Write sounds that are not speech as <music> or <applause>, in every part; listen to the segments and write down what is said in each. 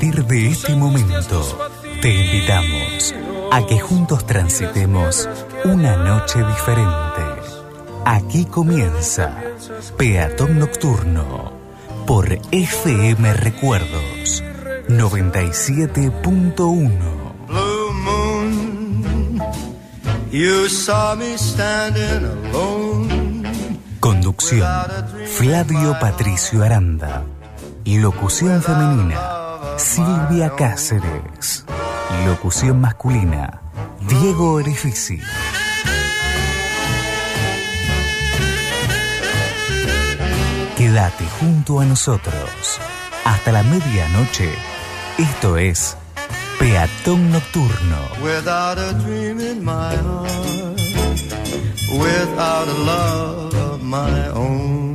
partir de este momento, te invitamos a que juntos transitemos una noche diferente. Aquí comienza Peatón Nocturno por FM Recuerdos 97.1. Blue moon, you saw me standing alone. Conducción Flavio Patricio Aranda. Locución femenina Silvia Cáceres. Locución masculina Diego Orifici. Quédate junto a nosotros. Hasta la medianoche. Esto es Peatón Nocturno. Without a dream in my heart, without a love of my own.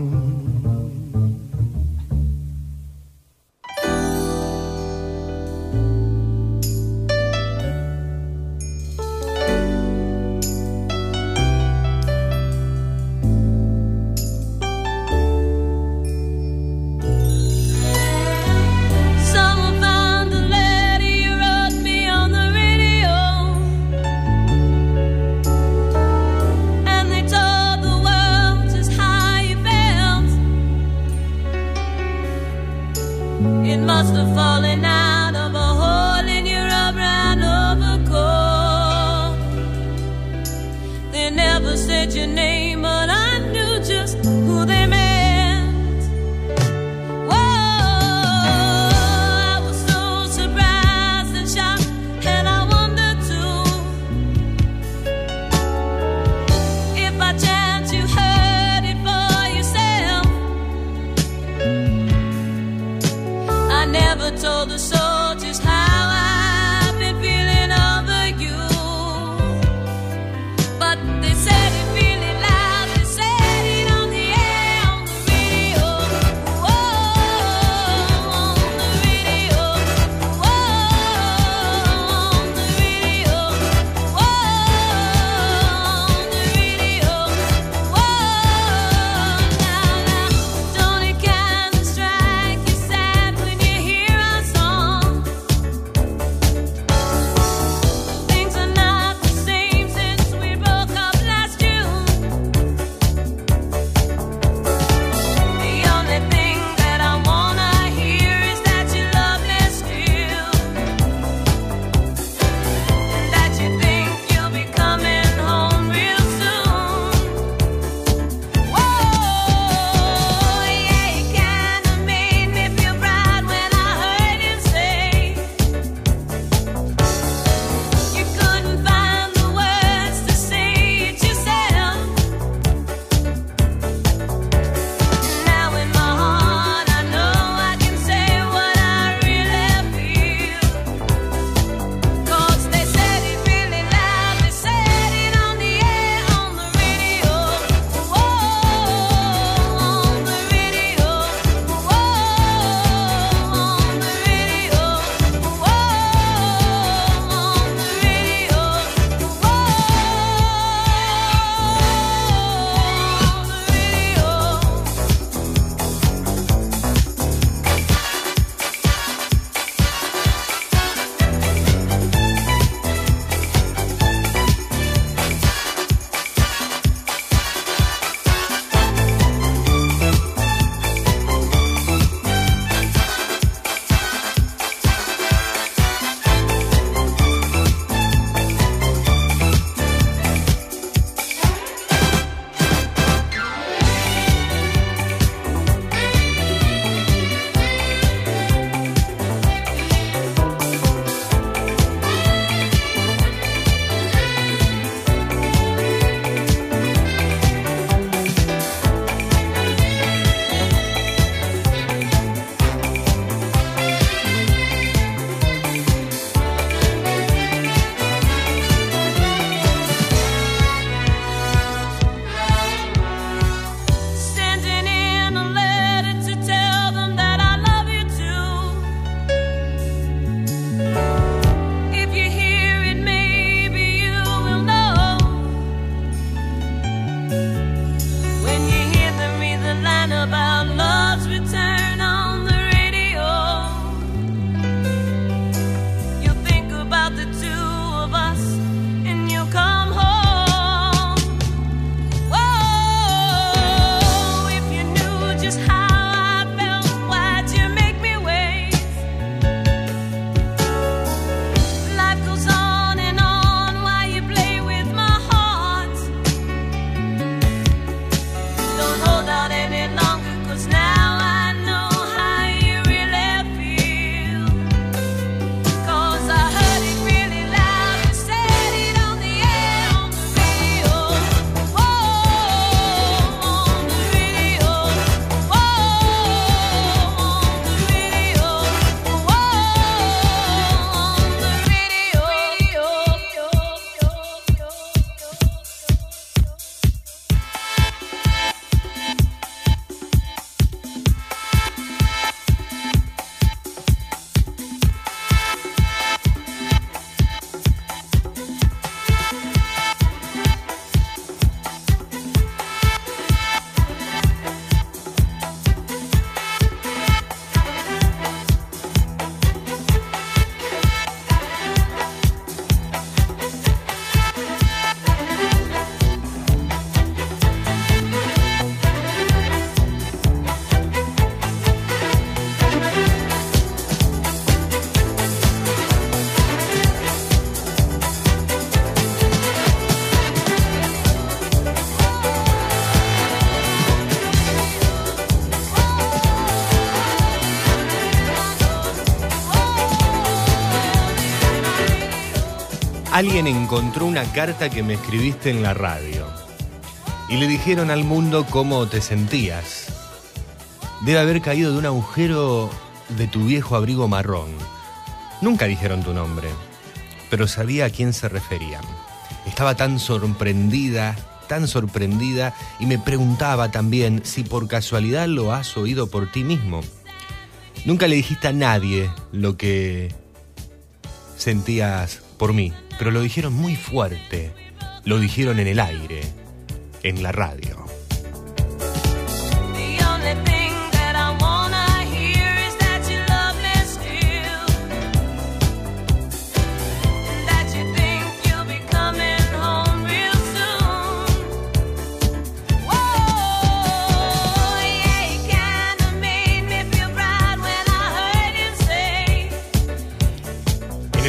Alguien encontró una carta que me escribiste en la radio y le dijeron al mundo cómo te sentías. Debe haber caído de un agujero de tu viejo abrigo marrón. Nunca dijeron tu nombre, pero sabía a quién se referían. Estaba tan sorprendida, tan sorprendida, y me preguntaba también si por casualidad lo has oído por ti mismo. Nunca le dijiste a nadie lo que sentías por mí, pero lo dijeron muy fuerte, lo dijeron en el aire, en la radio.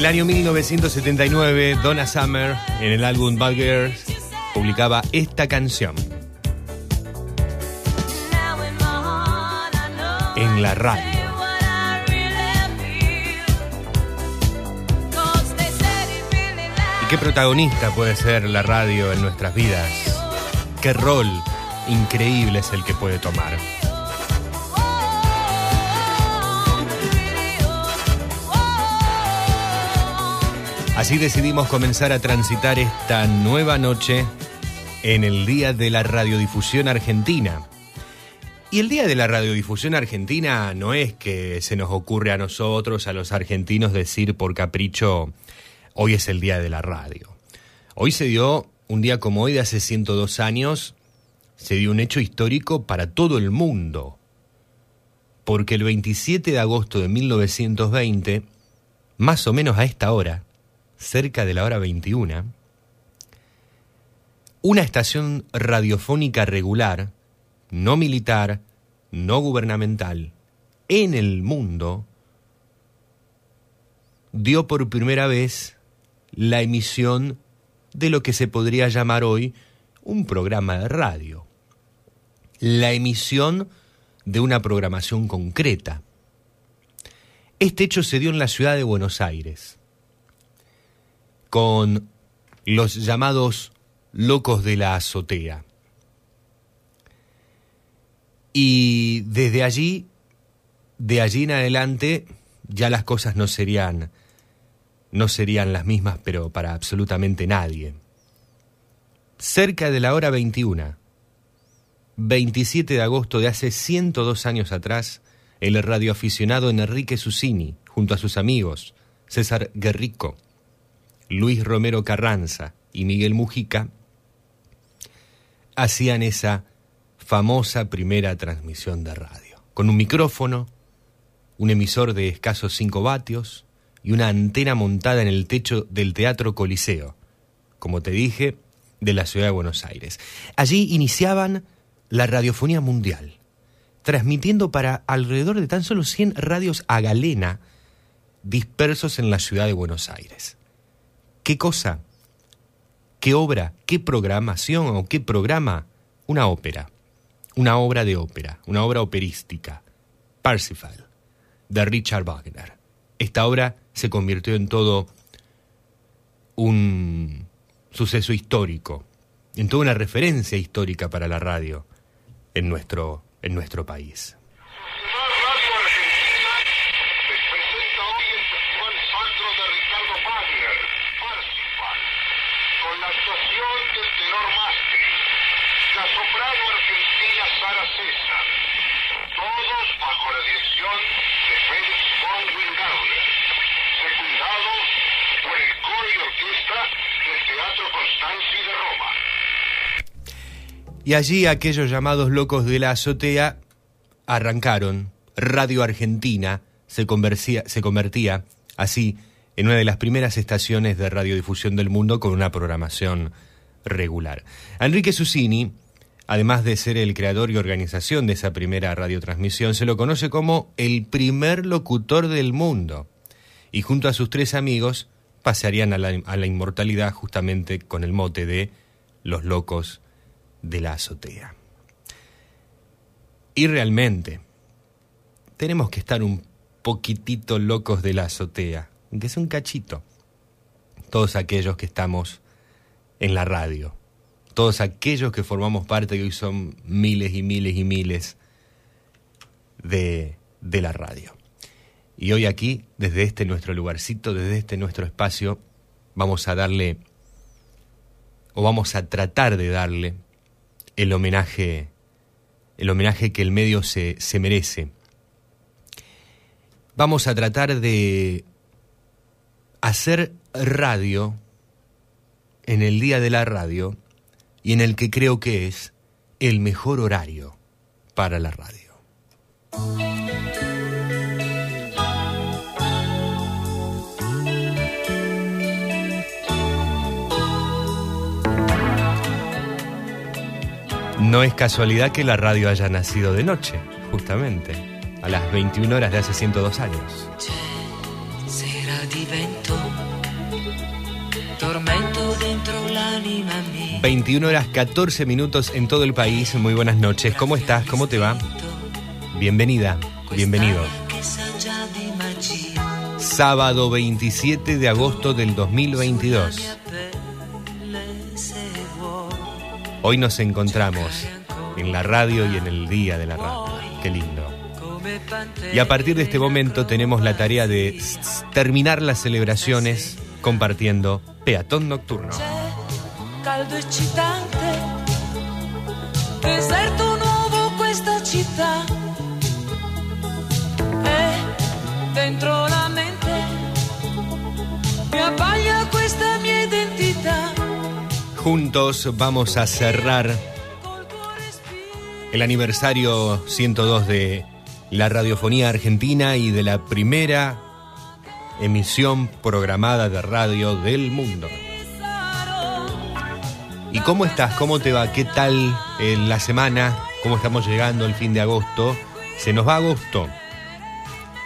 El año 1979, Donna Summer, en el álbum Bad Girls, publicaba esta canción. En la radio. ¿Y qué protagonista puede ser la radio en nuestras vidas? ¿Qué rol increíble es el que puede tomar? Así decidimos comenzar a transitar esta nueva noche en el Día de la Radiodifusión Argentina. Y el Día de la Radiodifusión Argentina no es que se nos ocurre a nosotros, a los argentinos, decir por capricho, hoy es el Día de la Radio. Hoy se dio, un día como hoy de hace 102 años, se dio un hecho histórico para todo el mundo. Porque el 27 de agosto de 1920, más o menos a esta hora, cerca de la hora 21, una estación radiofónica regular, no militar, no gubernamental, en el mundo, dio por primera vez la emisión de lo que se podría llamar hoy un programa de radio. La emisión de una programación concreta. Este hecho se dio en la ciudad de Buenos Aires con los llamados locos de la azotea. Y desde allí, de allí en adelante, ya las cosas no serían no serían las mismas, pero para absolutamente nadie. Cerca de la hora 21, 27 de agosto de hace 102 años atrás, el radioaficionado Enrique Susini, junto a sus amigos, César Guerrico, Luis Romero Carranza y Miguel Mujica hacían esa famosa primera transmisión de radio, con un micrófono, un emisor de escasos 5 vatios y una antena montada en el techo del Teatro Coliseo, como te dije, de la ciudad de Buenos Aires. Allí iniciaban la radiofonía mundial, transmitiendo para alrededor de tan solo 100 radios a galena dispersos en la ciudad de Buenos Aires. ¿Qué cosa? ¿Qué obra? ¿Qué programación o qué programa? Una ópera, una obra de ópera, una obra operística, Parsifal, de Richard Wagner. Esta obra se convirtió en todo un suceso histórico, en toda una referencia histórica para la radio en nuestro, en nuestro país. Y allí aquellos llamados locos de la azotea arrancaron. Radio Argentina se, se convertía así en una de las primeras estaciones de radiodifusión del mundo con una programación regular. Enrique Susini, además de ser el creador y organización de esa primera radiotransmisión, se lo conoce como el primer locutor del mundo. Y junto a sus tres amigos pasarían a la, a la inmortalidad justamente con el mote de los locos de la azotea. Y realmente, tenemos que estar un poquitito locos de la azotea, aunque es un cachito. todos aquellos que estamos en la radio, todos aquellos que formamos parte, y hoy son miles y miles y miles de, de la radio. Y hoy aquí, desde este nuestro lugarcito, desde este nuestro espacio, vamos a darle, o vamos a tratar de darle, el homenaje, el homenaje que el medio se, se merece. Vamos a tratar de hacer radio en el día de la radio y en el que creo que es el mejor horario para la radio. No es casualidad que la radio haya nacido de noche, justamente, a las 21 horas de hace 102 años. Sera divento tormento dentro l'anima mia. 21 horas 14 minutos en todo el país. Muy buenas noches. ¿Cómo estás? ¿Cómo te va? Bienvenida, bienvenido. Sábado 27 de agosto del 2022. Hoy nos encontramos en la radio y en el día de la radio. Qué lindo. Y a partir de este momento tenemos la tarea de terminar las celebraciones compartiendo Peatón Nocturno. C'è caldo eccitante. Deserto nuovo questa città. E dentro la mente mi questa mia identità. Juntos vamos a cerrar el aniversario 102 de la radiofonía argentina y de la primera emisión programada de radio del mundo. ¿Y cómo estás? ¿Cómo te va? ¿Qué tal en la semana? ¿Cómo estamos llegando el fin de agosto? Se nos va agosto.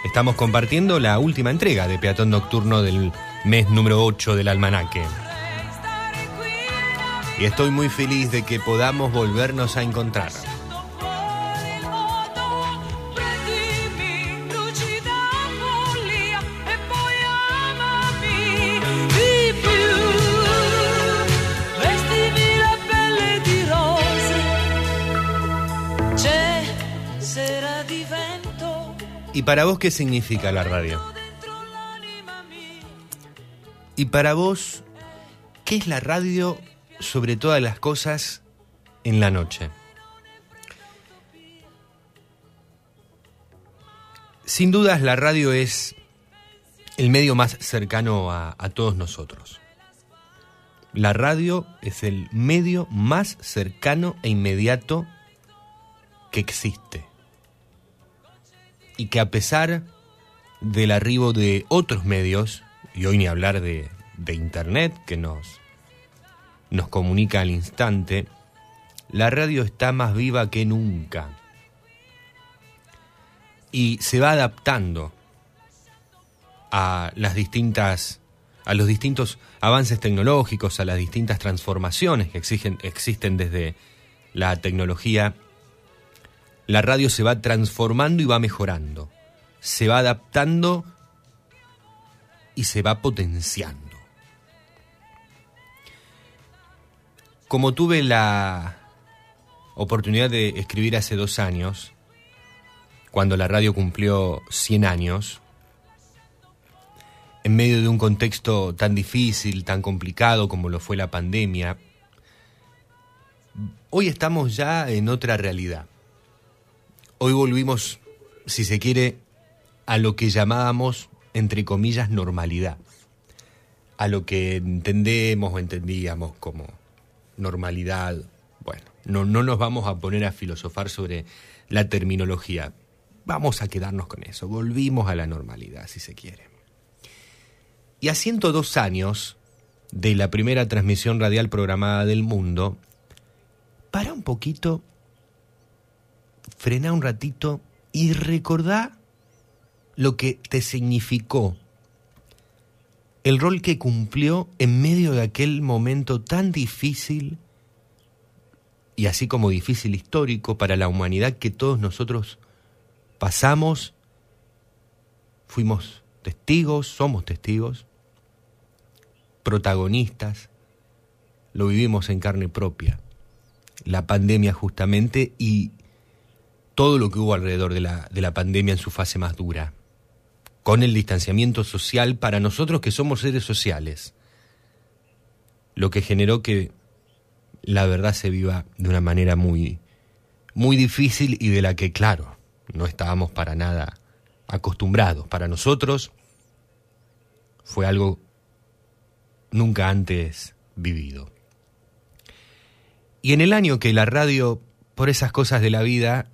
Estamos compartiendo la última entrega de Peatón Nocturno del mes número 8 del almanaque. Y estoy muy feliz de que podamos volvernos a encontrar. ¿Y para vos qué significa la radio? ¿Y para vos qué es la radio sobre todas las cosas en la noche? Sin dudas la radio es el medio más cercano a, a todos nosotros. La radio es el medio más cercano e inmediato que existe. Y que a pesar del arribo de otros medios, y hoy ni hablar de, de Internet que nos, nos comunica al instante, la radio está más viva que nunca. Y se va adaptando a las distintas a los distintos avances tecnológicos, a las distintas transformaciones que exigen, existen desde la tecnología, la radio se va transformando y va mejorando, se va adaptando y se va potenciando. Como tuve la oportunidad de escribir hace dos años, cuando la radio cumplió 100 años, en medio de un contexto tan difícil, tan complicado como lo fue la pandemia, hoy estamos ya en otra realidad. Hoy volvimos, si se quiere, a lo que llamábamos, entre comillas, normalidad. A lo que entendemos o entendíamos como normalidad. Bueno, no, no nos vamos a poner a filosofar sobre la terminología. Vamos a quedarnos con eso. Volvimos a la normalidad, si se quiere. Y a 102 años de la primera transmisión radial programada del mundo, para un poquito, frená un ratito y recordá lo que te significó el rol que cumplió en medio de aquel momento tan difícil y así como difícil histórico para la humanidad que todos nosotros pasamos, fuimos testigos, somos testigos, protagonistas, lo vivimos en carne propia. La pandemia justamente y todo lo que hubo alrededor de la, de la pandemia en su fase más dura, con el distanciamiento social para nosotros que somos seres sociales, lo que generó que la verdad se viva de una manera muy, muy difícil y de la que, claro, no estábamos para nada acostumbrados. Para nosotros fue algo nunca antes vivido. Y en el año que la radio, por esas cosas de la vida,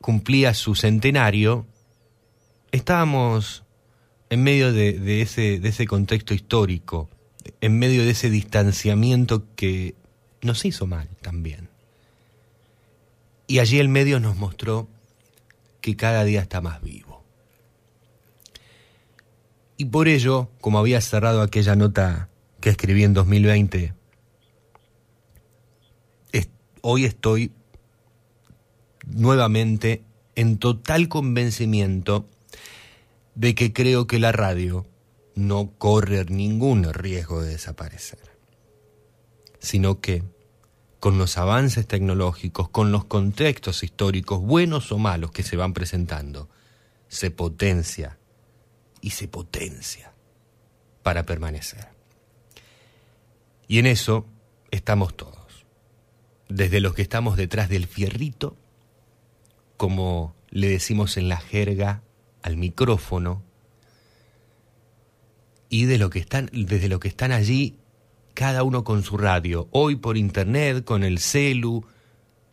cumplía su centenario, estábamos en medio de, ese, de ese contexto histórico, en medio de ese distanciamiento que nos hizo mal también. Y allí el medio nos mostró que cada día está más vivo. Y por ello, como había cerrado aquella nota que escribí en 2020, hoy estoy nuevamente en total convencimiento de que creo que la radio no corre ningún riesgo de desaparecer, sino que con los avances tecnológicos, con los contextos históricos, buenos o malos que se van presentando, se potencia y se potencia para permanecer. Y en eso estamos todos, desde los que estamos detrás del fierrito, como le decimos en la jerga al micrófono, y de lo que están, desde los que están allí, cada uno con su radio, hoy por internet, con el celu,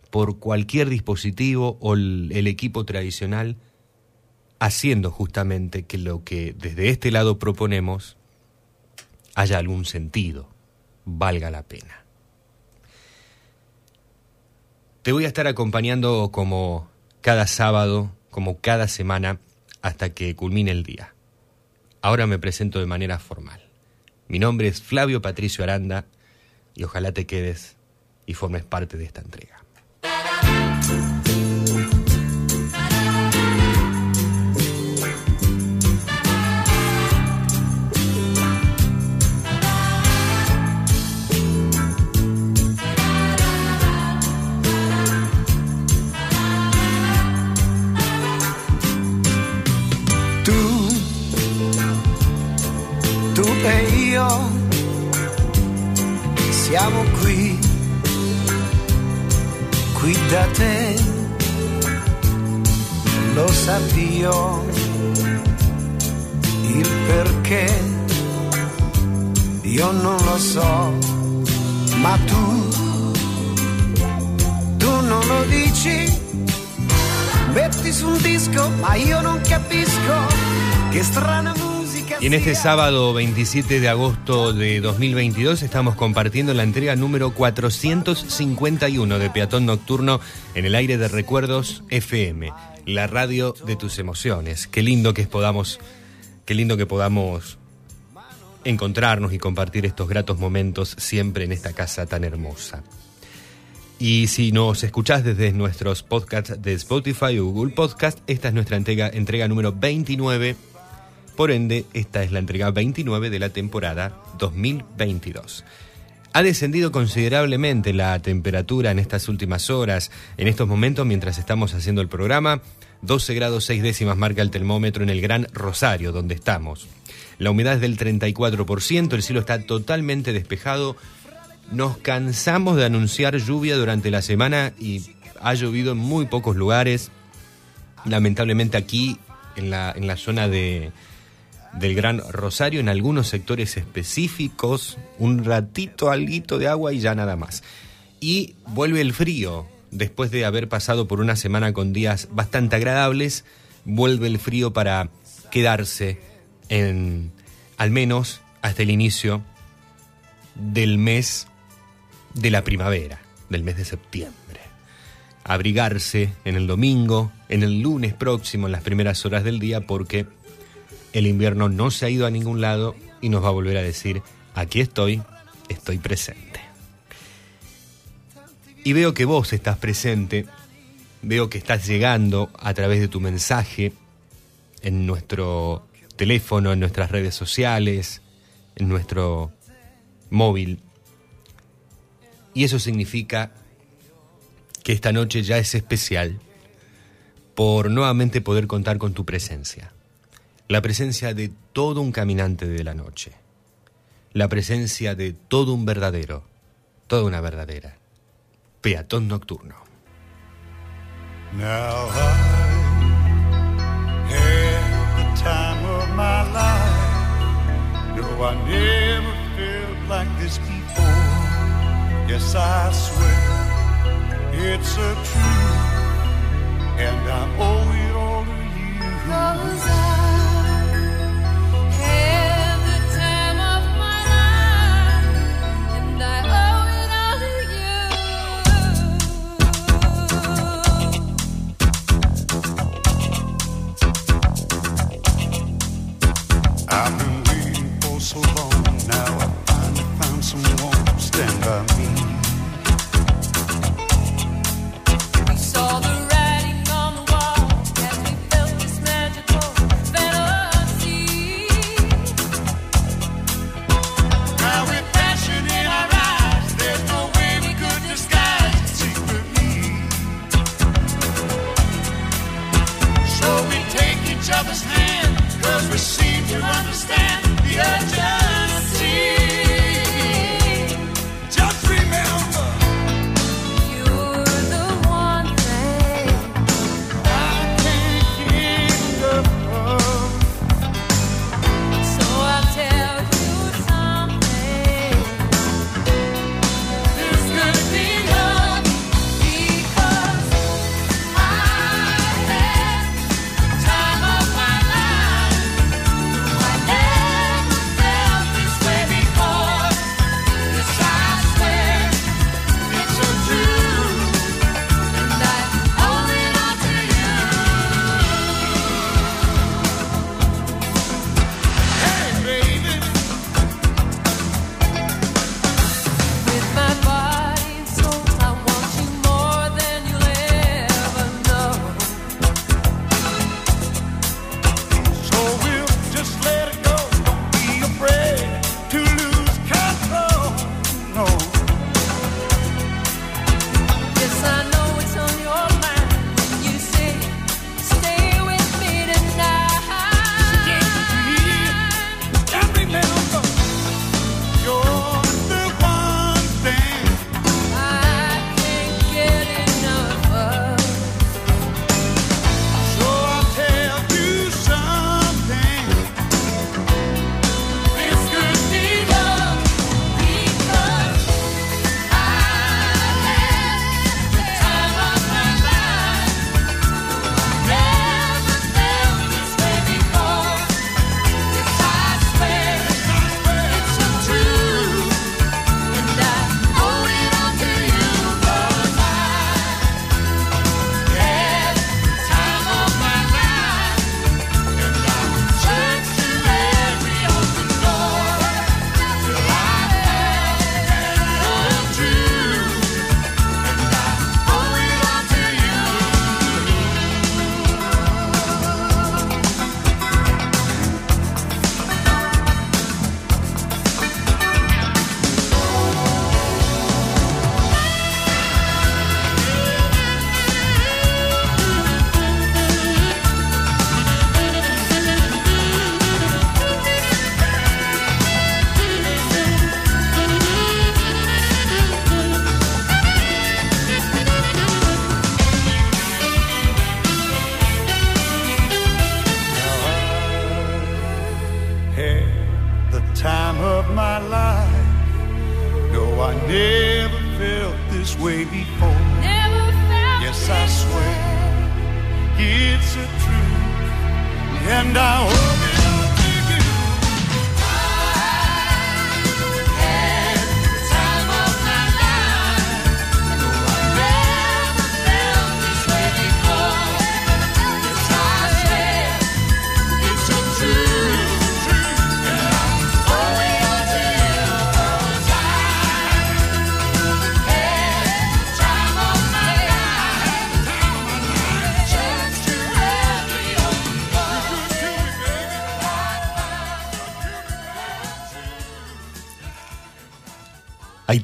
por cualquier dispositivo o el, el equipo tradicional, haciendo justamente que lo que desde este lado proponemos haya algún sentido, valga la pena. Te voy a estar acompañando como cada sábado, como cada semana, hasta que culmine el día. Ahora me presento de manera formal. Mi nombre es Flavio Patricio Aranda y ojalá te quedes y formes parte de esta entrega. Siamo qui, qui da te, lo sappio il perché, io non lo so, ma tu, tu non lo dici, metti su un disco, ma io non capisco, che strana musica. Y en este sábado 27 de agosto de 2022 estamos compartiendo la entrega número 451 de Peatón Nocturno en el aire de Recuerdos FM, la radio de tus emociones. Qué lindo que podamos, qué lindo que podamos encontrarnos y compartir estos gratos momentos siempre en esta casa tan hermosa. Y si nos escuchás desde nuestros podcasts de Spotify o Google Podcast, esta es nuestra entrega, entrega número 29 por ende, esta es la entrega 29 de la temporada 2022. Ha descendido considerablemente la temperatura en estas últimas horas, en estos momentos mientras estamos haciendo el programa. 12 grados 6 décimas marca el termómetro en el Gran Rosario, donde estamos. La humedad es del 34%, el cielo está totalmente despejado. Nos cansamos de anunciar lluvia durante la semana y ha llovido en muy pocos lugares. Lamentablemente aquí, en la, en la zona de, del Gran Rosario en algunos sectores específicos, un ratito, alguito de agua y ya nada más. Y vuelve el frío, después de haber pasado por una semana con días bastante agradables, vuelve el frío para quedarse en al menos hasta el inicio del mes de la primavera, del mes de septiembre. Abrigarse en el domingo, en el lunes próximo, en las primeras horas del día, porque el invierno no se ha ido a ningún lado y nos va a volver a decir, aquí estoy, estoy presente. Y veo que vos estás presente, veo que estás llegando a través de tu mensaje en nuestro teléfono, en nuestras redes sociales, en nuestro móvil. Y eso significa que esta noche ya es especial por nuevamente poder contar con tu presencia la presencia de todo un caminante de la noche, la presencia de todo un verdadero, toda una verdadera, peatón nocturno. Now I had the time of my life. No, I never felt like this before. Yes, I swear it's a truth, and I owe it all to you. Rosa.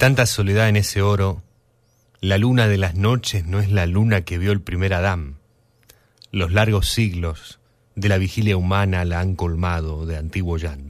Tanta soledad en ese oro. La luna de las noches no es la luna que vio el primer Adán. Los largos siglos de la vigilia humana la han colmado de antiguo llanto.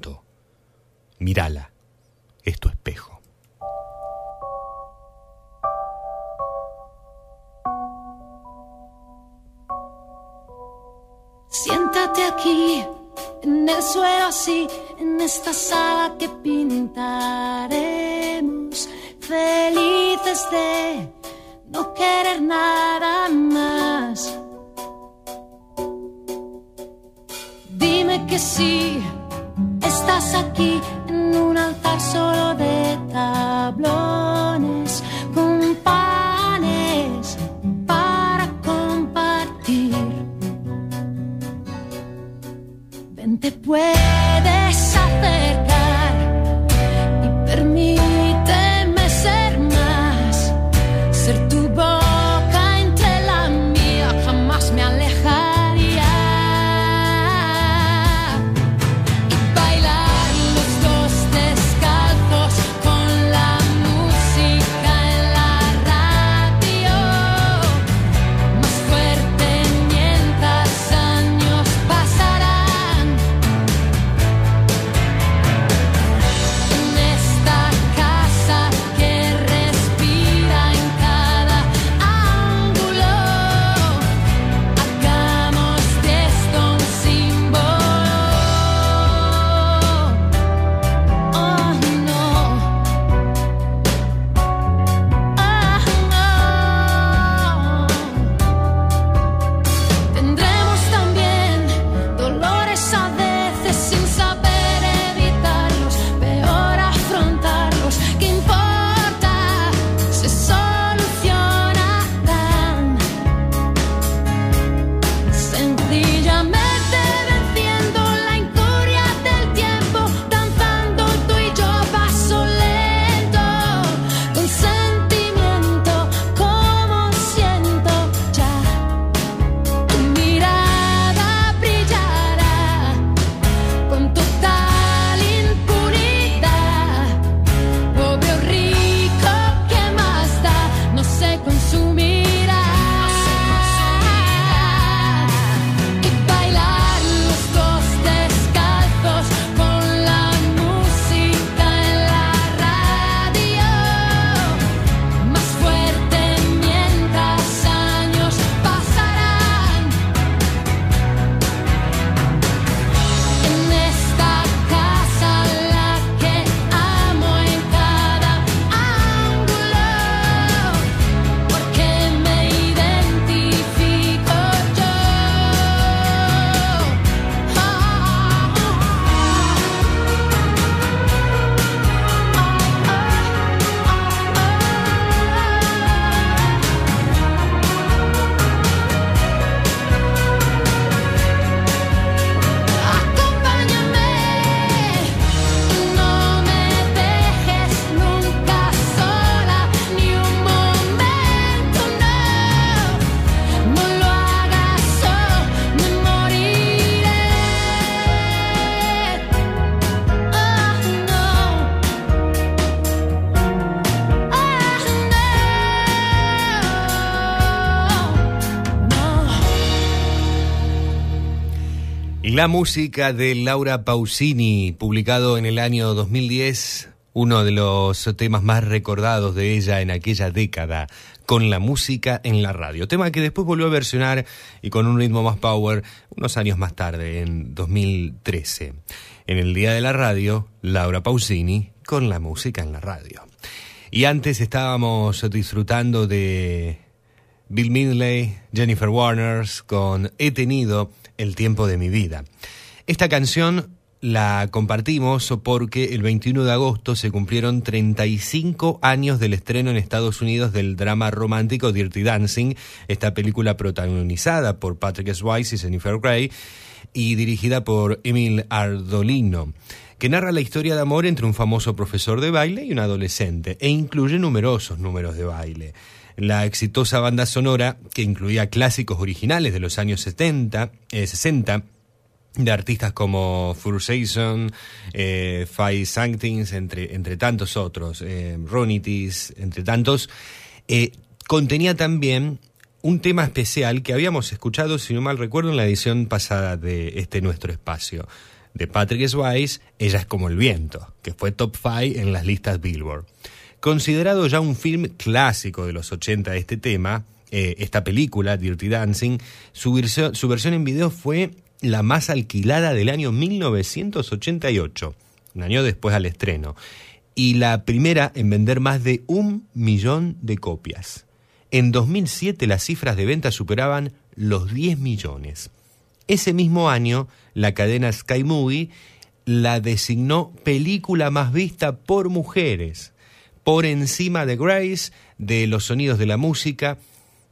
La música de Laura Pausini, publicado en el año 2010, uno de los temas más recordados de ella en aquella década, con la música en la radio. Tema que después volvió a versionar y con un ritmo más power unos años más tarde, en 2013. En el Día de la Radio, Laura Pausini con la música en la radio. Y antes estábamos disfrutando de Bill Midley, Jennifer Warners con He tenido el tiempo de mi vida. Esta canción la compartimos porque el 21 de agosto se cumplieron 35 años del estreno en Estados Unidos del drama romántico Dirty Dancing, esta película protagonizada por Patrick Swayze y Jennifer Grey y dirigida por Emil Ardolino que narra la historia de amor entre un famoso profesor de baile y un adolescente, e incluye numerosos números de baile. La exitosa banda sonora, que incluía clásicos originales de los años 70, eh, 60, de artistas como Fursason, eh, Five Sanctings, entre, entre tantos otros, eh, Ronitis, entre tantos, eh, contenía también un tema especial que habíamos escuchado, si no mal recuerdo, en la edición pasada de este nuestro espacio, de Patrick Swayze, Ella es como el viento, que fue top 5 en las listas Billboard. Considerado ya un film clásico de los 80 de este tema, eh, esta película, Dirty Dancing, su versión, en video fue la más alquilada del año 1988, un año después al estreno, y la primera en vender más de un millón de copias. En 2007 las cifras de ventas superaban los 10 millones. Ese mismo año, la cadena Sky Movie la designó película más vista por mujeres, por encima de Grace, de Los Sonidos de la Música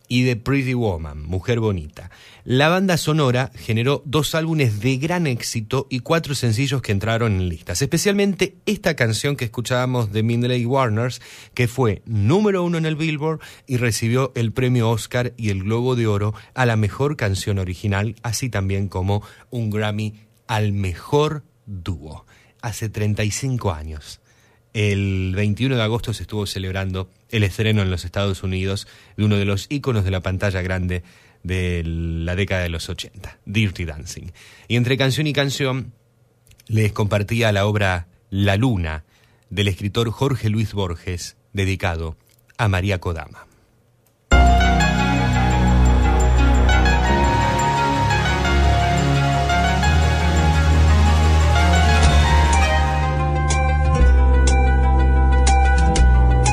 y de Pretty Woman, Mujer Bonita. La banda sonora generó dos álbumes de gran éxito y cuatro sencillos que entraron en listas, especialmente esta canción que escuchábamos de Mindley Warners, que fue número uno en el Billboard y recibió el premio Oscar y el Globo de Oro a la mejor canción original, así también como un Grammy al mejor dúo. Hace 35 años. El 21 de agosto se estuvo celebrando el estreno en los Estados Unidos de uno de los íconos de la pantalla grande de la década de los 80, Dirty Dancing. Y entre canción y canción les compartía la obra La Luna del escritor Jorge Luis Borges, dedicado a María Kodama.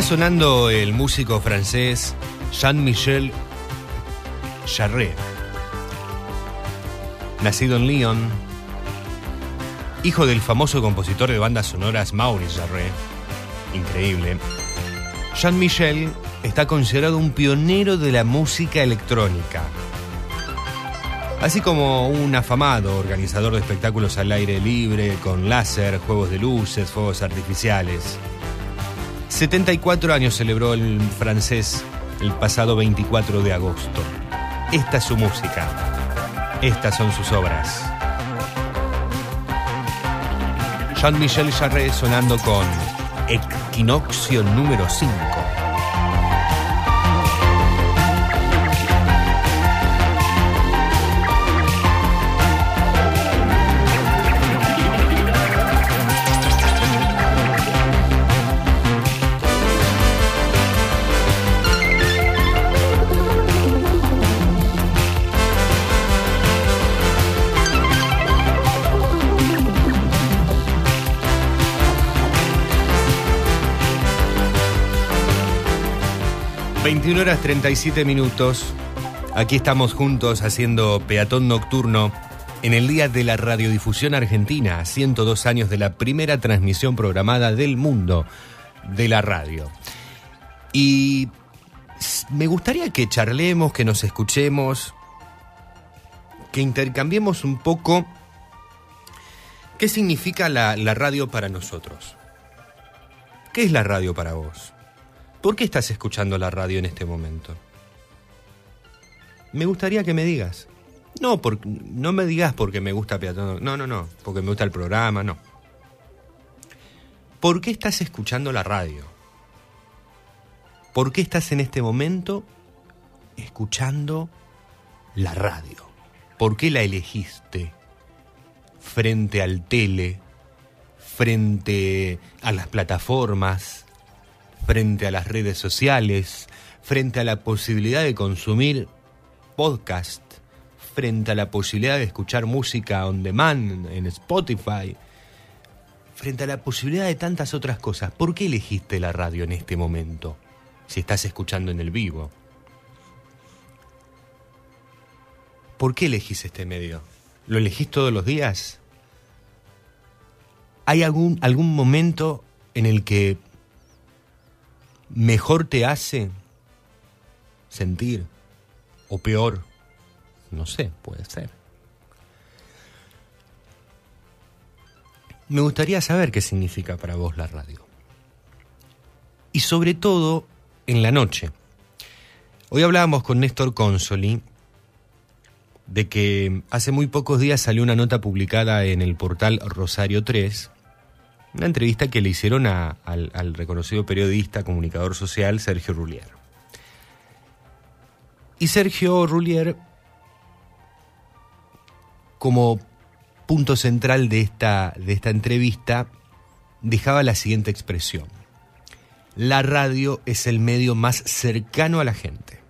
Está sonando el músico francés Jean-Michel Jarre, nacido en Lyon, hijo del famoso compositor de bandas sonoras Maurice Jarre, increíble. Jean-Michel está considerado un pionero de la música electrónica, así como un afamado organizador de espectáculos al aire libre con láser, juegos de luces, fuegos artificiales. 74 años celebró el francés el pasado 24 de agosto. Esta es su música. Estas son sus obras. Jean-Michel Jarre sonando con Equinoccio número 5. 21 horas 37 minutos. Aquí estamos juntos haciendo peatón nocturno en el día de la radiodifusión argentina, 102 años de la primera transmisión programada del mundo de la radio. Y me gustaría que charlemos, que nos escuchemos, que intercambiemos un poco qué significa la, la radio para nosotros. ¿Qué es la radio para vos? ¿Por qué estás escuchando la radio en este momento? Me gustaría que me digas. No, por, no me digas porque me gusta Peatón. No, no, no. Porque me gusta el programa, no. ¿Por qué estás escuchando la radio? ¿Por qué estás en este momento escuchando la radio? ¿Por qué la elegiste frente al tele, frente a las plataformas, frente a las redes sociales, frente a la posibilidad de consumir podcast, frente a la posibilidad de escuchar música on demand en Spotify, frente a la posibilidad de tantas otras cosas, ¿por qué elegiste la radio en este momento? Si estás escuchando en el vivo. ¿Por qué elegís este medio? ¿Lo elegís todos los días? ¿Hay algún, algún momento en el que mejor te hace sentir o peor? No sé, puede ser. Me gustaría saber qué significa para vos la radio. Y sobre todo en la noche. Hoy hablábamos con Néstor Consoli de que hace muy pocos días salió una nota publicada en el portal Rosario 3, una entrevista que le hicieron a- al, reconocido periodista, comunicador social Sergio Rullier. Y Sergio Rullier, como punto central de esta, de esta entrevista, dejaba la siguiente expresión. La radio es el medio más cercano a la gente.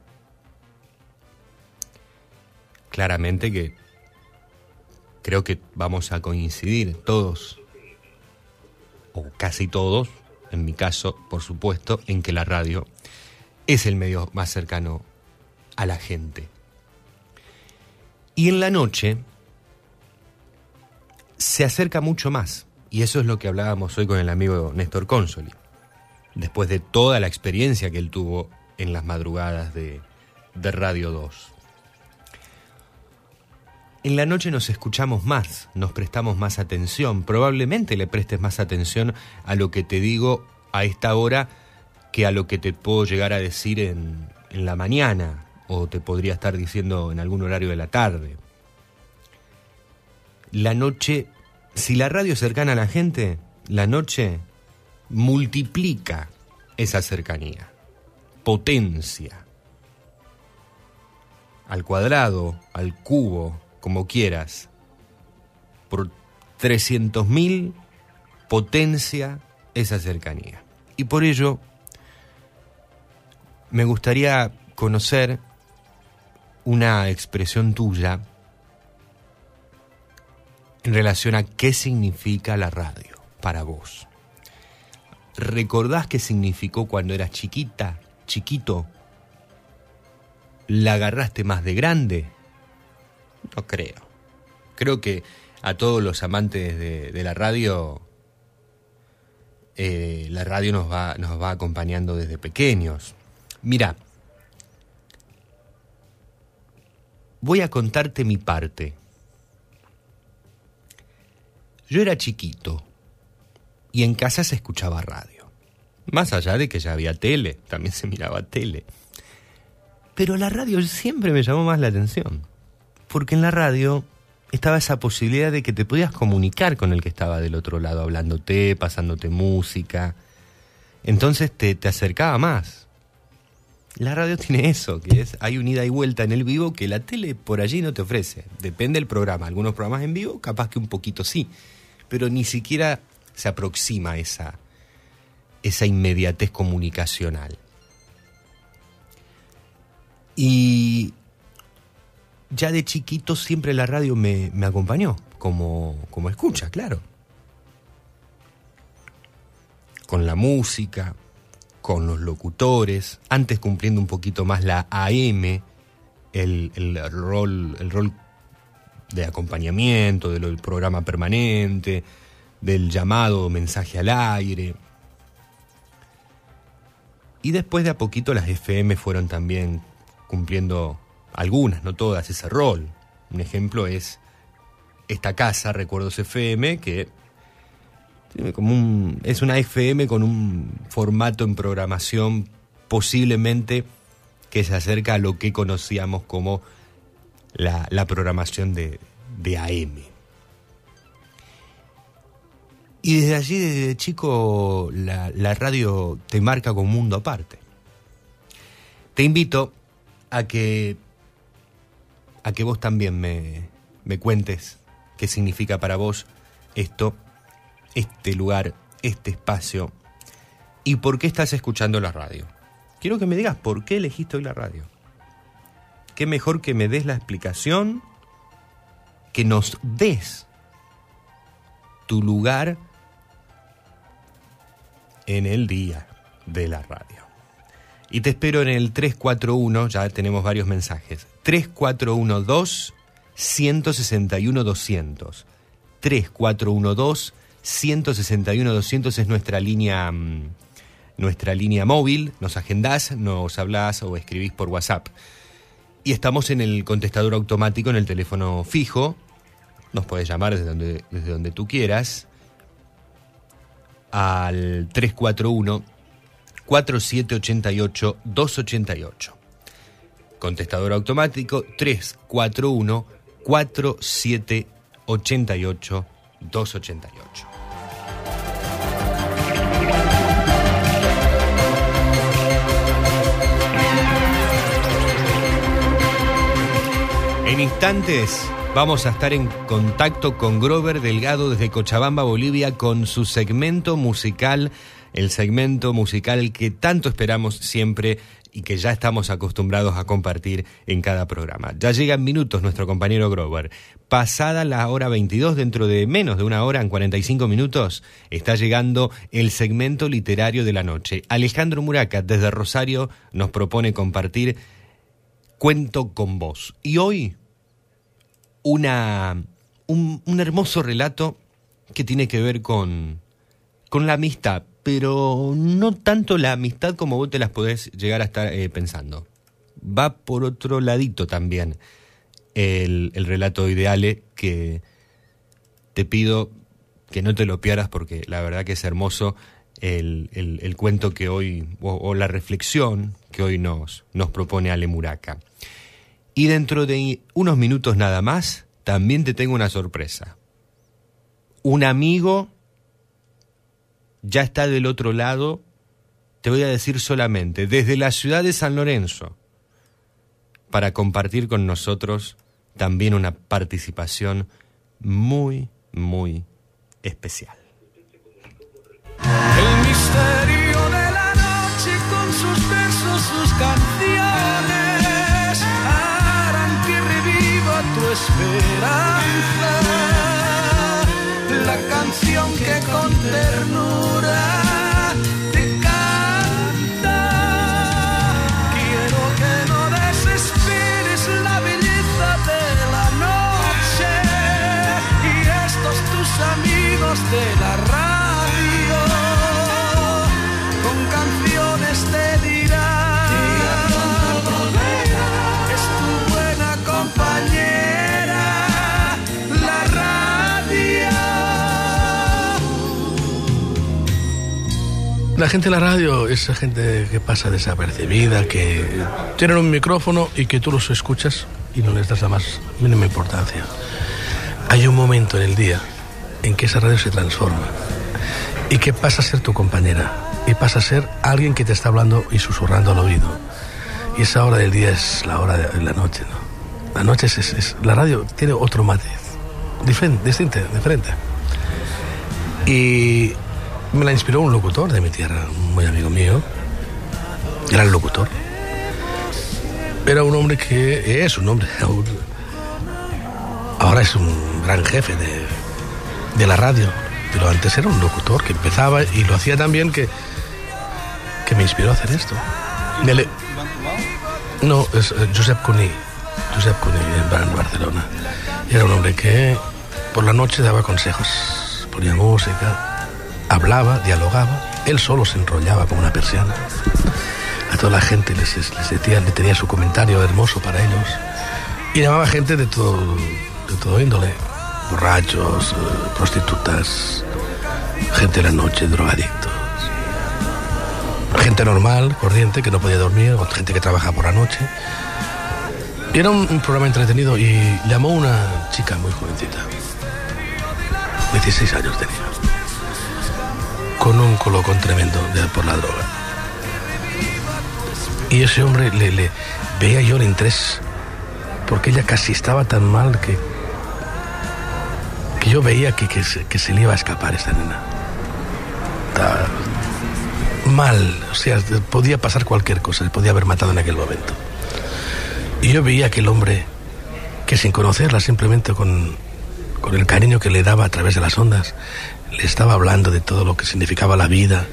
Claramente que creo que vamos a coincidir todos, casi todos, en mi caso, por supuesto, en que la radio es el medio más cercano a la gente. Y en la noche se acerca mucho más, y eso es lo que hablábamos hoy con el amigo Néstor Consoli, después de toda la experiencia que él tuvo en las madrugadas de, de Radio 2. En la noche nos escuchamos más, nos prestamos más atención, probablemente le prestes más atención a lo que te digo a esta hora que a lo que te puedo llegar a decir en, la mañana o te podría estar diciendo en algún horario de la tarde. La noche, si la radio es cercana a la gente, la noche multiplica esa cercanía, potencia, al cuadrado, al cubo, como quieras, por 300.000 potencia esa cercanía. Y por ello me gustaría conocer una expresión tuya en relación a qué significa la radio para vos. ¿Recordás qué significó cuando eras chiquita, chiquito? ¿La agarraste más de grande? No creo. Creo que a todos los amantes de, la radio, eh, la radio nos va, nos va acompañando desde pequeños. Mira, voy a contarte mi parte. Yo era chiquito y en casa se escuchaba radio. Más allá de que ya había tele, también se miraba tele. Pero la radio siempre me llamó más la atención. Porque en la radio estaba esa posibilidad de que te podías comunicar con el que estaba del otro lado, hablándote, pasándote música. Entonces te, te acercaba más. La radio tiene eso, que es hay un ida y vuelta en el vivo que la tele por allí no te ofrece. Depende del programa. Algunos programas en vivo, capaz que un poquito sí, pero ni siquiera se aproxima esa, esa inmediatez comunicacional. Y ya de chiquito siempre la radio me, me acompañó, como, como escucha, claro. Con la música, con los locutores, antes cumpliendo un poquito más la AM, el, el rol, el rol de acompañamiento, del programa permanente, del llamado mensaje al aire. Y después de a poquito las FM fueron también cumpliendo algunas, no todas, ese rol. Un ejemplo es esta casa, Recuerdos FM, que como un, es una FM con un formato en programación posiblemente que se acerca a lo que conocíamos como la, la programación de, de AM. Y desde allí, desde chico, la, la radio te marca como un mundo aparte. Te invito a que, a que vos también me, me cuentes qué significa para vos esto, este lugar, este espacio y por qué estás escuchando la radio. Quiero que me digas por qué elegiste hoy la radio. Qué mejor que me des la explicación que nos des tu lugar en el día de la radio. Y te espero en el 341, ya tenemos varios mensajes. 3412 161 200. 3412 161 200 es nuestra línea mm, nuestra línea móvil, nos agendás, nos hablas o escribís por WhatsApp. Y estamos en el contestador automático en el teléfono fijo. Nos puedes llamar desde donde, desde donde tú quieras al 341 4788 288. Contestador automático 341 4788 288. En instantes vamos a estar en contacto con Grover Delgado desde Cochabamba, Bolivia, con su segmento musical, el segmento musical que tanto esperamos siempre y que ya estamos acostumbrados a compartir en cada programa. Ya llegan minutos nuestro compañero Grover. Pasada la hora 22, dentro de menos de una hora, en 45 minutos, está llegando el segmento literario de la noche. Alejandro Muraca, desde Rosario, nos propone compartir Cuento con vos. Y hoy una, un, un hermoso relato que tiene que ver con, con la amistad, pero no tanto la amistad como vos te las podés llegar a estar eh, pensando. Va por otro ladito también el, el relato ideale que te pido que no te lo pierdas porque la verdad que es hermoso el, el, el cuento que hoy, o, o, la reflexión que hoy nos, nos propone Ale Muraca. Y dentro de unos minutos nada más, también te tengo una sorpresa. Un amigo ya está del otro lado, te voy a decir solamente, desde la ciudad de San Lorenzo, para compartir con nosotros también una participación muy, muy especial. El misterio de la noche con sus sus canciones harán que reviva tu esperanza. La canción que con ternura te canta. Quiero que no desesperes la belleza de la noche y estos tus amigos de la La gente de la radio es gente que pasa desapercibida, que tienen un micrófono y que tú los escuchas y no les das la más mínima importancia. Hay un momento en el día en que esa radio se transforma y que pasa a ser tu compañera y pasa a ser alguien que te está hablando y susurrando al oído. Y esa hora del día es la hora de la noche, ¿no? La noche es- la radio tiene otro matiz, diferente, distinto, diferente. Y me la inspiró un locutor de mi tierra, muy amigo mío. Era el locutor. Era un hombre que es un hombre. Ahora es un gran jefe de, de la radio. Pero antes era un locutor que empezaba y lo hacía tan bien que, que me inspiró a hacer esto. No, es eh, Josep Cuní. Josep Cuní en Barcelona. Era un hombre que por la noche daba consejos, ponía música, hablaba, dialogaba. Él solo se enrollaba como una persiana. A toda la gente les, les decía, le tenía su comentario hermoso para ellos. Y llamaba gente de todo, de todo índole. Borrachos, eh, prostitutas, gente de la noche, drogadictos. Gente normal, corriente, que no podía dormir, gente que trabaja por la noche. Era un, un programa entretenido y llamó una chica muy jovencita. 16 años tenía. Con un colocón tremendo de- por la droga. Y ese hombre le, veía yo el interés, porque ella casi estaba tan mal que, que yo veía que, que, se, que se le iba a escapar esta nena. Estaba mal, o sea, podía pasar cualquier cosa, le podía haber matado en aquel momento. Y yo veía que el hombre que sin conocerla, simplemente con, con el cariño que le daba a través de las ondas, le estaba hablando de todo lo que significaba la vida,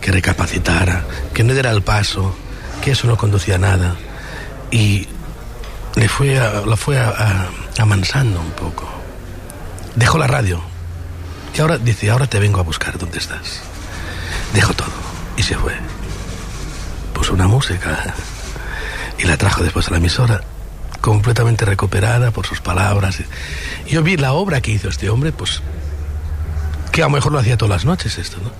que recapacitara, que no diera el paso, que eso no conducía a nada. Y le fue a- lo fue amansando un poco. Dejó la radio. Y ahora dice, ahora te vengo a buscar, ¿dónde estás? Dejó todo y se fue. Puso una música y la trajo después a la emisora, completamente recuperada por sus palabras. Yo vi la obra que hizo este hombre, pues, que a lo mejor lo hacía todas las noches esto, ¿no?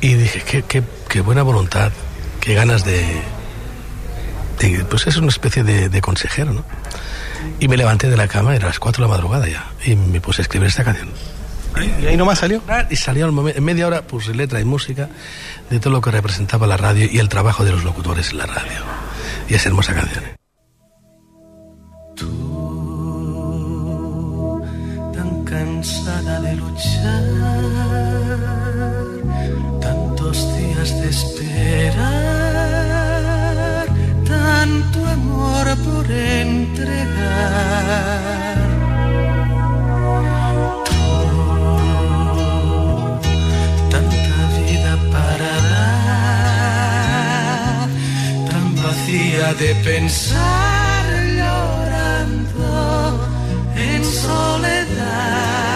Y dije, qué, qué, qué buena voluntad, qué ganas de, de- Pues es una especie de, de consejero, ¿no? Y me levanté de la cama, era las 4 de la madrugada ya, y me puse a escribir esta canción. ¿Y ahí nomás salió? Y salió al momento, en media hora puse letra y música de todo lo que representaba la radio y el trabajo de los locutores en la radio. Y es hermosa canción. ¿eh? Cansada de luchar, tantos días de esperar, tanto amor por entregar. Tanta vida para dar, tan vacía de pensar soledad.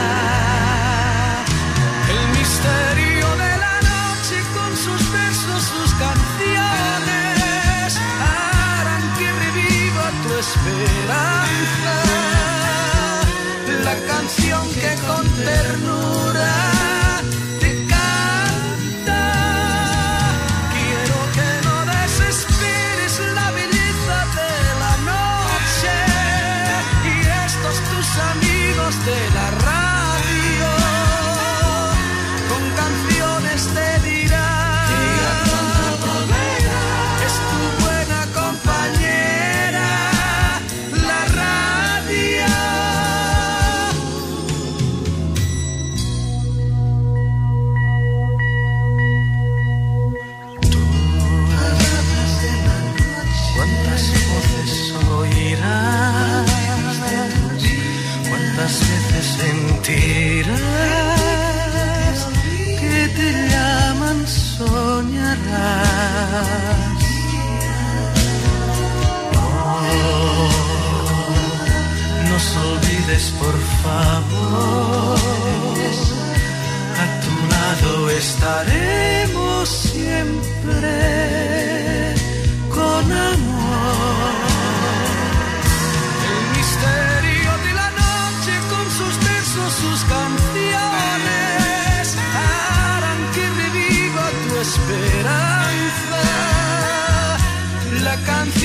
Oh, nos olvides por favor, a tu lado estaremos siempre con amor.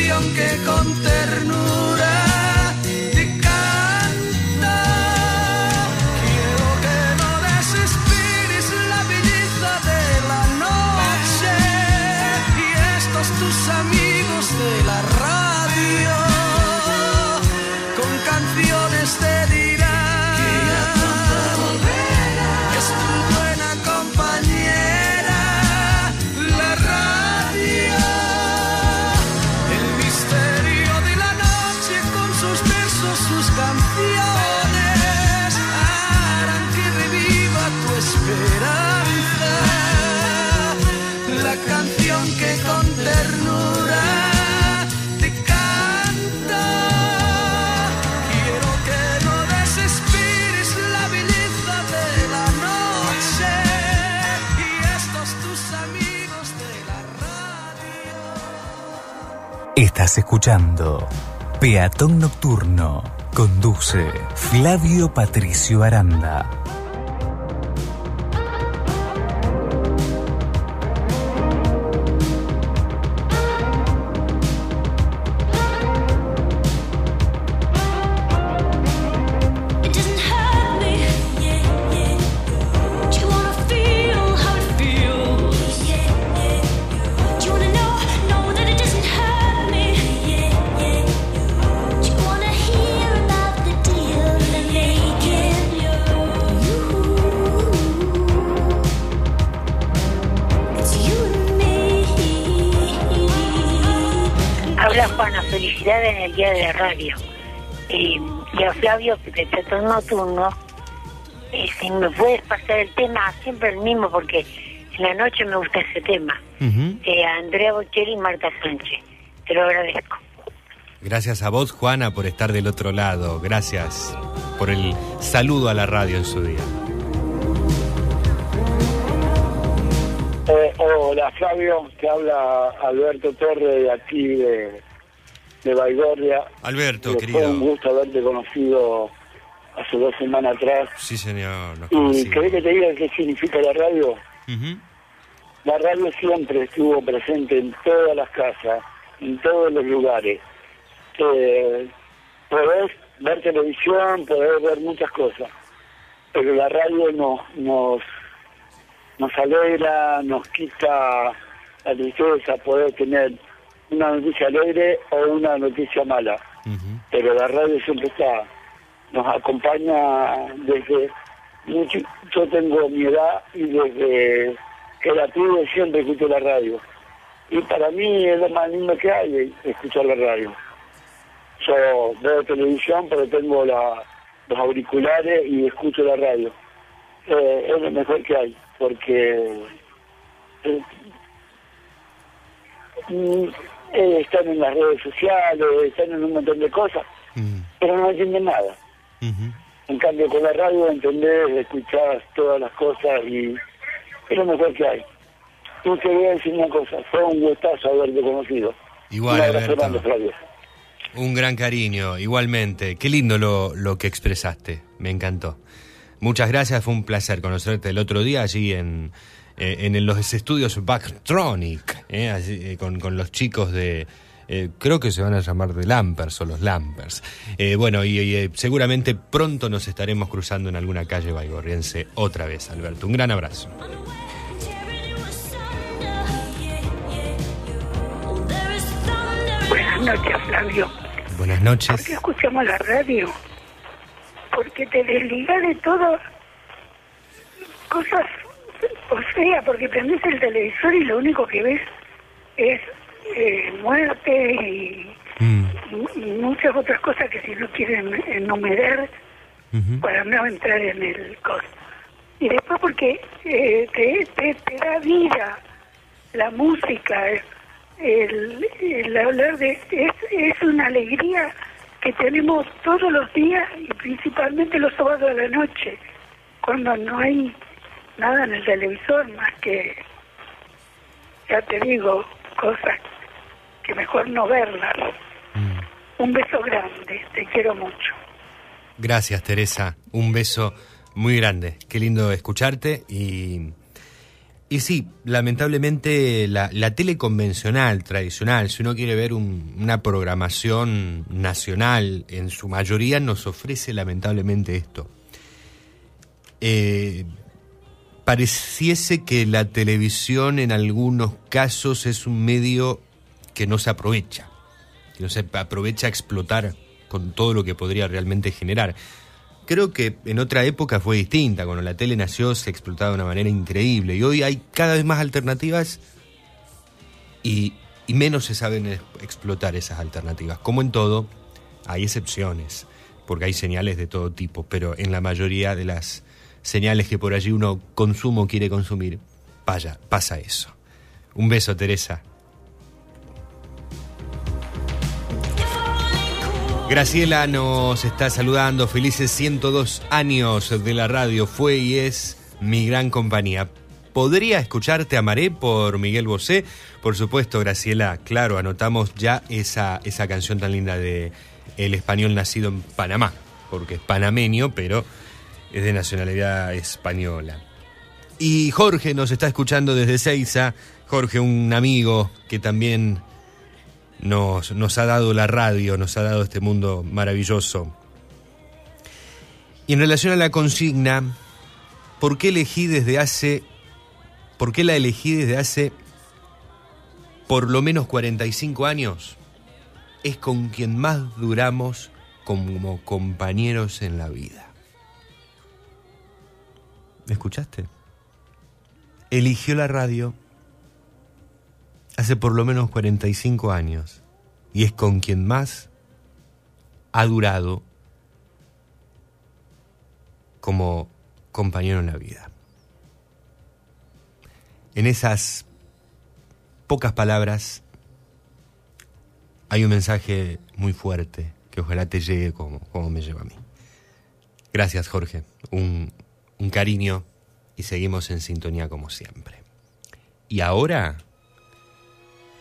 Que con ternura Estás escuchando Peatón Nocturno. Conduce Flavio Patricio Aranda. De Teatro Nocturno, y si me puedes pasar el tema, siempre el mismo, porque en la noche me gusta ese tema. Eh, Andrea Bocelli y Marta Sánchez. Te lo agradezco. Gracias a vos, Juana, por estar del otro lado. Gracias por el saludo a la radio en su día. Eh, hola Flavio, te habla Alberto Torre de aquí de, de Baigorria. Alberto, Eh, Fue querido. un gusto haberte conocido hace dos semanas atrás. Sí, señor. ¿Y querés que te diga qué significa la radio? La radio siempre estuvo presente en todas las casas, en todos los lugares. Eh, podés ver televisión, podés ver muchas cosas, pero la radio nos, nos, nos alegra, nos quita la tristeza, poder tener una noticia alegre o una noticia mala. Pero la radio siempre está, nos acompaña desde mucho, yo tengo mi edad y desde que era pibe siempre escucho la radio. Y para mí es lo más lindo que hay, escuchar la radio. Yo veo televisión, pero tengo la, los auriculares y escucho la radio. Eh, es lo mejor que hay, porque eh, mm, eh, están en las redes sociales, están en un montón de cosas, pero no entienden nada. En cambio, con la radio entendés, escuchás todas las cosas y es lo mejor que hay. Y te voy a decir una cosa, fue un gustazo haberte conocido. Igual, Alberto. Un gran cariño, igualmente. Qué lindo lo, lo que expresaste, me encantó. Muchas gracias, fue un placer conocerte el otro día allí en, eh, en los estudios Backtronic, eh, allí, eh, con, con los chicos de... eh, creo que se van a llamar de Lampers o los Lampers. Eh, bueno, y, y, eh, seguramente pronto nos estaremos cruzando en alguna calle baigorriense otra vez, Alberto. Un gran abrazo. Buenas noches, Flavio. Buenas noches. ¿Por qué escuchamos la radio? Porque te desligas de todo cosas o sea, porque prendes el televisor y lo único que ves es eh, muerte y, y muchas otras cosas que si no quieren enumerar para no entrar en el costo. Y después porque eh, te, te, te da vida la música, el, el hablar de... Es, es una alegría que tenemos todos los días y principalmente los sábados a la noche, cuando no hay nada en el televisor más que, ya te digo, cosas que mejor no verlas. Un beso grande, te quiero mucho. Gracias, Teresa. Un beso muy grande. Qué lindo escucharte. Y, y sí, lamentablemente la, la tele convencional, tradicional, si uno quiere ver un- una programación nacional, en su mayoría nos ofrece lamentablemente esto. Eh, pareciese que la televisión en algunos casos es un medio que no se aprovecha, que no se aprovecha a explotar con todo lo que podría realmente generar. Creo que en otra época fue distinta, cuando la tele nació se explotaba de una manera increíble y hoy hay cada vez más alternativas y, menos se saben explotar esas alternativas. Como en todo, hay excepciones, porque hay señales de todo tipo, pero en la mayoría de las señales que por allí uno consumo quiere consumir, vaya, pasa eso. Un beso, Teresa. Graciela nos está saludando, felices 102 años de la radio, fue y es mi gran compañía. ¿Podría escucharte Amaré por Miguel Bosé? Por supuesto, Graciela, claro, anotamos ya esa, esa canción tan linda de El español nacido en Panamá, porque es panameño, pero es de nacionalidad española. Y Jorge nos está escuchando desde Seiza, Jorge, un amigo que también nos, nos ha dado la radio, nos ha dado este mundo maravilloso. Y en relación a la consigna, ¿por qué elegí desde hace, por qué la elegí desde hace por lo menos 45 años? Es con quien más duramos como compañeros en la vida. ¿Me escuchaste? Eligió la radio hace por lo menos 45 años y es con quien más ha durado como compañero en la vida. En esas pocas palabras hay un mensaje muy fuerte que ojalá te llegue como, como me lleva a mí. Gracias Jorge, un, un cariño y seguimos en sintonía como siempre. Y ahora,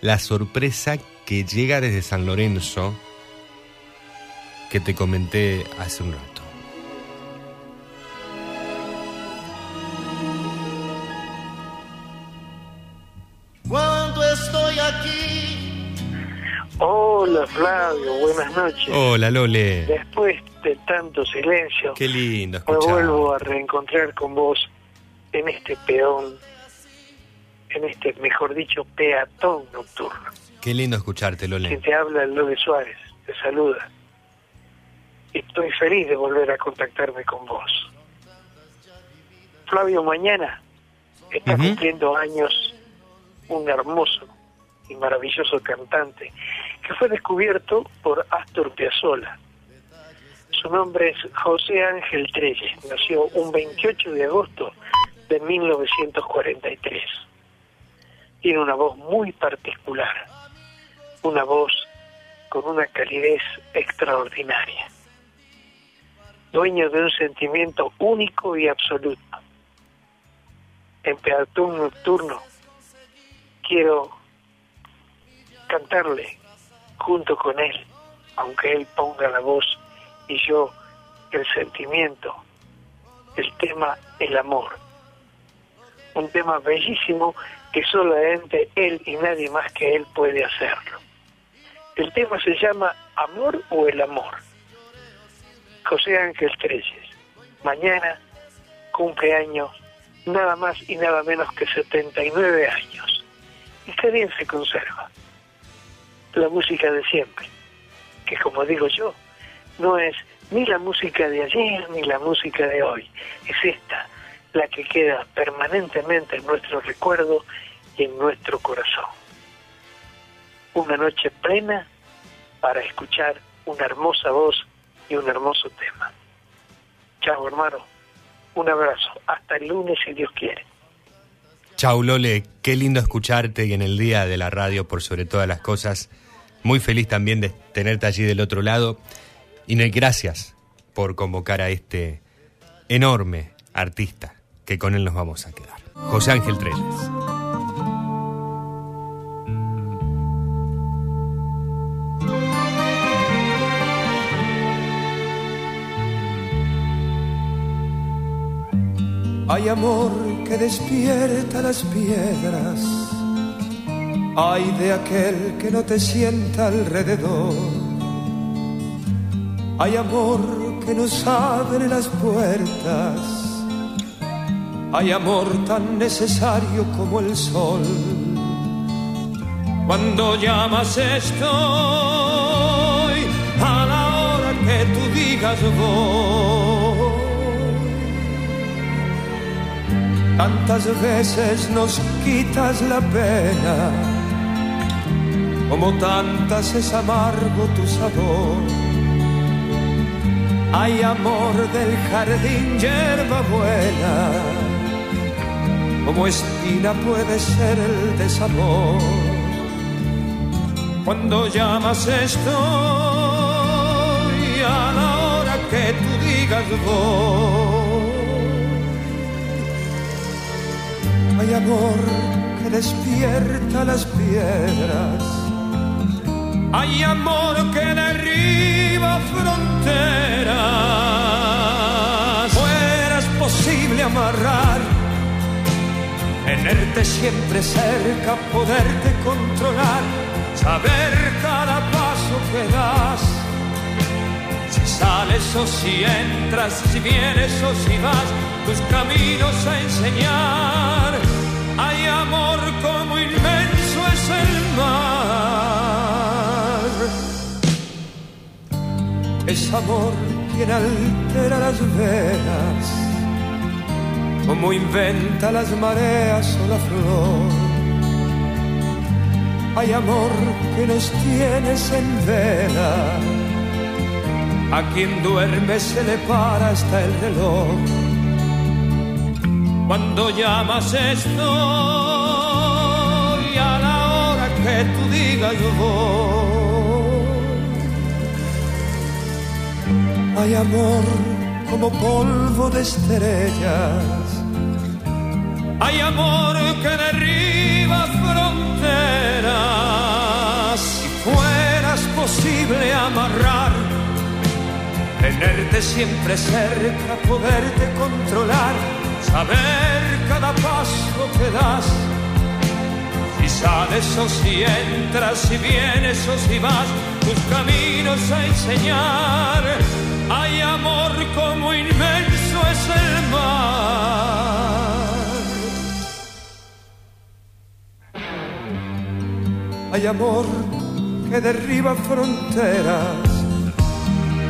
la sorpresa que llega desde San Lorenzo que te comenté hace un rato. Cuando estoy aquí, Hola Flavio, buenas noches. Hola Lole, Después de tanto silencio, qué lindo me vuelvo a reencontrar con vos en este peón, en este, mejor dicho, peatón nocturno. Qué lindo escucharte Quien Lole. te habla es Lode Suárez, te saluda. Estoy feliz de volver a contactarme con vos. Flavio, mañana está Ujú. cumpliendo años un hermoso y maravilloso cantante que fue descubierto por Astor Piazzolla. Su nombre es José Ángel Trelles. Nació un 28 de agosto de 1943. Tiene una voz muy particular, una voz con una calidez extraordinaria, dueño de un sentimiento único y absoluto. En Peatón Nocturno quiero cantarle junto con él, aunque él ponga la voz y yo el sentimiento, el tema El amor. Un tema bellísimo que solamente él y nadie más que él puede hacerlo. El tema se llama Amor o el amor. José Ángel Treyes. Mañana cumpleaños nada más y nada menos que 79 años. Y qué bien se conserva. La música de siempre, que como digo yo, no es ni la música de ayer ni la música de hoy. Es esta la que queda permanentemente en nuestro recuerdo en nuestro corazón. Una noche plena para escuchar una hermosa voz y un hermoso tema. Chao, hermano. Un abrazo. Hasta el lunes, si Dios quiere. Chau Lole, qué lindo escucharte y en el día de la radio por sobre todas las cosas. Muy feliz también de tenerte allí del otro lado. Y gracias por convocar a este enorme artista que con él nos vamos a quedar. José Ángel Trelles. Hay amor que despierta las piedras. Hay de aquel que no te sienta alrededor. Hay amor que nos abre las puertas. Hay amor tan necesario como el sol. Cuando llamas estoy a la hora que tú digas voy. Tantas veces nos quitas la pena, como tantas es amargo tu sabor. Hay amor del jardín, hierba buena, como espina puede ser el desamor. Cuando llamas estoy a la hora que tú digas voy. Hay amor que despierta las piedras. Hay amor que derriba fronteras. Fuera es posible amarrar, tenerte siempre cerca, poderte controlar, saber cada paso que das. Si sales o si entras, si vienes o si vas, tus caminos a enseñar. Amor como inmenso es el mar. Es amor quien altera las venas, como inventa las mareas o la flor. Hay amor que nos tienes en vela A quien duerme se le para hasta el reloj. Cuando llamas estoy a la hora que tú digas yo voy. Hay amor como polvo de estrellas. Hay amor que derriba fronteras. Si fueras posible amarrar, tenerte siempre cerca, poderte controlar, saber cada paso que das. Si sales o si entras, si vienes o si vas, tus caminos a enseñar. Hay amor como inmenso es el mar. Hay amor que derriba fronteras.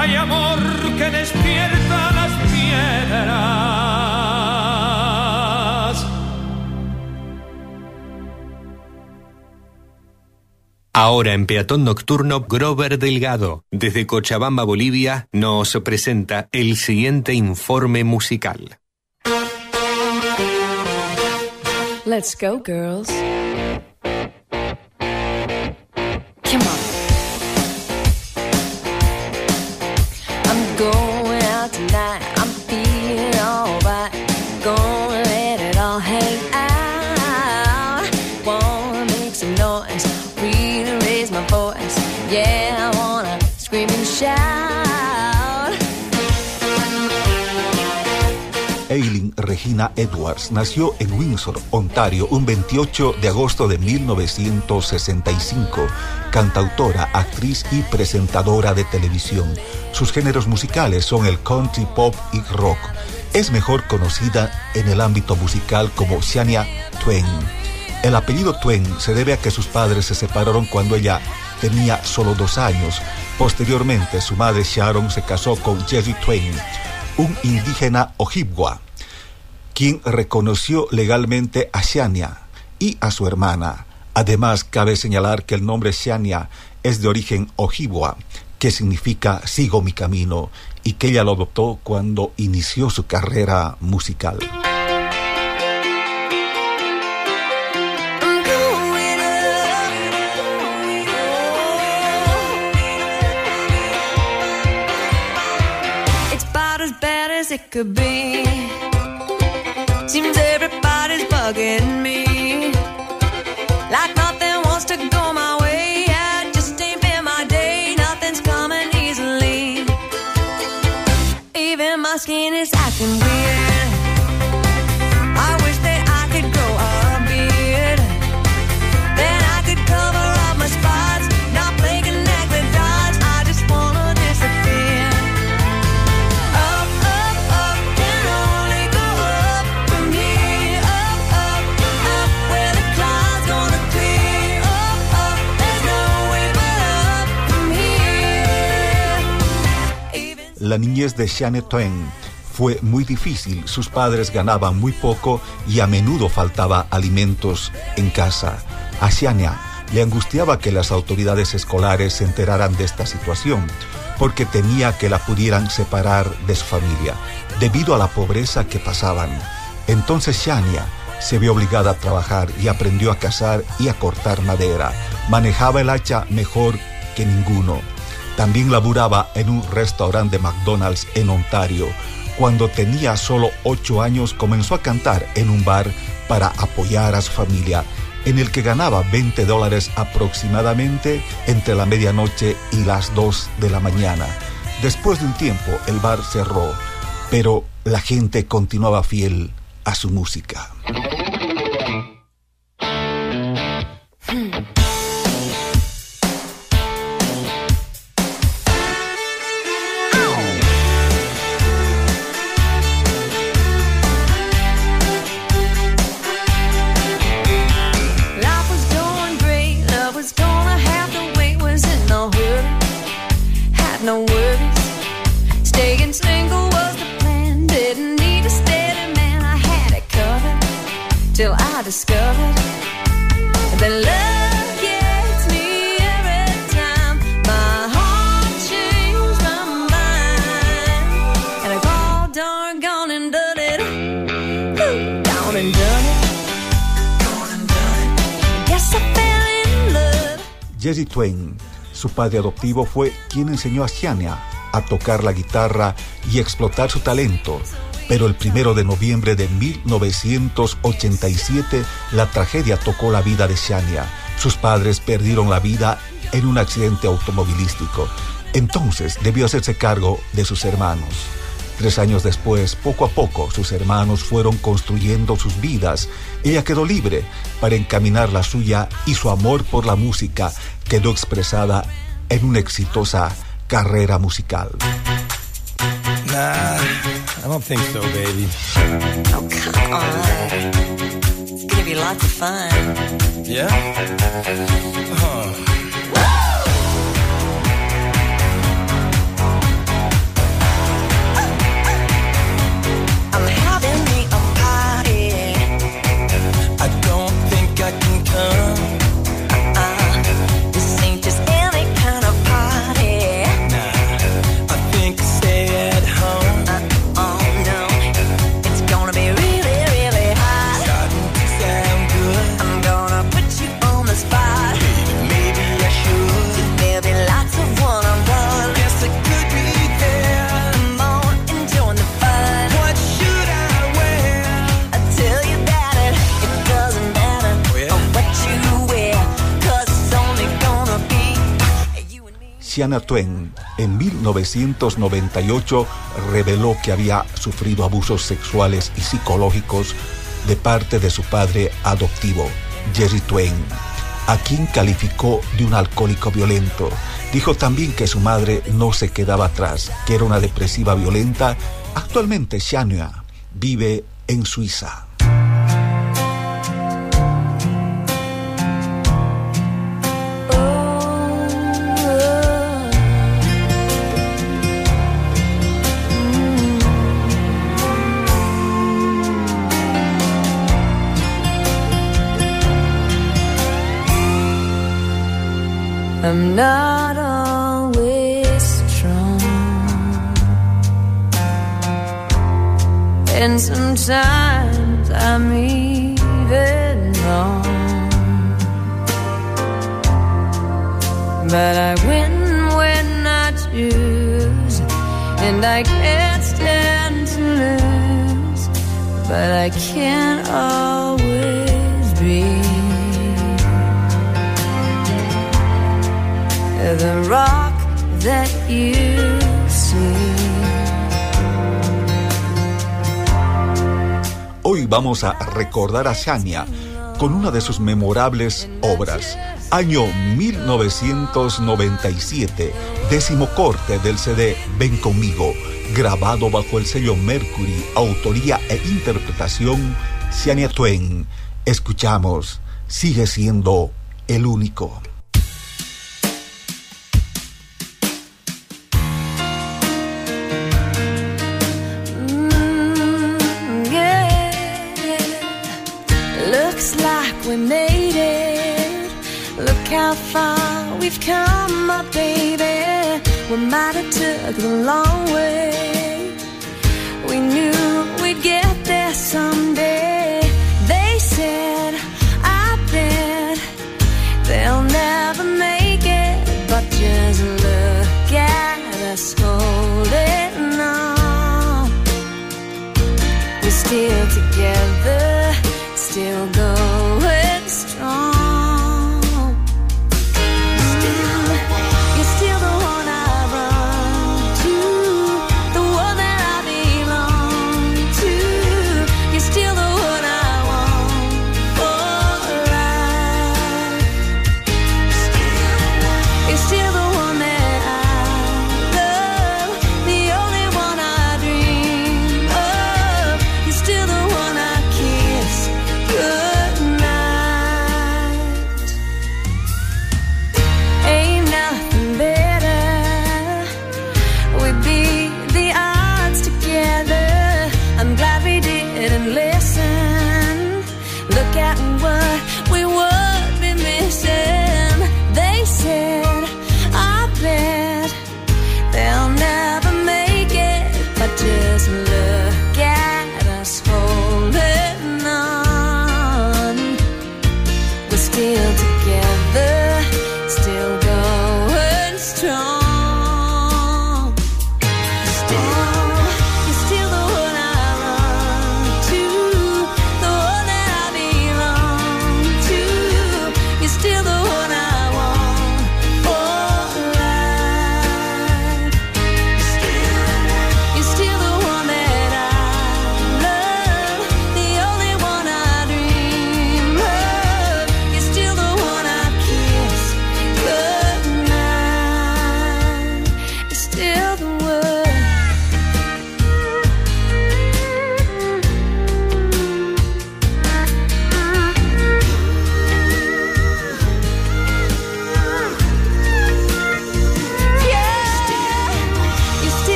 Hay amor que despierta las piedras. Ahora en Peatón Nocturno, Grover Delgado, desde Cochabamba, Bolivia, nos presenta el siguiente informe musical. Let's go, girls. Come on. I'm going Regina Edwards nació en Windsor, Ontario, un 28 de agosto de 1965. Cantautora, actriz y presentadora de televisión. Sus géneros musicales son el country, pop y rock. Es mejor conocida en el ámbito musical como Shania Twain. El apellido Twain se debe a que sus padres se separaron cuando ella tenía solo dos años. Posteriormente, su madre Sharon se casó con Jerry Twain, un indígena ojibwa, quien reconoció legalmente a Shania y a su hermana. Además, cabe señalar que el nombre Shania es de origen ojibwa, que significa sigo mi camino, y que ella lo adoptó cuando inició su carrera musical. It could be. Bugging me. Like nothing wants to go my La niñez de Shania Twain fue muy difícil. Sus padres ganaban muy poco y a menudo faltaba alimentos en casa. A Shania le angustiaba que las autoridades escolares se enteraran de esta situación, porque temía que la pudieran separar de su familia, debido a la pobreza que pasaban. Entonces Shania se vio obligada a trabajar y aprendió a cazar y a cortar madera. Manejaba el hacha mejor que ninguno. También laburaba en un restaurante de McDonald's en Ontario. Cuando tenía solo ocho años comenzó a cantar en un bar para apoyar a su familia, en el que ganaba 20 dólares aproximadamente entre la medianoche y las 2 de la mañana. Después de un tiempo el bar cerró, pero la gente continuaba fiel a su música. discovered. Jesse Twain, su padre adoptivo, fue quien enseñó a Siania a tocar la guitarra y explotar su talento, pero el primero de noviembre de 1987, la tragedia tocó la vida de Shania. Sus padres perdieron la vida en un accidente automovilístico. Entonces debió hacerse cargo de sus hermanos. Tres años después, poco a poco, sus hermanos fueron construyendo sus vidas. Ella quedó libre para encaminar la suya y su amor por la música quedó expresada en una exitosa carrera musical. I don't think so, baby. Oh, come on. It's gonna be lots of fun. Yeah? <laughs> Shania Twain en 1998 reveló que había sufrido abusos sexuales y psicológicos de parte de su padre adoptivo, Jerry Twain, a quien calificó de un alcohólico violento. Dijo también que su madre no se quedaba atrás, que era una depresiva violenta. Actualmente Shania vive en Suiza. I'm not always strong, and sometimes I'm even wrong. But I win when I choose, and I can't stand to lose. But I can't always be. The rock that you see. Hoy vamos a recordar a Shania con una de sus memorables obras. Año 1997, décimo corte del CD Ven conmigo, grabado bajo el sello Mercury, autoría e interpretación Shania Twain. Escuchamos, sigue siendo el único. We've come, my baby. We might have took the long way.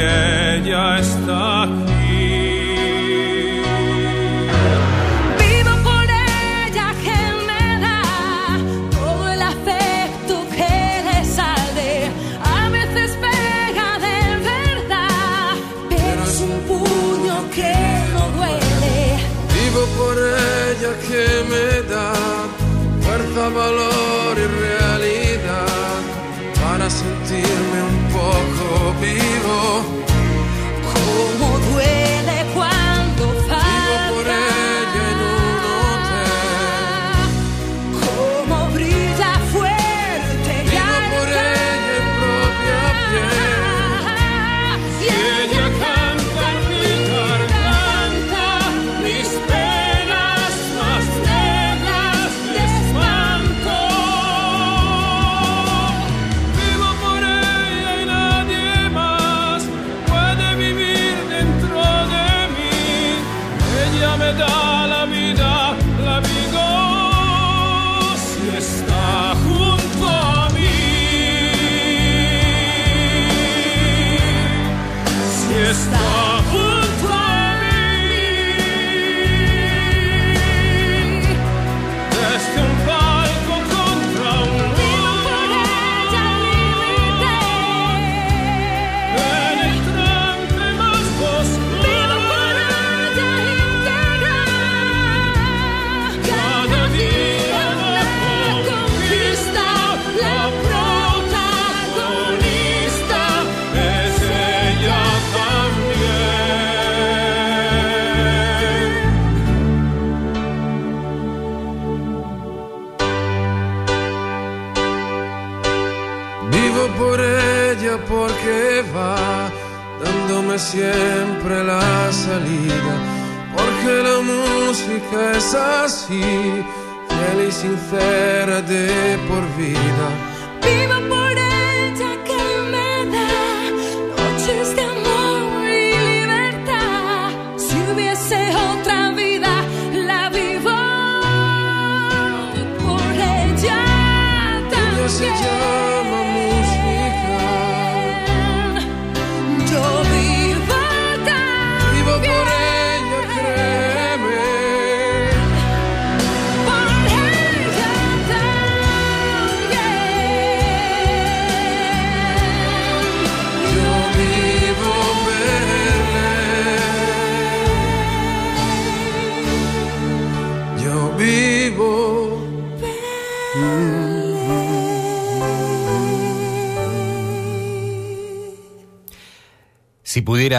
ella está aquí.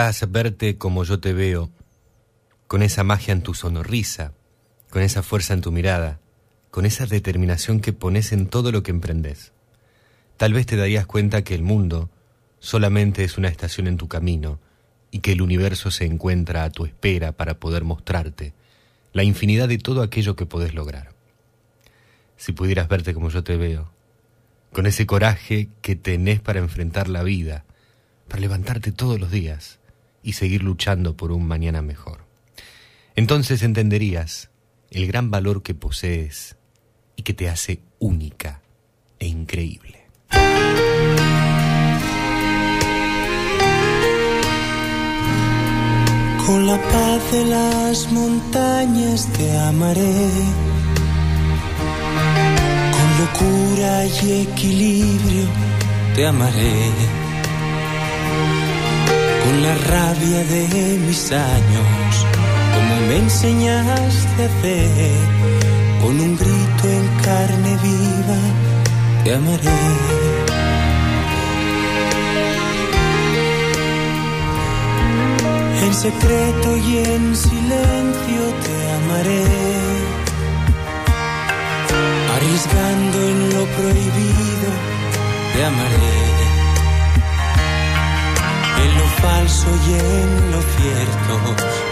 Pudieras verte como yo te veo, con esa magia en tu sonrisa, con esa fuerza en tu mirada, con esa determinación que pones en todo lo que emprendes, tal vez te darías cuenta que el mundo solamente es una estación en tu camino y que el universo se encuentra a tu espera para poder mostrarte la infinidad de todo aquello que podés lograr. Si pudieras verte como yo te veo, con ese coraje que tenés para enfrentar la vida, para levantarte todos los días y seguir luchando por un mañana mejor. Entonces entenderías el gran valor que posees y que te hace única e increíble. Con la paz de las montañas te amaré. Con locura y equilibrio te amaré. Con la rabia de mis años, como me enseñaste a hacer. Con un grito en carne viva te amaré. En secreto y en silencio te amaré, arriesgando en lo prohibido te amaré, falso y en lo cierto,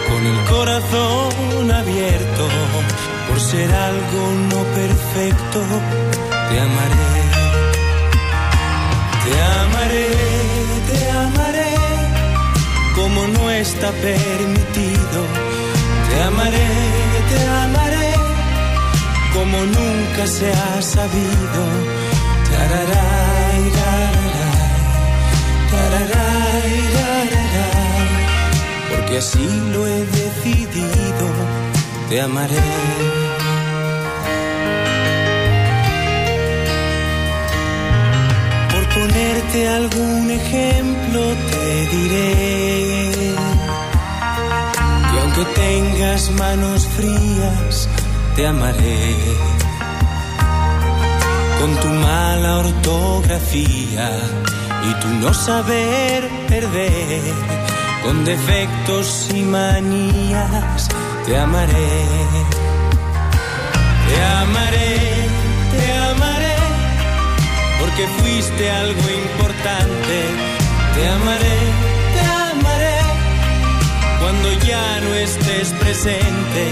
con el corazón abierto, por ser algo no perfecto, te amaré, te amaré, te amaré como no está permitido. Te amaré, te amaré, como nunca se ha sabido. Tararay, tararay, tararay, porque así lo he decidido. Te amaré. Por ponerte algún ejemplo te diré que aunque tengas manos frías te amaré con tu mala ortografía y tu no saber perder con defectos y manías te amaré te amaré te amaré porque fuiste algo importante. Te amaré, te amaré cuando ya no estés presente.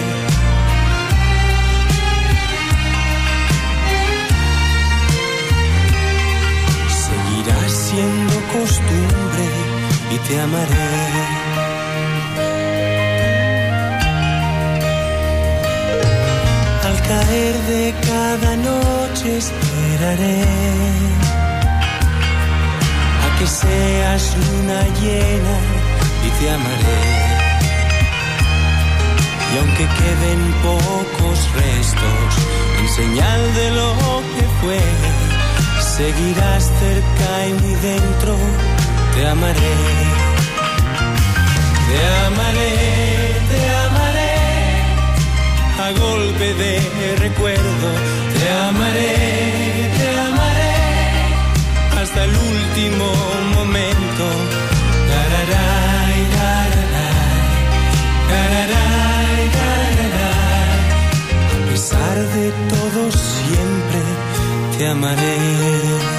Seguirás siendo costumbre y te amaré. Al caer de cada noche esperaré a que seas luna llena y te amaré. Y aunque queden pocos restos en señal de lo que fue, seguirás cerca y muy dentro, te amaré. Te amaré, te amaré a golpe de recuerdo. Te amaré, te amaré hasta el último momento. Tararay, tararay, tararay, tararay. A pesar de todo siempre te amaré.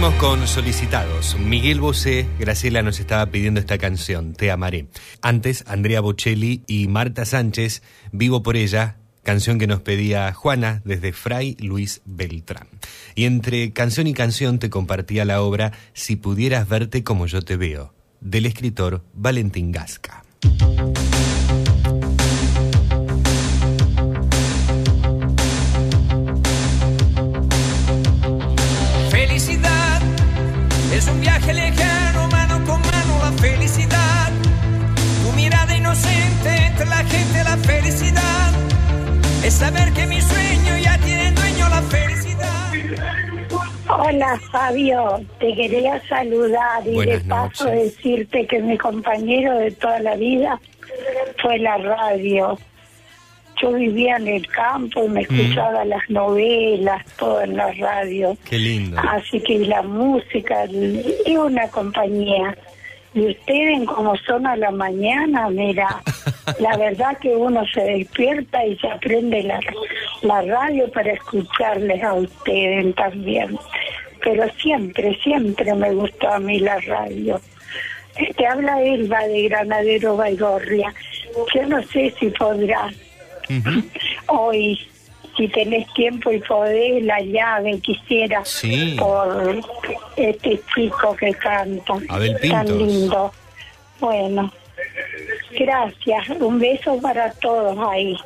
Con solicitados. Miguel Bosé, Graciela nos estaba pidiendo esta canción, Te amaré. Antes, Andrea Bocelli y Marta Sánchez, Vivo por ella, canción que nos pedía Juana desde Fray Luis Beltrán. Y entre canción y canción te compartía la obra Si pudieras verte como yo te veo, del escritor Valentín Gasca. Es un viaje lejano, mano con mano, la felicidad. Tu mirada inocente entre la gente, la felicidad. Es saber que mi sueño ya tiene dueño la felicidad. Hola Fabio, te quería saludar y Buenas de paso noches. decirte que mi compañero de toda la vida fue la radio. Yo vivía en el campo y me escuchaba las novelas, todo en la radio. Qué lindo. Así que la música es una compañía. Y ustedes como son a la mañana, mira, <laughs> la verdad que uno se despierta y se aprende la, la radio para escucharles a ustedes también. Pero siempre, siempre me gustó a mí la radio. Este habla Elba de Granadero Baigorria. Yo no sé si podrás hoy, si tenés tiempo y podés, la llave quisiera Sí. por este chico que canta. Abel Tan Pintos. lindo. Bueno, gracias. Un beso para todos ahí.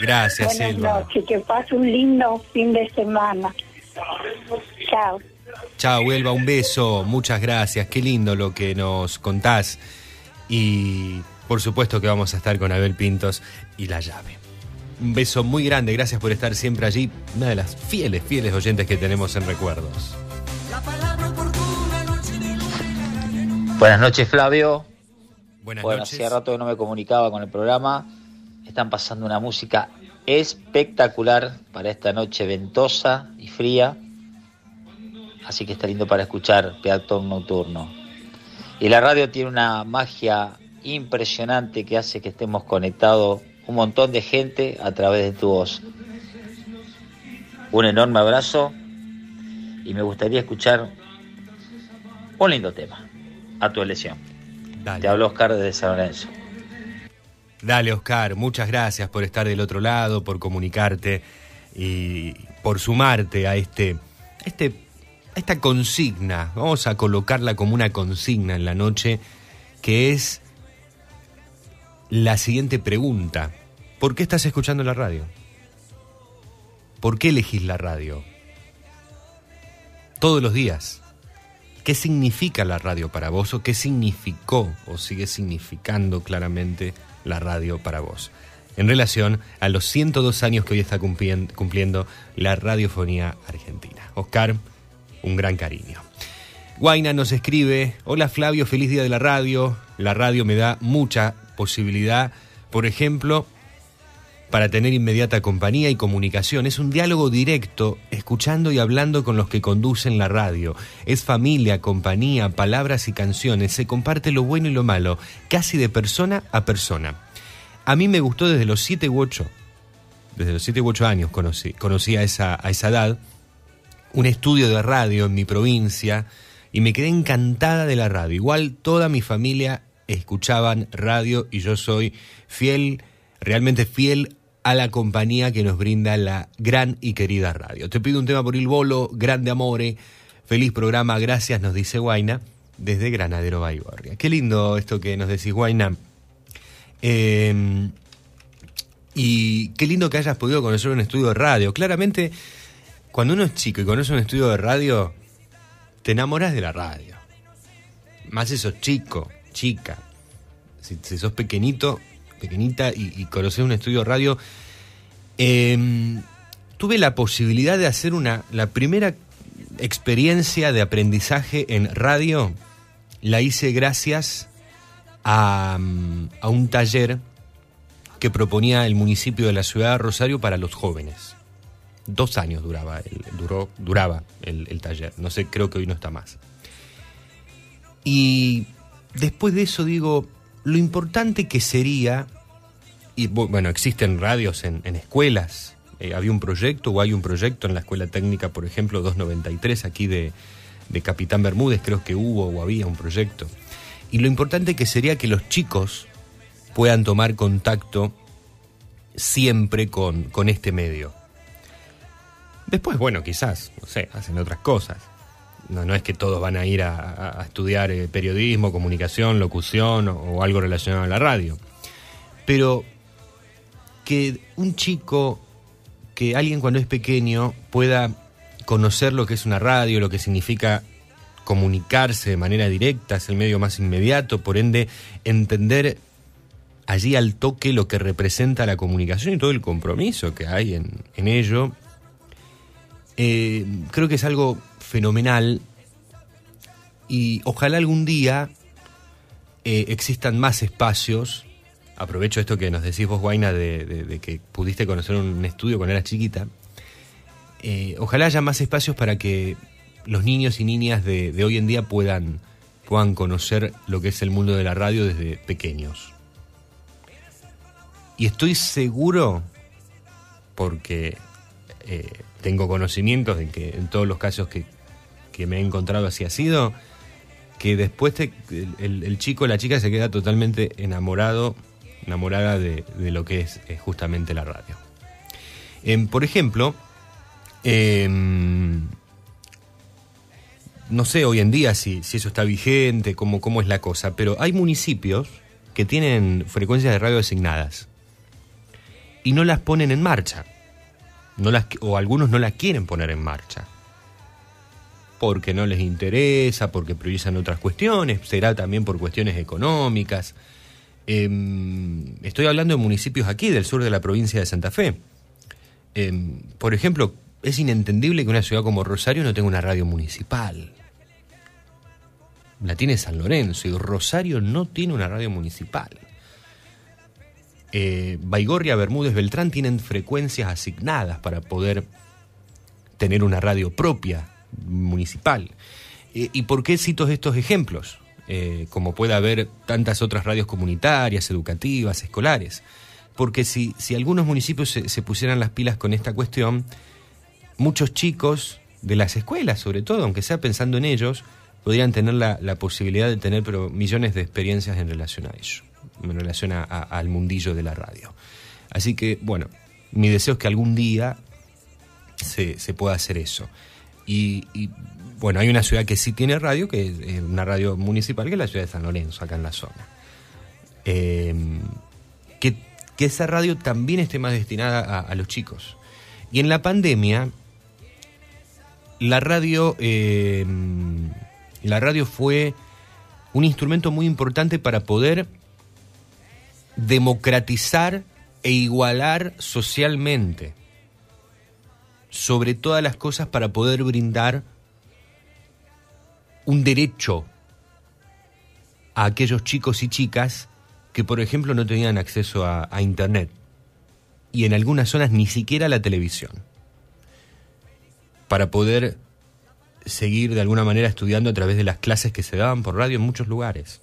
Gracias, Buenas Elba. noches. Que pase un lindo fin de semana. Chao. Chao, Elba, un beso. Muchas gracias. Qué lindo lo que nos contás. Y por supuesto que vamos a estar con Abel Pintos y la llave. Un beso muy grande. Gracias por estar siempre allí. Una de las fieles, fieles oyentes que tenemos en Recuerdos. Buenas noches, Flavio. Buenas bueno, noches. hacía rato que no me comunicaba con el programa. Están pasando una música espectacular para esta noche ventosa y fría. Así que está lindo para escuchar Peatón Nocturno. Y la radio tiene una magia impresionante que hace que estemos conectados un montón de gente a través de tu voz. Un enorme abrazo y me gustaría escuchar un lindo tema a tu elección. Te hablo Oscar desde San Lorenzo. Dale, Oscar, muchas gracias por estar del otro lado, por comunicarte y por sumarte a este, este, a esta consigna. Vamos a colocarla como una consigna en la noche, que es la siguiente pregunta. ¿Por qué estás escuchando la radio? ¿Por qué elegís la radio? Todos los días. ¿Qué significa la radio para vos o qué significó o sigue significando claramente la radio para vos? En relación a los 102 años que hoy está cumplien- cumpliendo la radiofonía argentina. Oscar, un gran cariño. Guaina nos escribe, hola Flavio, feliz día de la radio. La radio me da mucha posibilidad, por ejemplo, para tener inmediata compañía y comunicación. Es un diálogo directo, escuchando y hablando con los que conducen la radio. Es familia, compañía, palabras y canciones. Se comparte lo bueno y lo malo, casi de persona a persona. A mí me gustó desde los 7 u 8. Desde los 7 u 8 años conocí, a, esa, a esa edad un estudio de radio en mi provincia y me quedé encantada de la radio. Igual toda mi familia escuchaban radio y yo soy fiel, realmente fiel a la compañía que nos brinda la gran y querida radio. Te pido un tema por el bolo, grande amore, feliz programa, gracias, nos dice Guaina, desde Granadero Baigorria. Qué lindo esto que nos decís, Guaina. Eh, y qué lindo que hayas podido conocer un estudio de radio. Claramente, cuando uno es chico y conoce un estudio de radio, te enamoras de la radio. Más sos chico, chica. Si, sos pequeñito, pequeñita y, y conoces un estudio radio. eh, tuve la posibilidad de hacer una. La primera experiencia de aprendizaje en radio la hice gracias a, mm, a un taller que proponía el municipio de la ciudad de Rosario para los jóvenes. Dos años duraba el, duró, duraba el, el taller. No sé, creo que hoy no está más. Y después de eso digo, lo importante que sería, y bu- bueno, existen radios en, en escuelas, eh, había un proyecto o hay un proyecto en la Escuela Técnica, por ejemplo, 293, aquí de, de Capitán Bermúdez, creo que hubo o había un proyecto. Y lo importante que sería que los chicos puedan tomar contacto siempre con, con este medio. Después, bueno, quizás, no sé, hacen otras cosas. No, no es que todos van a ir a, estudiar eh, periodismo, comunicación, locución o, o algo relacionado a la radio. Pero que un chico, que alguien cuando es pequeño pueda conocer lo que es una radio, lo que significa comunicarse de manera directa, es el medio más inmediato, por ende entender allí al toque lo que representa la comunicación y todo el compromiso que hay en, en ello, eh, creo que es algo fenomenal y ojalá algún día eh, existan más espacios aprovecho esto que nos decís vos, Guaina, de, que pudiste conocer un estudio cuando eras chiquita. Eh, ojalá haya más espacios para que los niños y niñas de, de hoy en día puedan, puedan conocer lo que es el mundo de la radio desde pequeños. Y estoy seguro, porque eh, tengo conocimientos de que en todos los casos que, que me he encontrado así ha sido, que después el, el- chico la chica se queda totalmente enamorado, enamorada de, lo que es eh, justamente la radio. Em, por ejemplo, em, no sé hoy en día si, si eso está vigente, cómo, cómo es la cosa, pero hay municipios que tienen frecuencias de radio asignadas y no las ponen en marcha. O algunos no las quieren poner en marcha. Porque no les interesa, porque priorizan otras cuestiones, será también por cuestiones económicas. Em, estoy hablando de municipios aquí, del sur de la provincia de Santa Fe. Em, por ejemplo, es inentendible que una ciudad como Rosario no tenga una radio municipal. La tiene San Lorenzo y Rosario no tiene una radio municipal. Eh, Baigorria, Bermúdez, Beltrán tienen frecuencias asignadas para poder tener una radio propia, municipal. Eh, ¿Y por qué cito estos ejemplos? Eh, como puede haber tantas otras radios comunitarias, educativas, escolares. Porque si, si algunos municipios se, pusieran las pilas con esta cuestión, muchos chicos de las escuelas, sobre todo, aunque sea pensando en ellos, podrían tener la, la posibilidad de tener pero millones de experiencias en relación a ello, en relación al mundillo de la radio. Así que, bueno, mi deseo es que algún día se, se pueda hacer eso. Y, bueno, hay una ciudad que sí tiene radio, que es una radio municipal, que es la ciudad de San Lorenzo, acá en la zona. Eh, que, que esa radio también esté más destinada a, los chicos. Y en la pandemia, la radio, eh, la radio fue un instrumento muy importante para poder democratizar e igualar socialmente sobre todas las cosas para poder brindar un derecho a aquellos chicos y chicas que, por ejemplo, no tenían acceso a, Internet y en algunas zonas ni siquiera a la televisión, para poder seguir de alguna manera estudiando a través de las clases que se daban por radio en muchos lugares.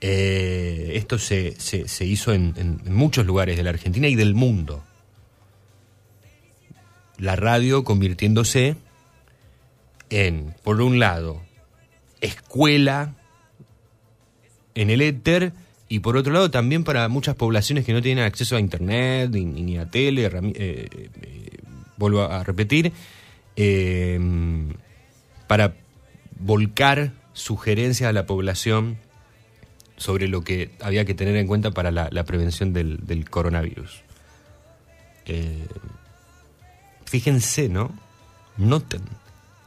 Eh, esto se, se- se hizo en- en muchos lugares de la Argentina y del mundo. La radio convirtiéndose en, por un lado, escuela en el éter y por otro lado también para muchas poblaciones que no tienen acceso a internet ni, a tele, eh, eh, vuelvo a repetir, eh, para volcar sugerencias a la población sobre lo que había que tener en cuenta para la, prevención del, del coronavirus. Fíjense, ¿no? Noten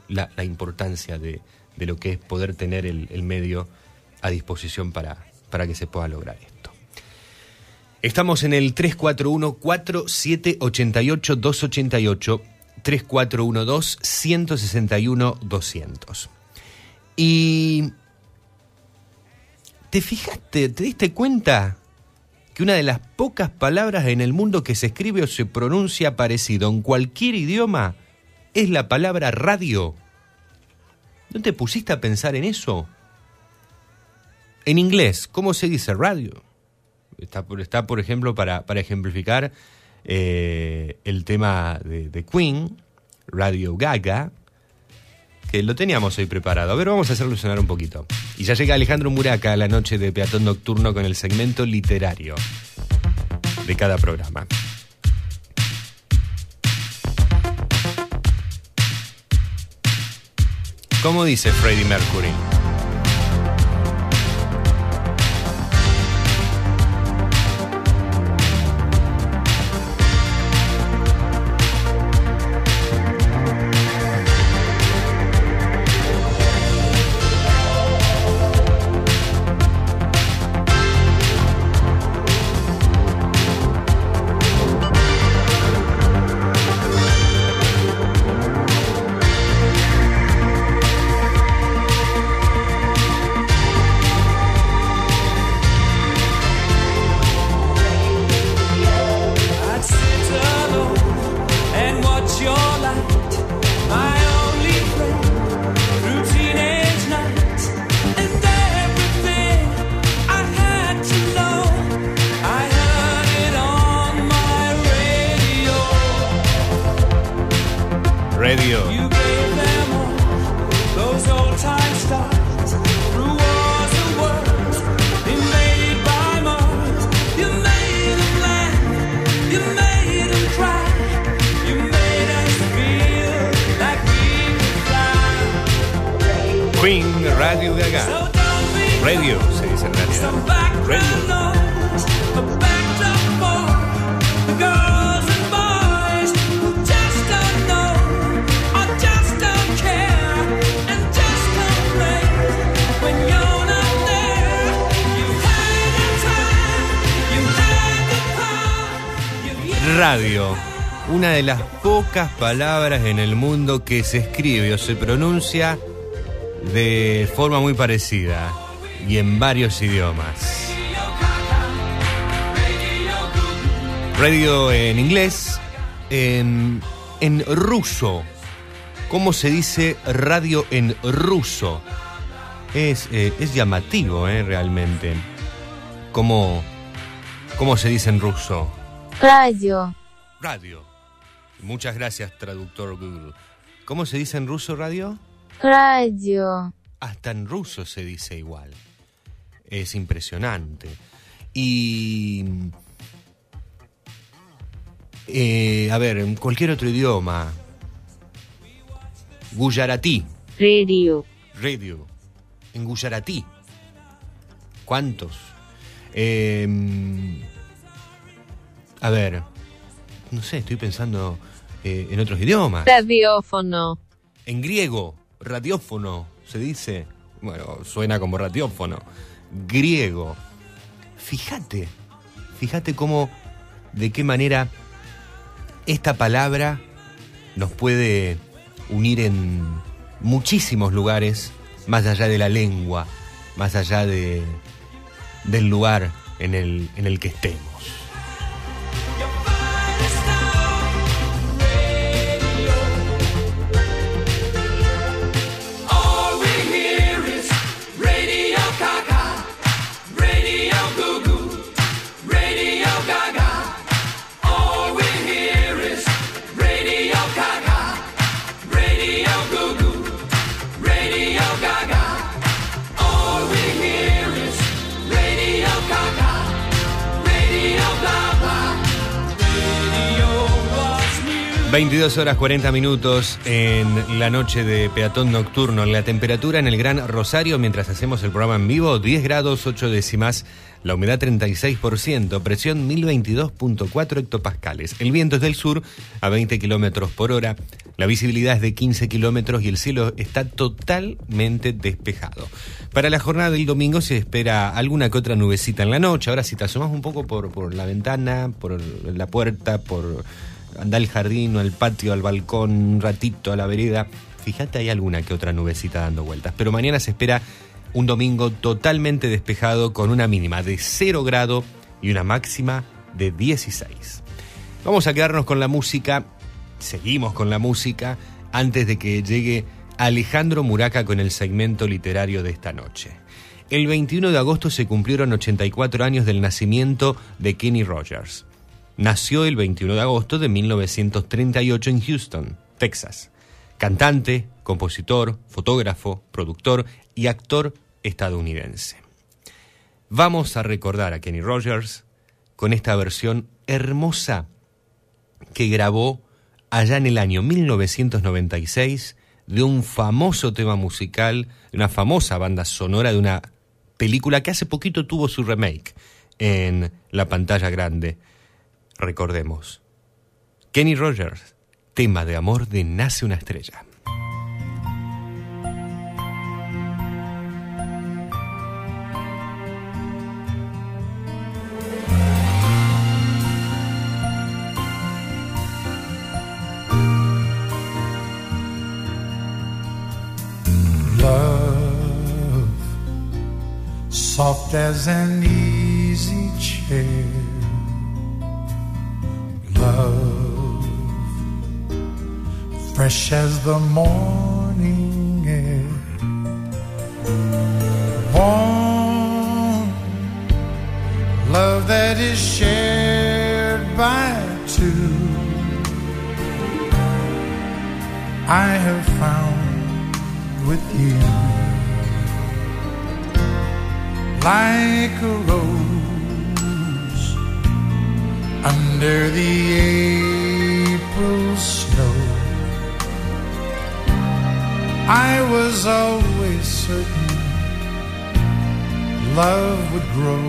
la, la importancia de, de lo que es poder tener el, el medio a disposición para, para que se pueda lograr esto. Estamos en el 341-4788-288, 3412-161-200. Y ¿Te fijaste, te diste cuenta que una de las pocas palabras en el mundo que se escribe o se pronuncia parecido en cualquier idioma es la palabra radio? ¿No te pusiste a pensar en eso? En inglés, ¿cómo se dice radio? Está, por- ejemplo, para, para ejemplificar eh, el tema de Queen, Radio Gaga, que lo teníamos hoy preparado. A ver, vamos a hacerlo sonar un poquito. Y ya llega Alejandro Muraca a la noche de Peatón Nocturno con el segmento literario de cada programa. ¿Cómo dice Freddie Mercury? Palabras en el mundo que se escribe o se pronuncia de forma muy parecida y en varios idiomas. Radio en inglés, en, en ruso. ¿Cómo se dice radio en ruso? Es, eh, es llamativo, eh, realmente. ¿Cómo, ¿Cómo se dice en ruso? Radio. Radio. Muchas gracias, traductor Google. ¿Cómo se dice en ruso radio? Radio. Hasta en ruso se dice igual. Es impresionante. Y... eh, a ver, en cualquier otro idioma. Gujaratí. Radio. Radio. En Gujaratí. ¿Cuántos? Eh, a ver. No sé, estoy pensando eh, en otros idiomas. Radiófono. En griego, radiófono, se dice. Bueno, suena como radiófono. Griego. Fíjate, fíjate cómo, de qué manera esta palabra nos puede unir en muchísimos lugares, más allá de la lengua, más allá de, del lugar en el, en el que estemos. 22 horas 40 minutos en la noche de peatón nocturno. La temperatura en el Gran Rosario mientras hacemos el programa en vivo, 10 grados 8 décimas. La humedad 36%, presión 1022.4 hectopascales. El viento es del sur a 20 kilómetros por hora. La visibilidad es de 15 kilómetros y el cielo está totalmente despejado. Para la jornada del domingo se espera alguna que otra nubecita en la noche. Ahora, si te asomas un poco por, por la ventana, por la puerta, por anda al jardín o al patio, al balcón, un ratito a la vereda. Fíjate, hay alguna que otra nubecita dando vueltas. Pero mañana se espera un domingo totalmente despejado con una mínima de 0 grado y una máxima de 16. Vamos a quedarnos con la música, seguimos con la música, antes de que llegue Alejandro Muraca con el segmento literario de esta noche. El 21 de agosto se cumplieron 84 años del nacimiento de Kenny Rogers. Nació el 21 de agosto de 1938 en Houston, Texas. Cantante, compositor, fotógrafo, productor y actor estadounidense. Vamos a recordar a Kenny Rogers con esta versión hermosa que grabó allá en el año 1996 de un famoso tema musical, de una famosa banda sonora de una película que hace poquito tuvo su remake en la pantalla grande. Recordemos. Kenny Rogers, tema de amor de Nace una estrella. Soft as an easy chair. Love, fresh as the morning air. Warm, love that is shared by two. I have found with you. Like a rose under the April snow. I was always certain love would grow.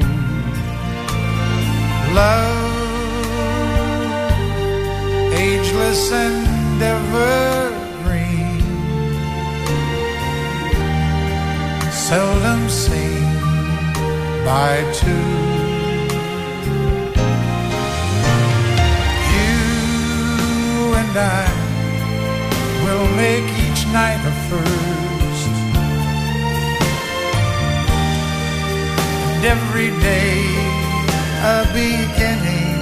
Love, ageless and evergreen, seldom seen by two. And I will make each night a first. And every day a beginning.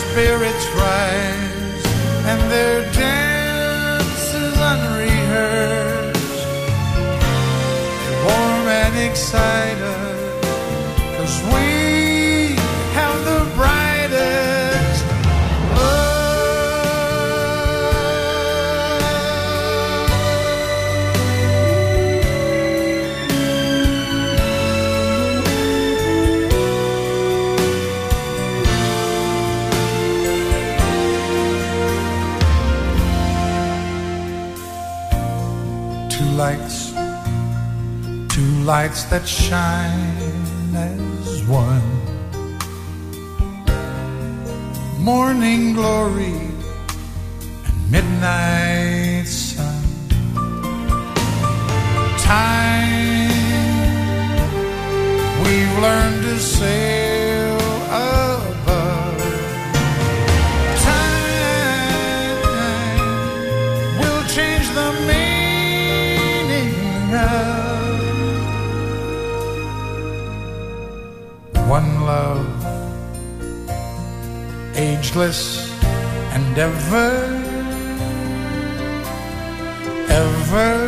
Spirits rise and their dance is unrehearsed. They warm and excite us, cause we lights that shine as one. Morning glory and midnight sun. Time, we've learned to sail love, ageless and ever, ever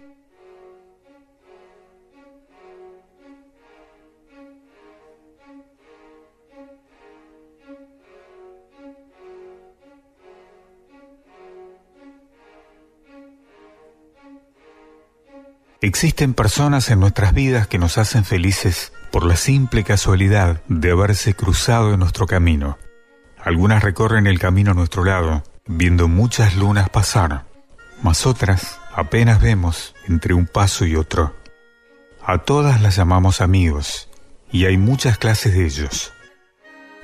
Existen personas en nuestras vidas que nos hacen felices por la simple casualidad de haberse cruzado en nuestro camino. Algunas recorren el camino a nuestro lado, viendo muchas lunas pasar, mas otras apenas vemos entre un paso y otro. A todas las llamamos amigos, y hay muchas clases de ellos.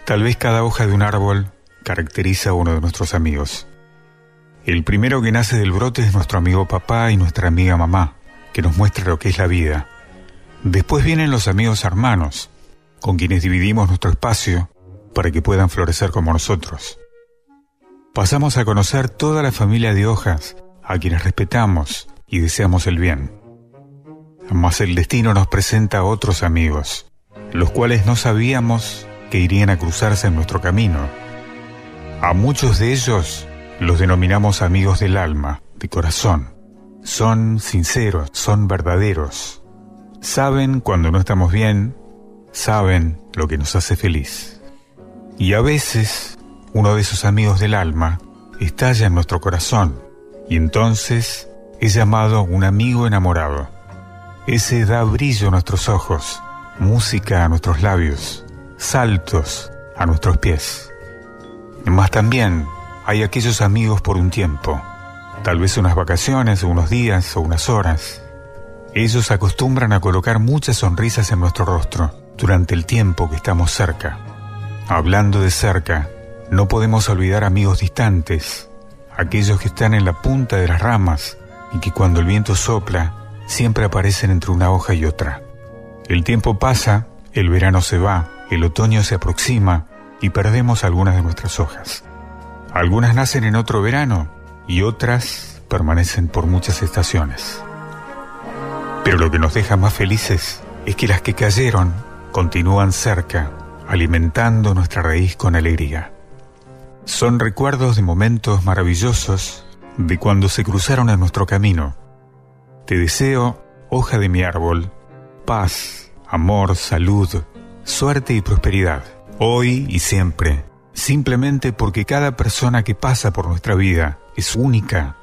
Tal vez cada hoja de un árbol caracteriza a uno de nuestros amigos. El primero que nace del brote es nuestro amigo papá y nuestra amiga mamá, que nos muestra lo que es la vida. Después vienen los amigos hermanos, con quienes dividimos nuestro espacio para que puedan florecer como nosotros. Pasamos a conocer toda la familia de hojas, a quienes respetamos y deseamos el bien. Mas el destino nos presenta a otros amigos, los cuales no sabíamos que irían a cruzarse en nuestro camino. A muchos de ellos los denominamos amigos del alma, de corazón. Son sinceros, son verdaderos. Saben cuando no estamos bien, saben lo que nos hace feliz. Y a veces, uno de esos amigos del alma estalla en nuestro corazón y entonces es llamado un amigo enamorado. Ese da brillo a nuestros ojos, música a nuestros labios, saltos a nuestros pies. Mas también hay aquellos amigos por un tiempo, tal vez unas vacaciones, unos días o unas horas. Ellos acostumbran a colocar muchas sonrisas en nuestro rostro durante el tiempo que estamos cerca. Hablando de cerca, No podemos olvidar amigos distantes, aquellos que están en la punta de las ramas y que cuando el viento sopla siempre aparecen entre una hoja y otra. El tiempo pasa, el verano se va, el otoño se aproxima y perdemos algunas de nuestras hojas. Algunas nacen en otro verano y otras permanecen por muchas estaciones. Pero lo que nos deja más felices es que las que cayeron continúan cerca, alimentando nuestra raíz con alegría. Son recuerdos de momentos maravillosos de cuando se cruzaron en nuestro camino. Te deseo, hoja de mi árbol, paz, amor, salud, suerte y prosperidad, hoy y siempre, simplemente porque cada persona que pasa por nuestra vida es única,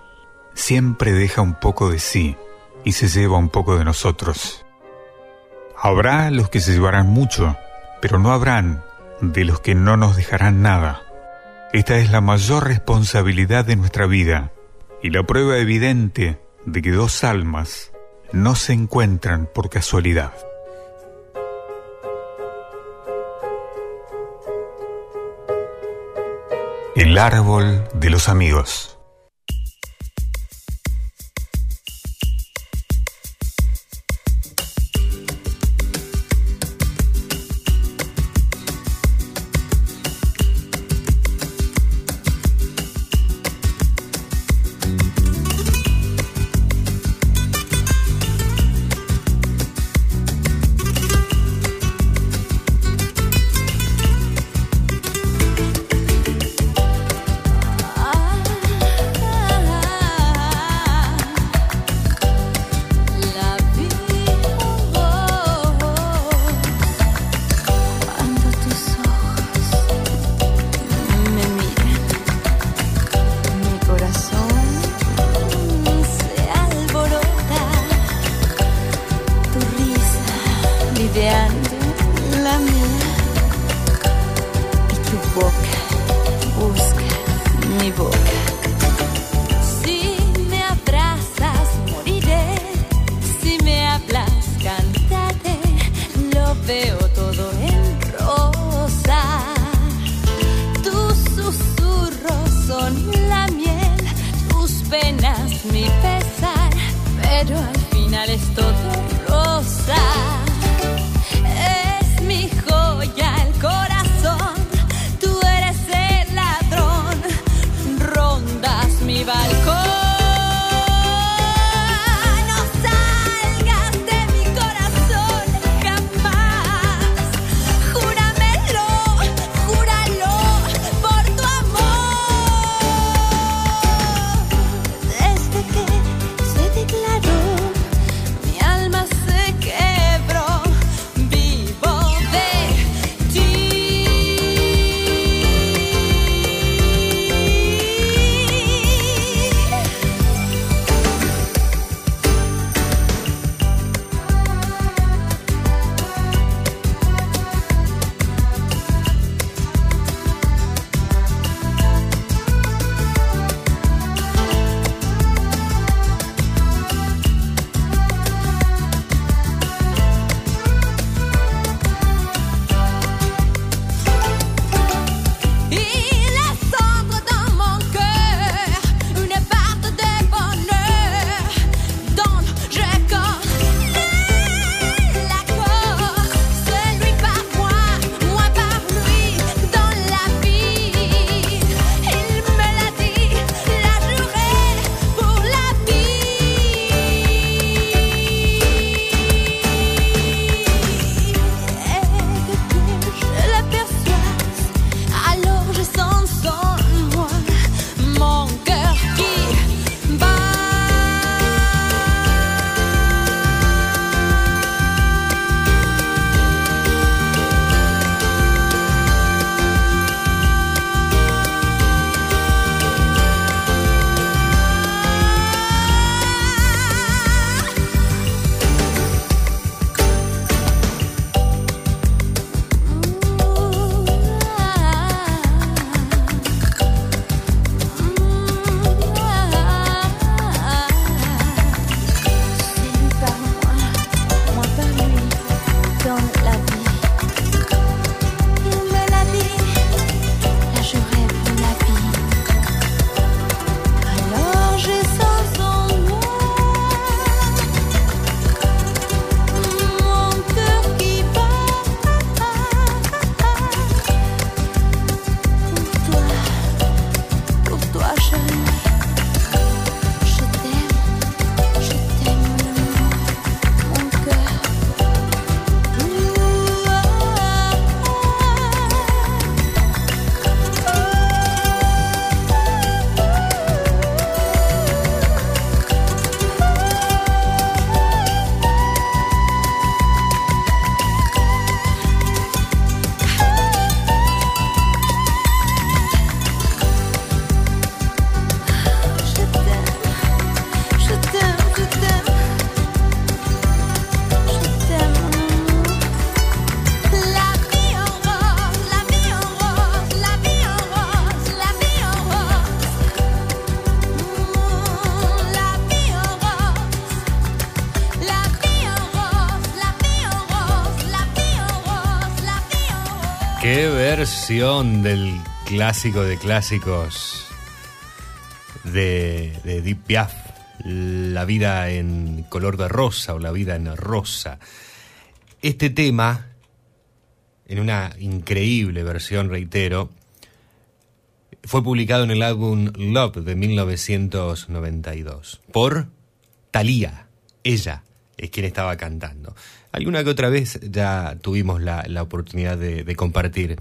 siempre deja un poco de sí y se lleva un poco de nosotros. Habrá los que se llevarán mucho, pero no habrán de los que no nos dejarán nada. Esta es la mayor responsabilidad de nuestra vida y la prueba evidente de que dos almas no se encuentran por casualidad. El árbol de los amigos. Versión del clásico de clásicos de, de Deep Piaf, La vida en color de rosa o La vida en rosa. Este tema, en una increíble versión, reitero, fue publicado en el álbum Love de 1992 por Thalía. Ella es quien estaba cantando. Alguna que otra vez ya tuvimos la, la oportunidad de, de compartir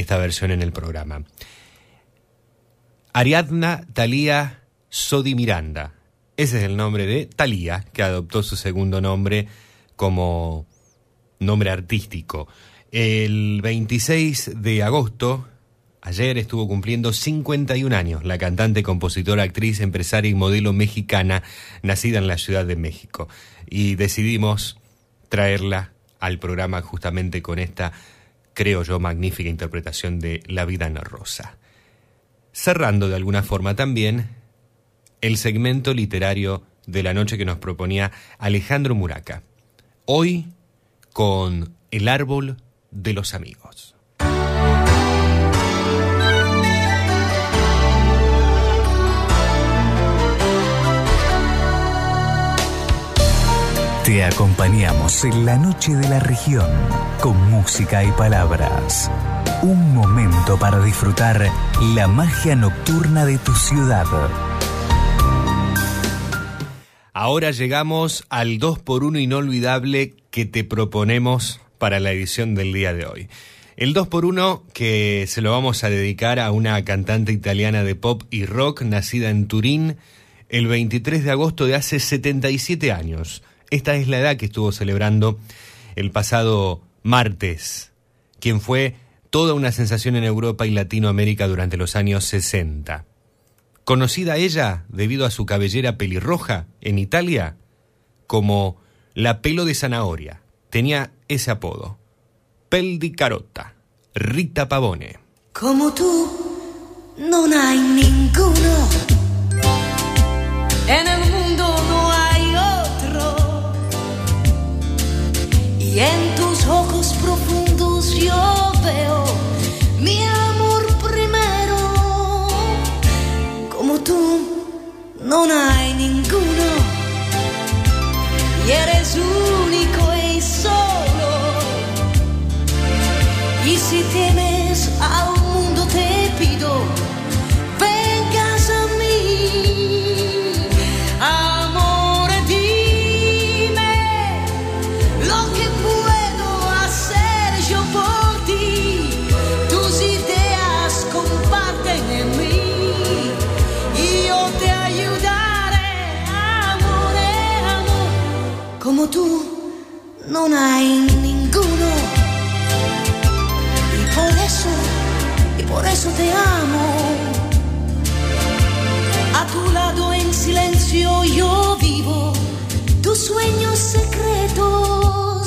esta versión en el programa. Ariadna Thalía Sodi Miranda. Ese es el nombre de Thalía, que adoptó su segundo nombre como nombre artístico. El 26 de agosto, ayer estuvo cumpliendo 51 años, la cantante, compositora, actriz, empresaria y modelo mexicana, nacida en la Ciudad de México. Y decidimos traerla al programa justamente con esta, creo yo, magnífica interpretación de La vida en rosa. Cerrando de alguna forma también el segmento literario de la noche que nos proponía Alejandro Muraca. Hoy con El árbol de los amigos. Te acompañamos en la noche de la región con música y palabras. Un momento para disfrutar la magia nocturna de tu ciudad. Ahora llegamos al 2x1 inolvidable que te proponemos para la edición del día de hoy. El 2x1 que se lo vamos a dedicar a una cantante italiana de pop y rock nacida en Turín el 23 de agosto de hace 77 años. Esta es la edad que estuvo celebrando el pasado martes, quien fue toda una sensación en Europa y Latinoamérica durante los años 60. Conocida ella, debido a su cabellera pelirroja, en Italia, como la pelo de zanahoria. Tenía ese apodo. Pel di carota. Rita Pavone. Como tú, non hay ninguno. En el Y en tus ojos profundos yo veo mi amor primero. Como tú, non hay ninguno. Y eres único y solo. Y si tienes al no hay ninguno. Y por eso, y por eso te amo. A tu lado en silencio yo vivo tus sueños secretos.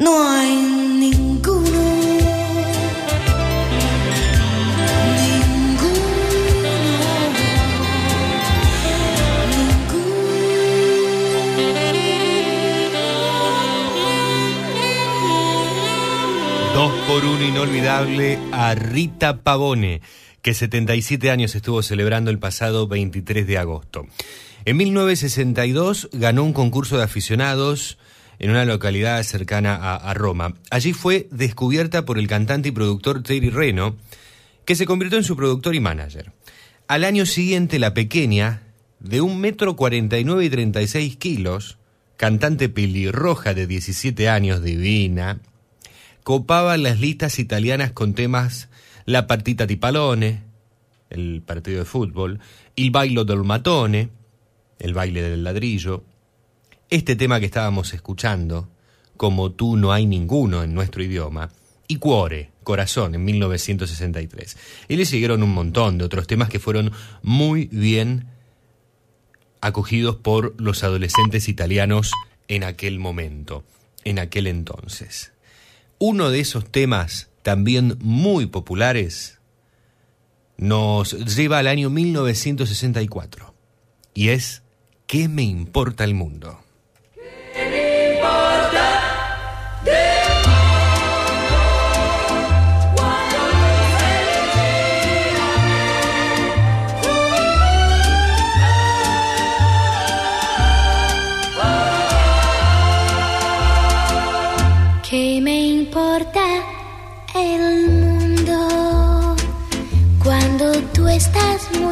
No hay ninguno. Dos por uno inolvidable a Rita Pavone, que 77 años estuvo celebrando el pasado 23 de agosto. En 1962 ganó un concurso de aficionados en una localidad cercana a, Roma. Allí fue descubierta por el cantante y productor Terry Reno, que se convirtió en su productor y manager. Al año siguiente, la pequeña, de un metro cuarenta y nueve y 36 kilos, cantante pelirroja de 17 años, divina, copaba las listas italianas con temas La partita di palone, el partido de fútbol, Il bailo del matone, el baile del ladrillo, este tema que estábamos escuchando, Como tú no hay ninguno en nuestro idioma, y Cuore, Corazón, en 1963. Y le siguieron un montón de otros temas que fueron muy bien acogidos por los adolescentes italianos en aquel momento, en aquel entonces. Uno de esos temas también muy populares nos lleva al año 1964 y es ¿Qué me importa el mundo?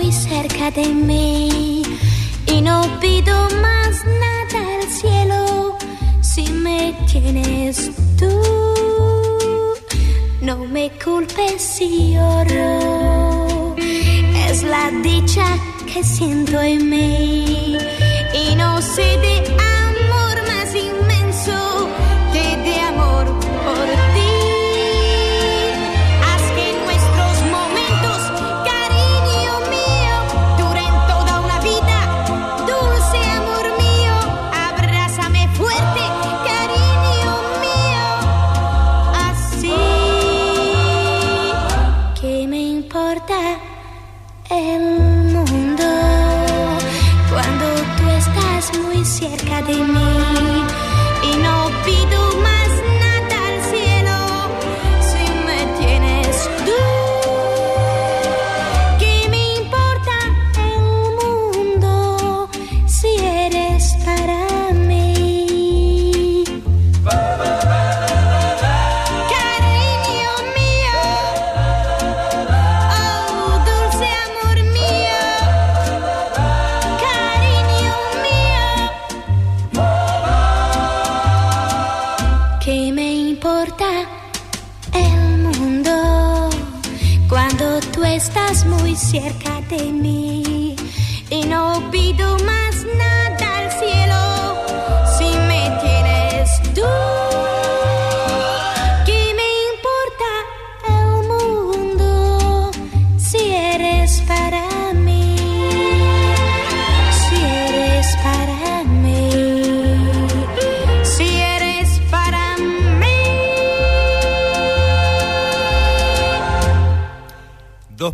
Muy cerca de mí? Y no pido más nada al cielo si me tienes tú. No me culpes si lloro, es la dicha que siento en mí. Y no sé cerca de mí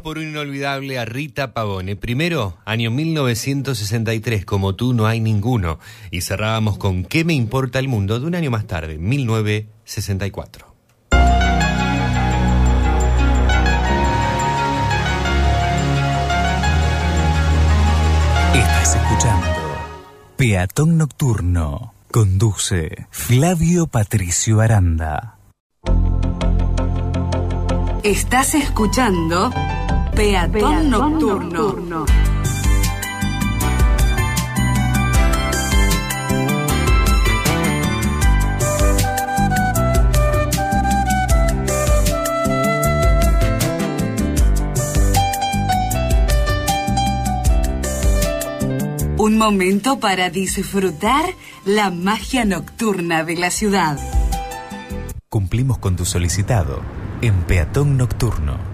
por un inolvidable a Rita Pavone. Primero, año 1963, como tú no hay ninguno. Y cerrábamos con ¿Qué me importa el mundo? de un año más tarde, 1964. Estás escuchando Peatón Nocturno. Conduce Flavio Patricio Aranda. Estás escuchando Peatón, Nocturno. Un momento para disfrutar la magia nocturna de la ciudad. Cumplimos con tu solicitado en Peatón Nocturno.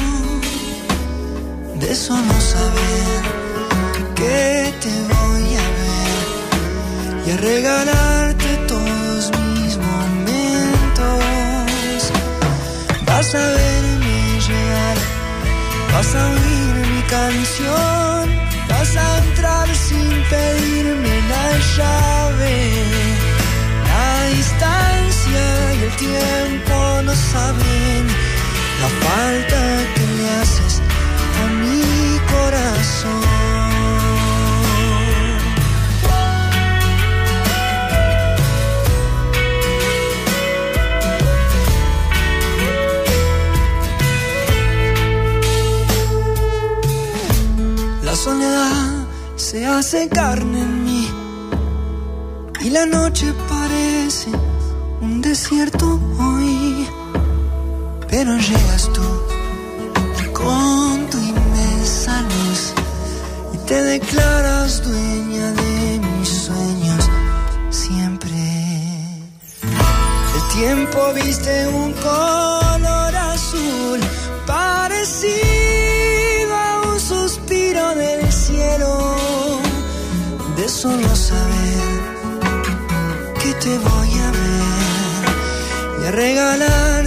de solo saber que te voy a ver y a regalarte todos mis momentos. Vas a verme llegar, vas a oír mi canción, vas a entrar sin pedirme la llave. La distancia y el tiempo no saben la falta que le haces se hace carne en mí y la noche parece un desierto hoy. Pero llegas tú te declaras dueña de mis sueños siempre. El tiempo viste un color azul parecido a un suspiro del cielo de solo saber que te voy a ver y a regalarte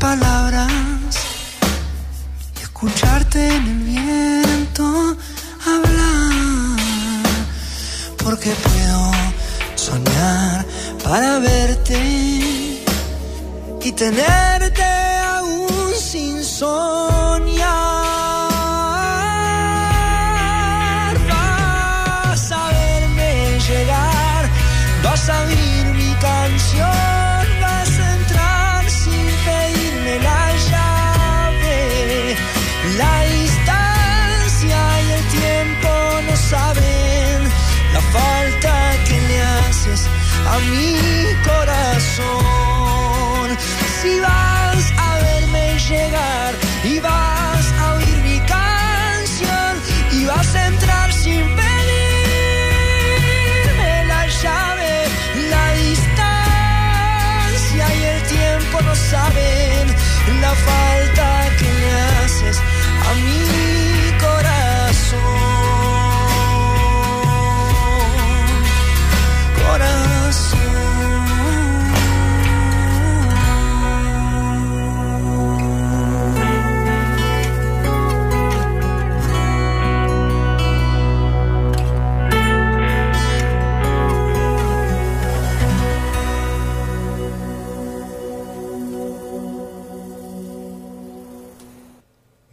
palabras y escucharte en el viento hablar. Porque puedo soñar para verte y tenerte aún sin soñar.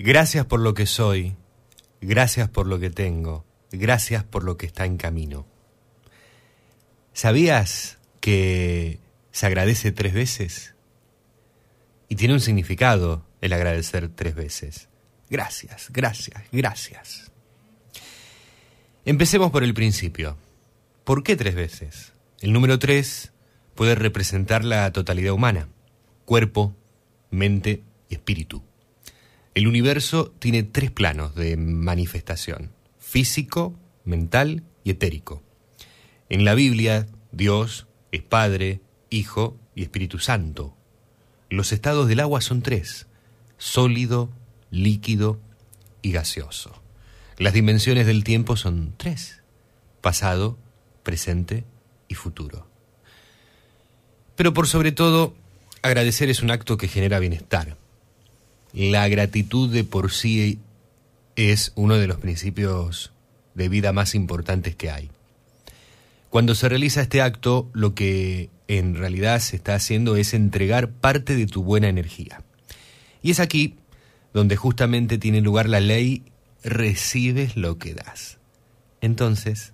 Gracias por lo que soy, gracias por lo que tengo, gracias por lo que está en camino. ¿Sabías que se agradece tres veces? Y tiene un significado el agradecer tres veces. Gracias, gracias, gracias. Empecemos por el principio. ¿Por qué tres veces? El número tres puede representar la totalidad humana, cuerpo, mente y espíritu. El universo tiene tres planos de manifestación, físico, mental y etérico. En la Biblia, Dios es Padre, Hijo y Espíritu Santo. Los estados del agua son tres, sólido, líquido y gaseoso. Las dimensiones del tiempo son tres, pasado, presente y futuro. Pero por sobre todo, agradecer es un acto que genera bienestar. La gratitud de por sí es uno de los principios de vida más importantes que hay. Cuando se realiza este acto, lo que en realidad se está haciendo es entregar parte de tu buena energía. Y es aquí donde justamente tiene lugar la ley, recibes lo que das. entonces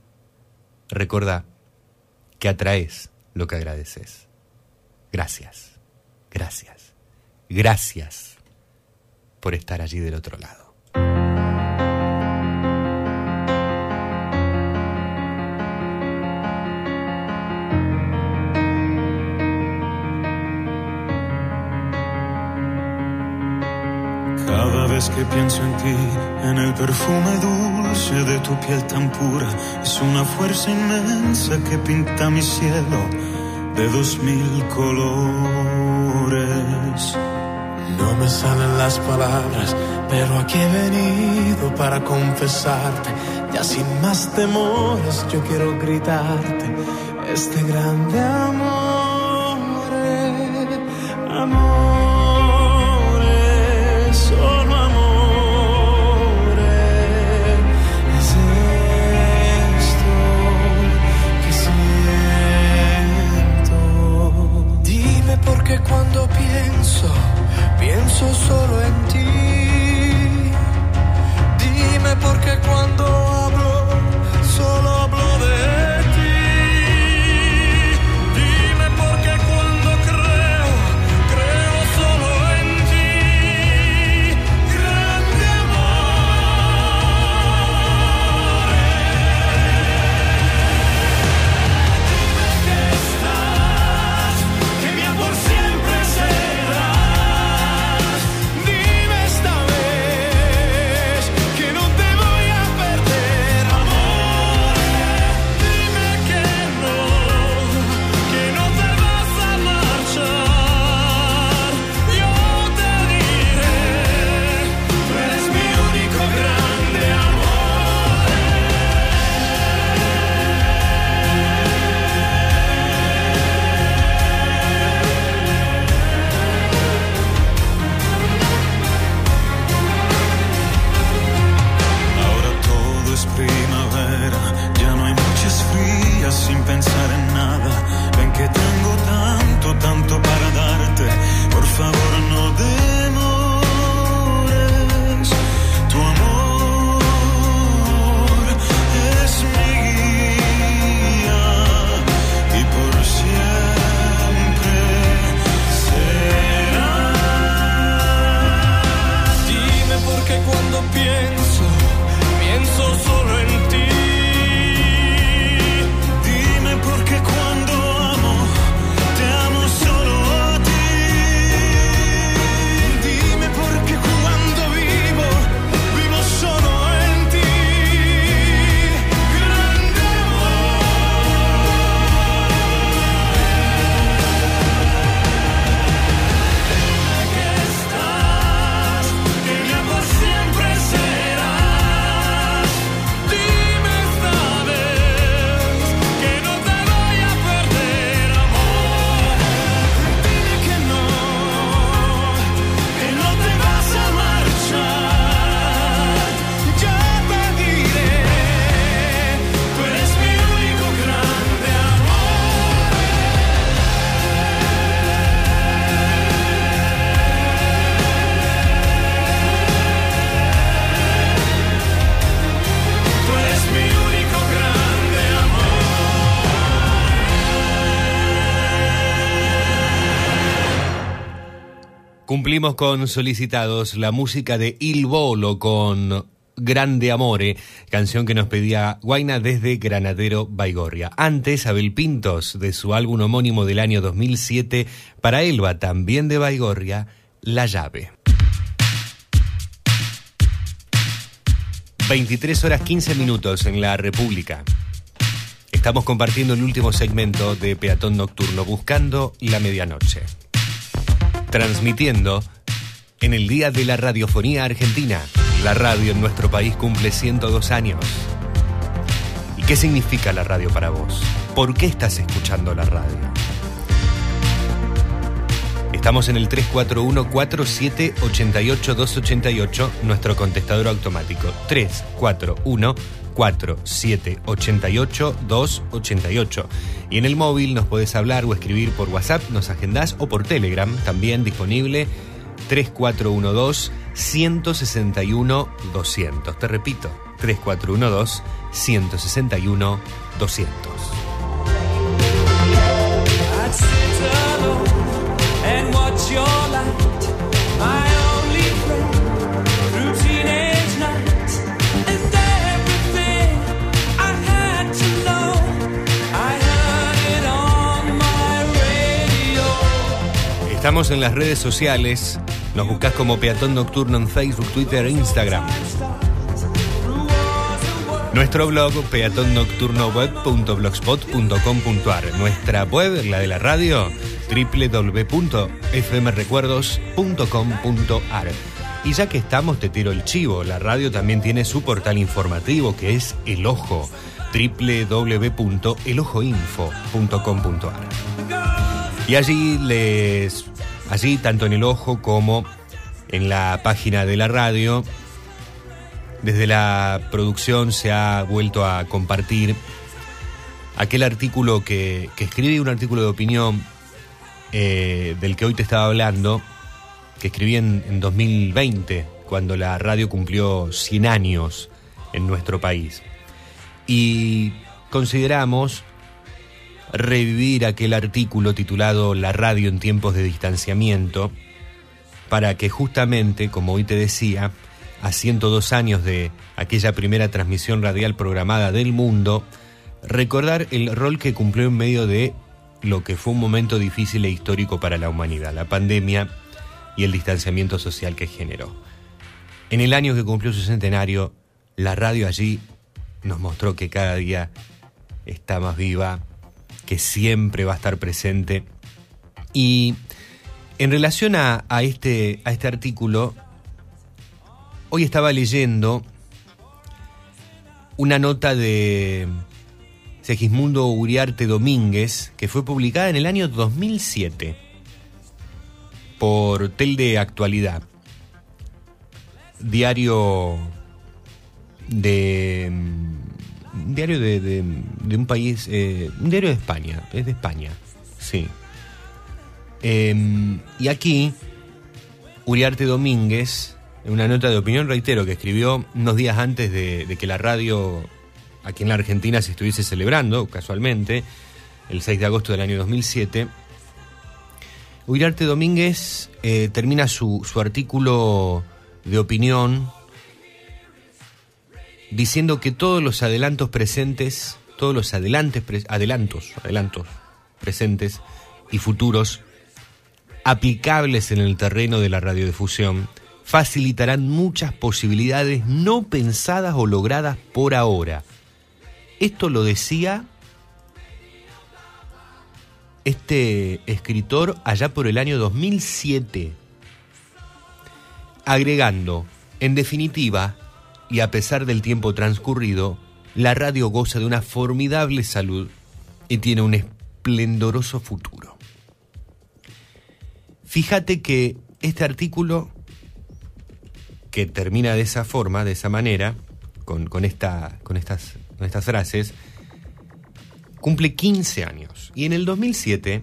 recordá que atraes lo que agradeces. Gracias, gracias, gracias por estar allí del otro lado. Cada vez que pienso en ti, en el perfume dulce de tu piel tan pura, es una fuerza inmensa que pinta mi cielo de dos mil colores. No me salen las palabras, pero aquí he venido para confesarte. Ya sin más temores, yo quiero gritarte este grande amor, amor, solo amor. Es esto que siento. Dime por qué cuando pienso, pienso solo en ti. Dime por qué cuando Con solicitados la música de Il Bolo con Grande Amore, canción que nos pedía Guaina desde Granadero Baigorria. Antes, Abel Pintos, de su álbum homónimo del año 2007, para Elba, también de Baigorria, La Llave. 23 horas 15 minutos en la República. Estamos compartiendo el último segmento de Peatón Nocturno, buscando la medianoche. Transmitiendo en el Día de la Radiofonía Argentina. La radio en nuestro país cumple 102 años. ¿Y qué significa la radio para vos? ¿Por qué estás escuchando la radio? Estamos en el 341-4788-288, nuestro contestador automático. 341-4788-288. Y en el móvil nos podés hablar o escribir por WhatsApp, nos agendás o por Telegram, también disponible 3412-161-200. Te repito, 3412-161-200. I'd sit alone and watch your light, my only friend through teenage nights, and everything I had to know, I heard it on my radio. Estamos en las redes sociales. Nos buscas como Peatón Nocturno en Facebook, Twitter e Instagram. Nuestro blog peatonnocturnoweb.blogspot.com.ar Nuestra web, la de la radio, www.fmrecuerdos.com.ar Y ya que estamos, te tiro el chivo. La radio también tiene su portal informativo que es El Ojo, www.elojoinfo.com.ar Y allí les allí tanto en El Ojo como en la página de la radio desde la producción se ha vuelto a compartir aquel artículo que, escribí, un artículo de opinión eh, del que hoy te estaba hablando, que escribí en, en 2020, cuando la radio cumplió 100 años en nuestro país. Y consideramos revivir aquel artículo titulado La radio en tiempos de distanciamiento, para que justamente, como hoy te decía, a 102 años de aquella primera transmisión radial programada del mundo, recordar el rol que cumplió en medio de lo que fue un momento difícil e histórico para la humanidad, la pandemia y el distanciamiento social que generó. En el año que cumplió su centenario, la radio allí nos mostró que cada día está más viva, que siempre va a estar presente. Y en relación a, este, a este artículo, hoy estaba leyendo una nota de Segismundo Uriarte Domínguez que fue publicada en el año 2007 por Tel de Actualidad, diario de un diario de, de- un país, eh, un diario de España, es de España, sí. Em, y aquí, Uriarte Domínguez, en una nota de opinión, reitero, que escribió unos días antes de, de que la radio aquí en la Argentina se estuviese celebrando, casualmente, el 6 de agosto del año 2007, Uriarte Domínguez eh, termina su, su artículo de opinión diciendo que todos los adelantos presentes, todos los adelantes, adelantos, adelantos presentes y futuros aplicables en el terreno de la radiodifusión facilitarán muchas posibilidades no pensadas o logradas por ahora. Esto lo decía este escritor allá por el año 2007, agregando, en definitiva, y a pesar del tiempo transcurrido, la radio goza de una formidable salud y tiene un esplendoroso futuro. Fíjate que este artículo, que termina de esa forma, de esa manera, con, con esta, con, estas, con estas frases, cumple 15 años. Y en el 2007,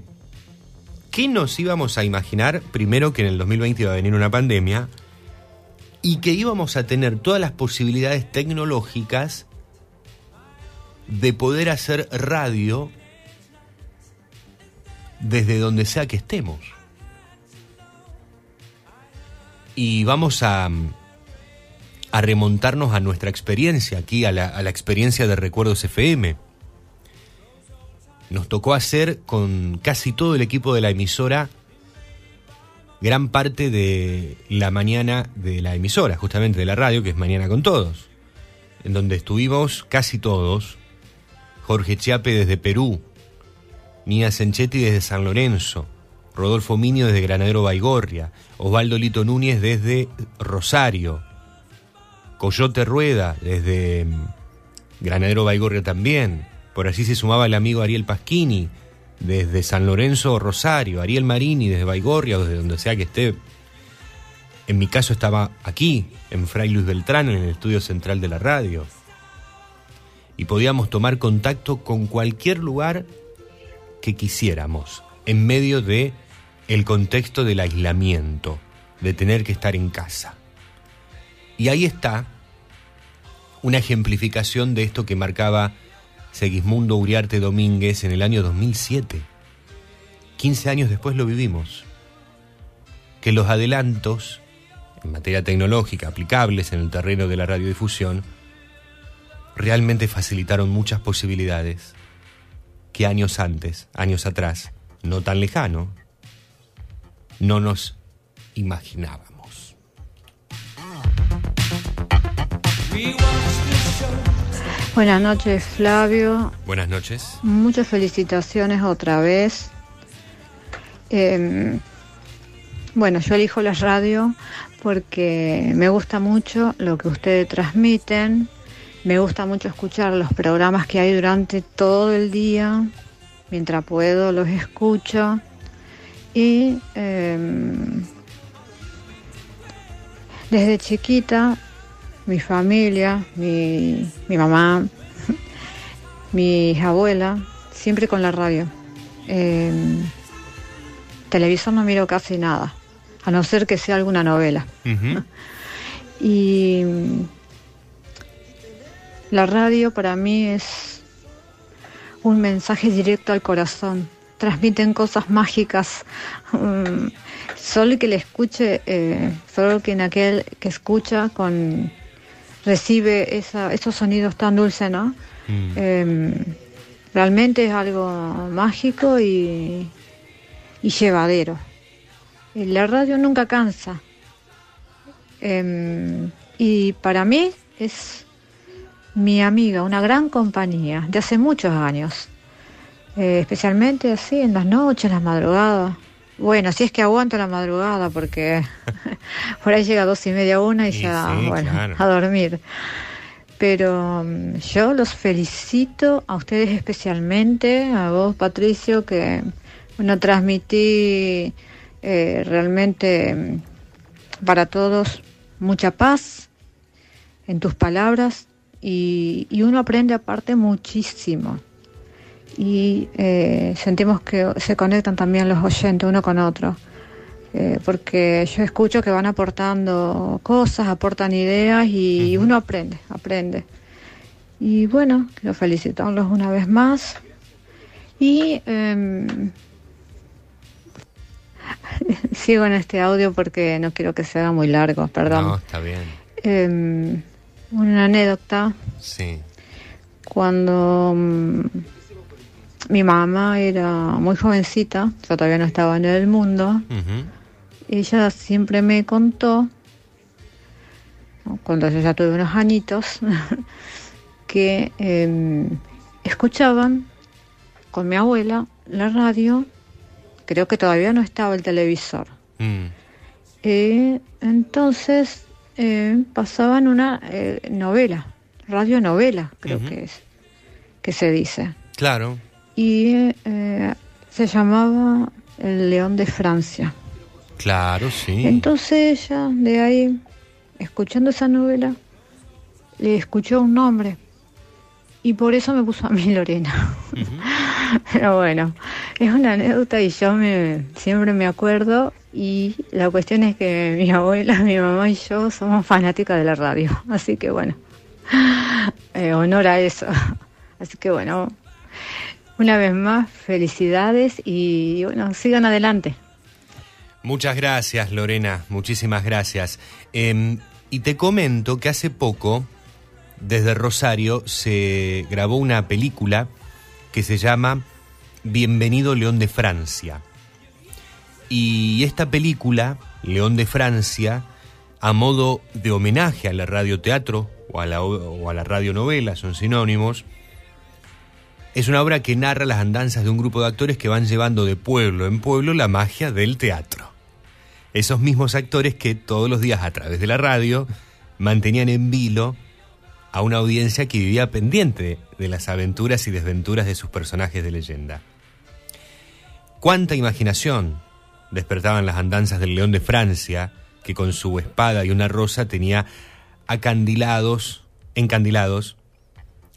¿qué nos íbamos a imaginar? Primero que en el 2020 iba a venir una pandemia y que íbamos a tener todas las posibilidades tecnológicas de poder hacer radio desde donde sea que estemos. Y vamos a, a remontarnos a nuestra experiencia aquí, a la, a la experiencia de Recuerdos FM. Nos tocó hacer con casi todo el equipo de la emisora gran parte de la mañana de la emisora, justamente de la radio, que es Mañana con Todos, en donde estuvimos casi todos, Jorge Chiape desde Perú, Nina Senchetti desde San Lorenzo, Rodolfo Minio desde Granadero Baigorria, Osvaldo Lito Núñez desde Rosario, Coyote Rueda desde mm, Granadero Baigorria también, por allí se sumaba el amigo Ariel Pasquini, desde San Lorenzo Rosario, Ariel Marini desde Baigorria desde donde sea que esté. En mi caso estaba aquí, en Fray Luis Beltrán, en el estudio central de la radio. Y podíamos tomar contacto con cualquier lugar que quisiéramos, en medio de el contexto del aislamiento. de tener que estar en casa. Y ahí está una ejemplificación de esto que marcaba Segismundo Uriarte Domínguez en el año 2007. 15 años después lo vivimos. Que los adelantos en materia tecnológica aplicables en el terreno de la radiodifusión realmente facilitaron muchas posibilidades que años antes, años atrás, no tan lejano, no nos imaginábamos. Buenas noches, Flavio. Buenas noches. Muchas felicitaciones otra vez. Eh, bueno, yo elijo la radio porque me gusta mucho lo que ustedes transmiten. Me gusta mucho escuchar los programas que hay durante todo el día. Mientras puedo los escucho. Y eh, desde chiquita, mi familia, mi, mi mamá, mi abuela, siempre con la radio. Eh, televisión no miro casi nada, a no ser que sea alguna novela. <laughs> Y la radio para mí es un mensaje directo al corazón. Transmiten cosas mágicas. Mm, Solo que le escuche, eh, solo que en aquel que escucha con recibe esa, esos sonidos tan dulces, ¿no? Eh, realmente es algo mágico y, y llevadero. Y la radio nunca cansa. Eh, y para mí es mi amiga, una gran compañía de hace muchos años. Eh, especialmente así en las noches, en las madrugadas. Bueno, si es que aguanto la madrugada porque <laughs> por ahí llega a dos y media una y, ya, sí, bueno, claro. a dormir. Pero mm, yo los felicito a ustedes especialmente, a vos Patricio, que bueno, transmití eh, realmente mm, para todos mucha paz en tus palabras y, y uno aprende aparte muchísimo. Y eh, sentimos que se conectan también los oyentes uno con otro. Eh, porque yo escucho que van aportando cosas, aportan ideas y uno aprende, aprende. Y bueno, quiero felicitarlos una vez más. Y em, <laughs> sigo en este audio porque no quiero que se haga muy largo, perdón. No, está bien. Em, una anécdota Sí. cuando mm, mi mamá era muy jovencita, yo todavía no estaba en el mundo, Ujú. ella siempre me contó, cuando yo ya tuve unos añitos, <laughs> que em, escuchaban con mi abuela la radio, creo que todavía no estaba el televisor. Mm. Eh, entonces eh, pasaban una eh, novela, radionovela, creo que es, que se dice. Claro. Y eh, se llamaba El León de Francia. Claro, sí. Entonces ella, de ahí, escuchando esa novela, le escuchó un nombre. Y por eso me puso a mí Lorena. <laughs> Pero bueno, es una anécdota y yo me, siempre me acuerdo. Y la cuestión es que mi abuela, mi mamá y yo somos fanáticas de la radio. <laughs> Así que bueno, <laughs> eh, honor a eso. Así que bueno, una vez más, felicidades y bueno, sigan adelante. Muchas gracias, Lorena. Muchísimas gracias. Em, y te comento que hace poco, desde Rosario, se grabó una película que se llama Bienvenido León de Francia. Y esta película, León de Francia, a modo de homenaje a la radioteatro o a la, o a la radionovela, son sinónimos, es una obra que narra las andanzas de un grupo de actores que van llevando de pueblo en pueblo la magia del teatro. Esos mismos actores que todos los días a través de la radio mantenían en vilo a una audiencia que vivía pendiente de las aventuras y desventuras de sus personajes de leyenda. Cuánta imaginación despertaban las andanzas del león de Francia, que con su espada y una rosa tenía acandilados, encandilados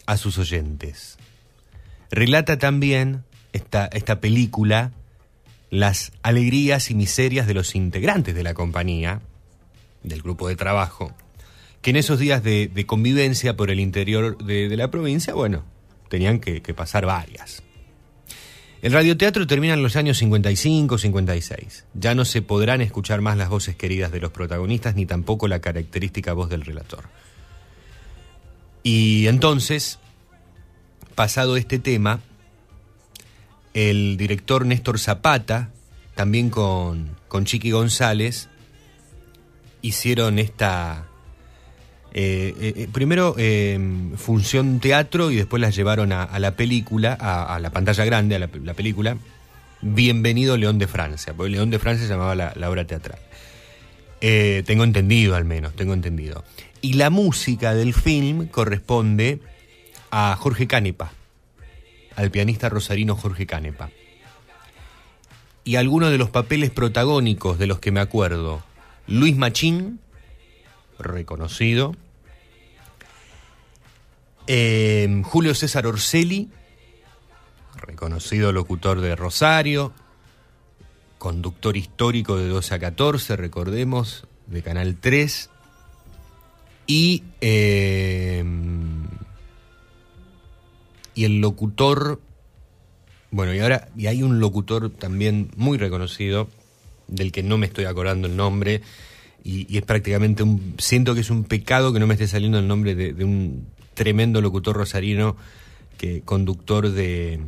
a sus oyentes. Relata también esta, esta película las alegrías y miserias de los integrantes de la compañía, del grupo de trabajo, que en esos días de, convivencia por el interior de, la provincia, bueno, tenían que, que pasar varias. El radioteatro termina en los años 55, 56. Ya no se podrán escuchar más las voces queridas de los protagonistas ni tampoco la característica voz del relator. Y entonces, pasado este tema, el director Néstor Zapata, también con, con Chiqui González, hicieron esta... eh, eh, primero eh, función teatro y después las llevaron a, la película, a, la pantalla grande, a la, la película Bienvenido León de Francia, porque León de Francia llamaba la, la obra teatral. Eh, tengo entendido al menos, tengo entendido. Y la música del film corresponde a Jorge Canepa, al pianista rosarino Jorge Canepa. Y algunos de los papeles protagónicos de los que me acuerdo, Luis Machín, reconocido, eh, Julio César Orselli, reconocido locutor de Rosario, conductor histórico de 12 a 14, recordemos, de Canal 3, y, eh, y el locutor, bueno, y ahora, y hay un locutor también muy reconocido, del que no me estoy acordando el nombre, y, es prácticamente un, siento que es un pecado que no me esté saliendo el nombre de, de un tremendo locutor rosarino, que conductor de,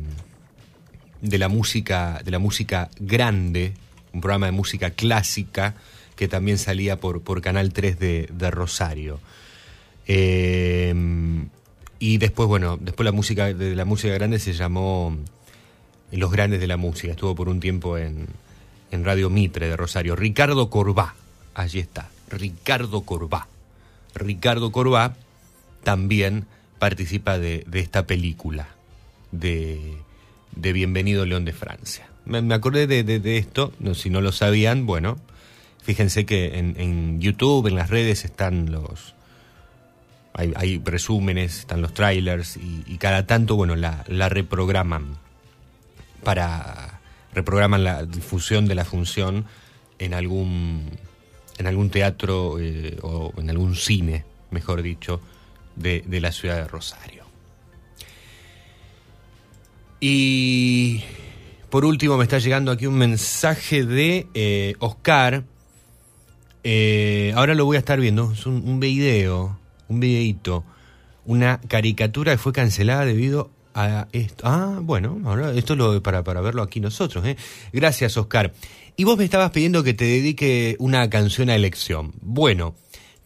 de la música, de la música grande, un programa de música clásica que también salía por, por Canal 3 de, de Rosario. Eh, y después, bueno, después la música de la música grande se llamó Los Grandes de la Música. Estuvo por un tiempo en, en Radio Mitre de Rosario. Ricardo Corbá, allí está. Ricardo Corbá. Ricardo Corbá también participa de, esta película de, de Bienvenido León de Francia. Me, acordé de, de- esto, si no lo sabían, bueno, fíjense que en YouTube, en las redes están los... Hay, hay resúmenes, están los trailers y, cada tanto, bueno, la, reprograman para... reprograman la difusión de la función en algún, en algún teatro eh, o en algún cine, mejor dicho, de, la ciudad de Rosario. Y por último me está llegando aquí un mensaje de eh, Oscar. Eh, ahora lo voy a estar viendo. Es un video, un videíto, una caricatura que fue cancelada debido a esto. Ah, bueno, ahora esto es lo para, para verlo aquí nosotros. ¿eh? Gracias, Oscar. Y vos me estabas pidiendo que te dedique una canción a elección. Bueno,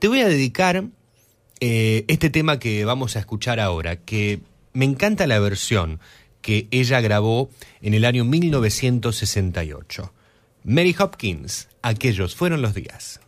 te voy a dedicar eh, este tema que vamos a escuchar ahora, que me encanta la versión que ella grabó en el año 1968. Mary Hopkins, aquellos fueron los días.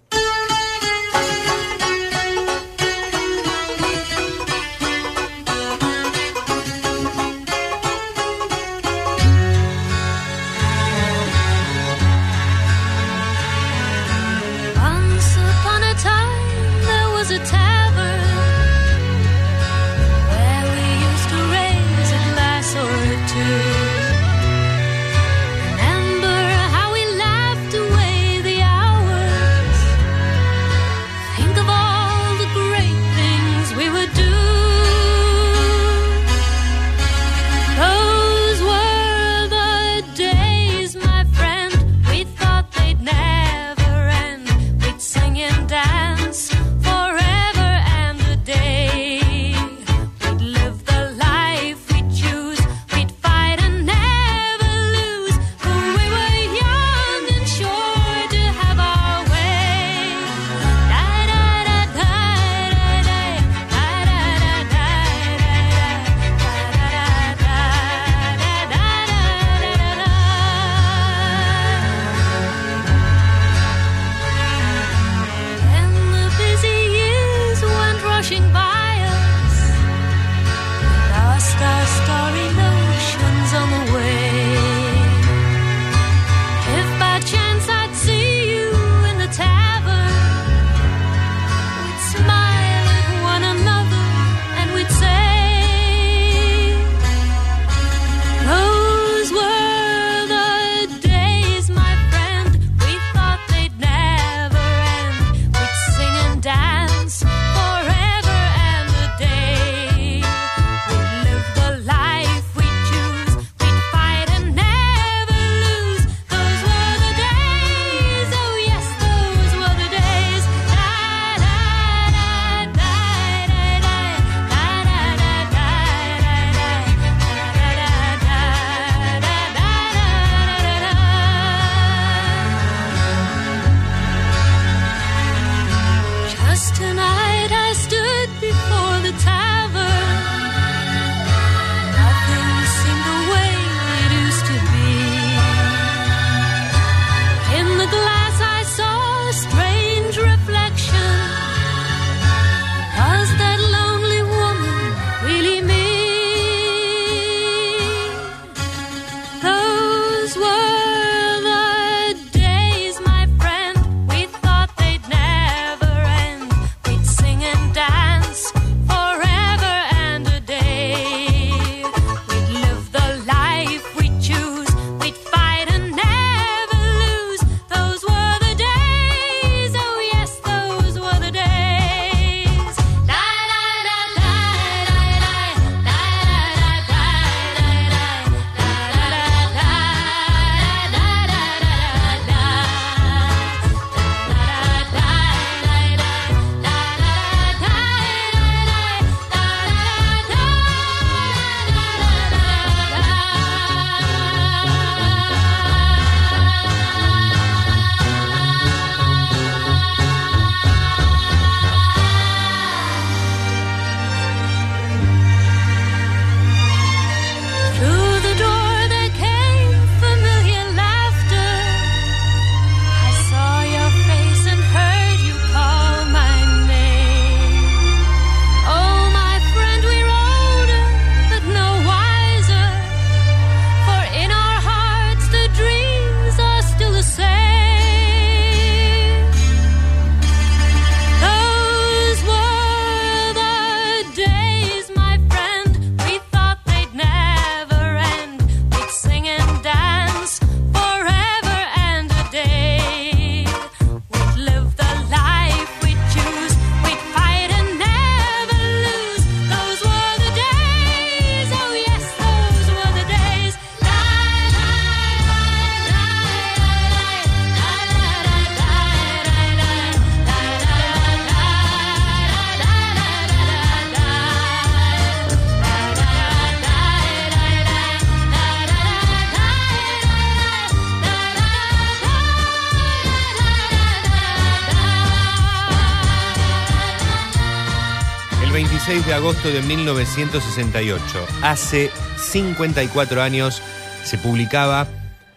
Agosto de 1968, hace 54 años, se publicaba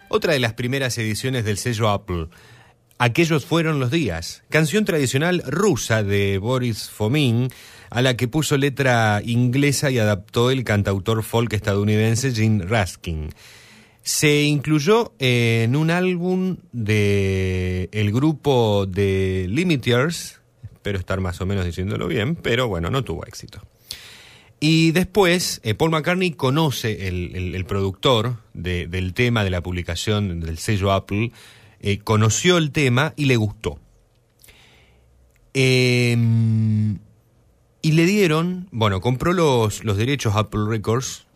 otra de las primeras ediciones del sello Apple. Aquellos fueron los días, canción tradicional rusa de Boris Fomin, a la que puso letra inglesa y adaptó el cantautor folk estadounidense Gene Raskin. Se incluyó en un álbum de el grupo de Limiters, espero estar más o menos diciéndolo bien, pero bueno, no tuvo éxito. Y después, eh, Paul McCartney conoce el, productor de- del tema de la publicación del sello Apple, eh, conoció el tema y le gustó. Em, y le dieron, bueno, compró los, los derechos Apple Records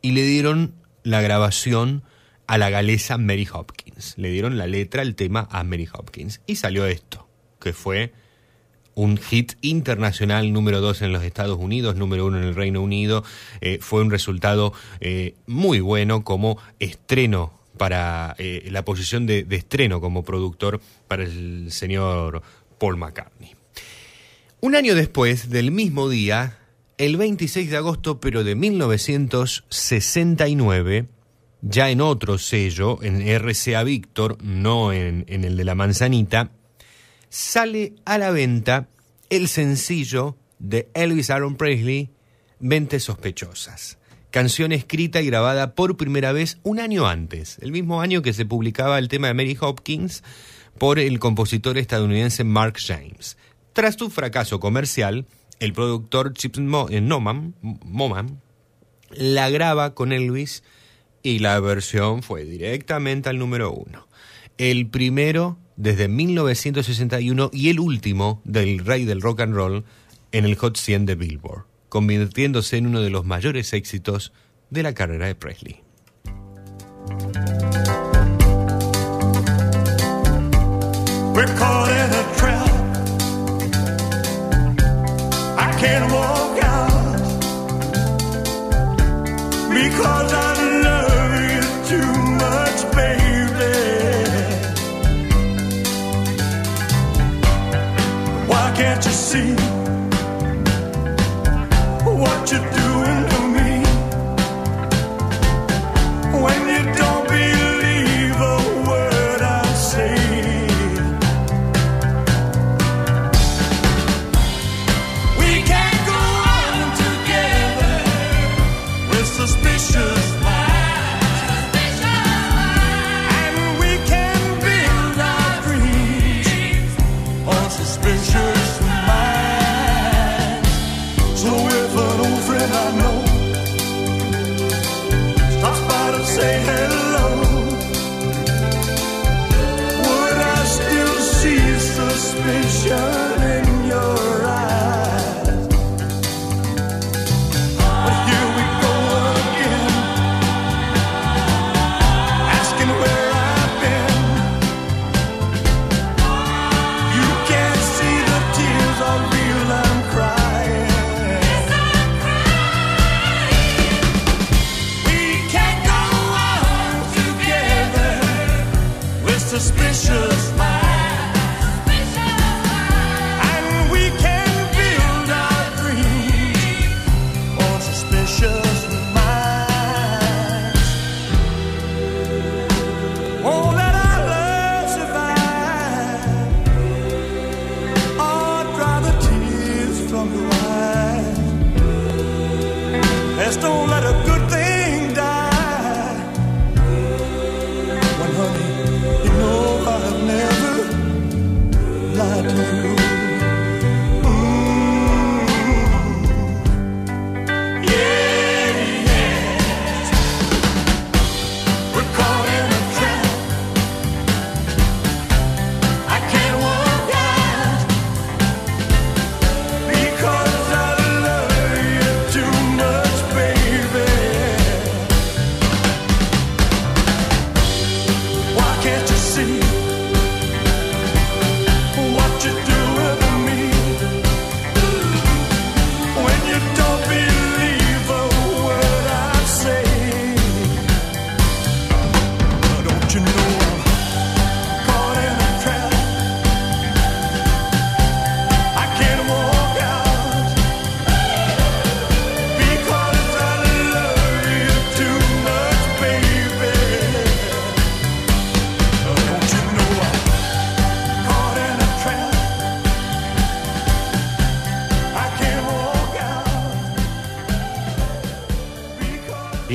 y le dieron la grabación a la galesa Mary Hopkins. Le dieron la letra, el tema a Mary Hopkins. Y salió esto, que fue un hit internacional número 2 en los Estados Unidos, número 1 en el Reino Unido. Eh, fue un resultado eh, muy bueno como estreno para eh, la posición de, estreno como productor para el señor Paul McCartney. Un año después, del mismo día, el 26 de agosto, pero de 1969, ya en otro sello, en RCA Victor, no en el de la manzanita, sale a la venta el sencillo de Elvis Aaron Presley, Ventes Sospechosas. Canción escrita y grabada por primera vez un año antes, el mismo año que se publicaba el tema de Mary Hopkins por el compositor estadounidense Mark James. Tras su fracaso comercial, el productor Chips Mo- eh, Noman- Moman la graba con Elvis y la versión fue directamente al número uno. El primero desde 1961 y el último del rey del rock and roll en el Hot 100 de Billboard, convirtiéndose en uno de los mayores éxitos de la carrera de Presley.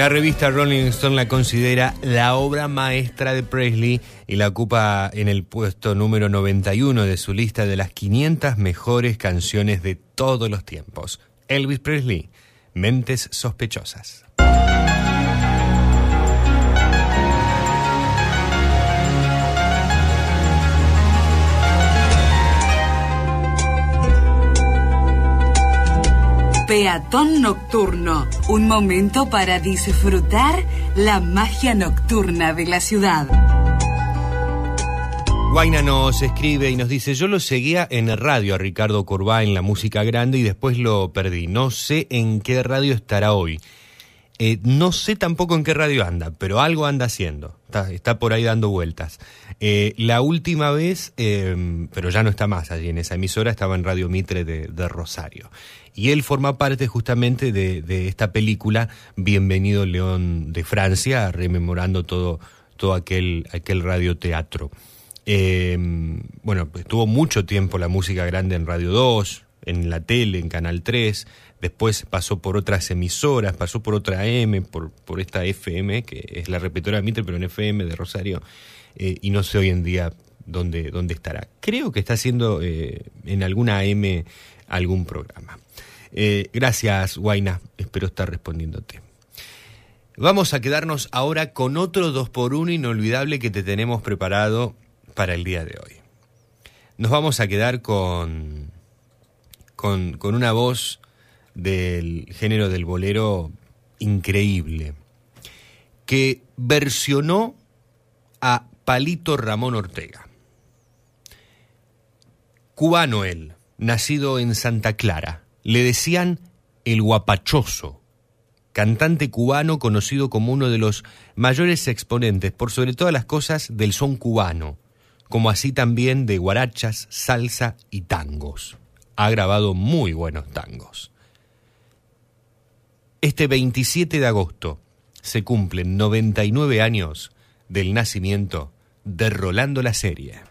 La revista Rolling Stone la considera la obra maestra de Presley y la ocupa en el puesto número 91 de su lista de las 500 mejores canciones de todos los tiempos. Elvis Presley, Mentes Sospechosas. Peatón Nocturno, un momento para disfrutar la magia nocturna de la ciudad. Guaina nos escribe y nos dice, yo lo seguía en radio a Ricardo Corbá en la música grande y después lo perdí. No sé en qué radio estará hoy. Eh, no sé tampoco en qué radio anda, pero algo anda haciendo. Está, por ahí dando vueltas. Eh, la última vez, eh, pero ya no está más allí en esa emisora, estaba en Radio Mitre de Rosario. Y él forma parte justamente de, esta película Bienvenido León de Francia, rememorando todo, todo aquel, aquel radioteatro. Eh, bueno, pues tuvo mucho tiempo la música grande en Radio 2, en la tele, en Canal 3, después pasó por otras emisoras, pasó por otra M, por, por esta FM, que es la repetidora de Mitre, pero en FM de Rosario, eh, y no sé hoy en día dónde, dónde estará. Creo que está haciendo eh, en alguna AM algún programa. Eh, gracias, Guaina, espero estar respondiéndote. Vamos a quedarnos ahora con otro 2x1 inolvidable que te tenemos preparado para el día de hoy. Nos vamos a quedar con, con, con una voz del género del bolero increíble, que versionó a Palito Ramón Ortega. Cubano él, nacido en Santa Clara, le decían el guapachoso, cantante cubano conocido como uno de los mayores exponentes, por sobre todas las cosas, del son cubano, como así también de guarachas, salsa y tangos. Ha grabado muy buenos tangos. Este 27 de agosto se cumplen 99 años del nacimiento de Rolando la Serie.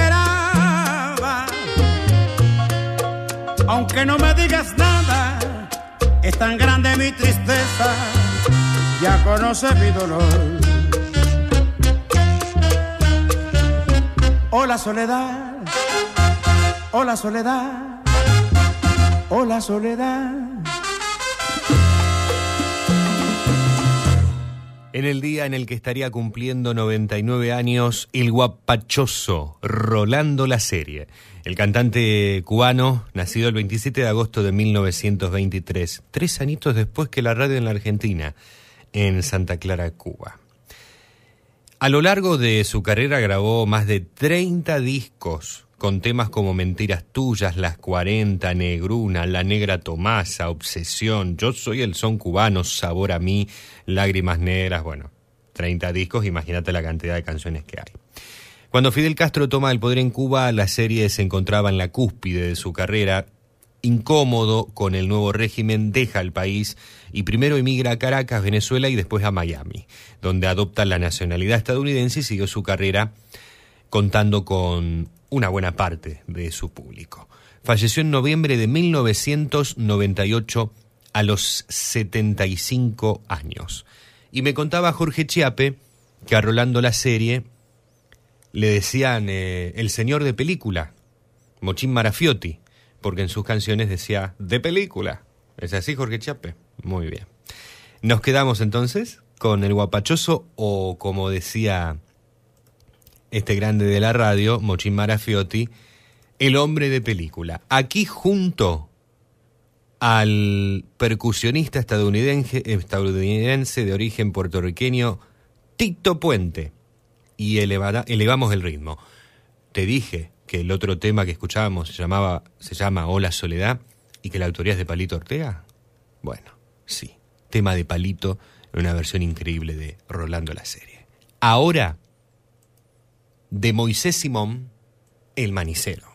aunque no me digas nada, es tan grande mi tristeza, ya conoces mi dolor. Hola soledad, hola soledad, hola soledad. En el día en el que estaría cumpliendo 99 años, el guapachoso Rolando La Serie, el cantante cubano, nacido el 27 de agosto de 1923, tres añitos después que la radio en la Argentina, en Santa Clara, Cuba. A lo largo de su carrera grabó más de 30 discos con temas como Mentiras Tuyas, Las 40, Negruna, La Negra Tomasa, Obsesión, Yo Soy el Son Cubano, Sabor a mí, Lágrimas Negras, bueno, 30 discos, imagínate la cantidad de canciones que hay. Cuando Fidel Castro toma el poder en Cuba, la serie se encontraba en la cúspide de su carrera, incómodo con el nuevo régimen, deja el país y primero emigra a Caracas, Venezuela y después a Miami, donde adopta la nacionalidad estadounidense y siguió su carrera contando con una buena parte de su público. Falleció en noviembre de 1998 a los 75 años. Y me contaba Jorge Chiape que a Rolando la serie le decían eh, el señor de película, Mochín Marafiotti, porque en sus canciones decía de película. ¿Es así, Jorge Chiape? Muy bien. Nos quedamos entonces con el guapachoso o como decía este grande de la radio, Mochín Marafiotti, el hombre de película. Aquí junto al percusionista estadounidense, de origen puertorriqueño, Tito Puente. Y elevamos el ritmo. Te dije que el otro tema que escuchábamos se, llamaba, se llama Hola Soledad y que la autoría es de Palito Ortega. Bueno, sí, tema de Palito en una versión increíble de Rolando la serie. Ahora de Moisés Simón, el manicero.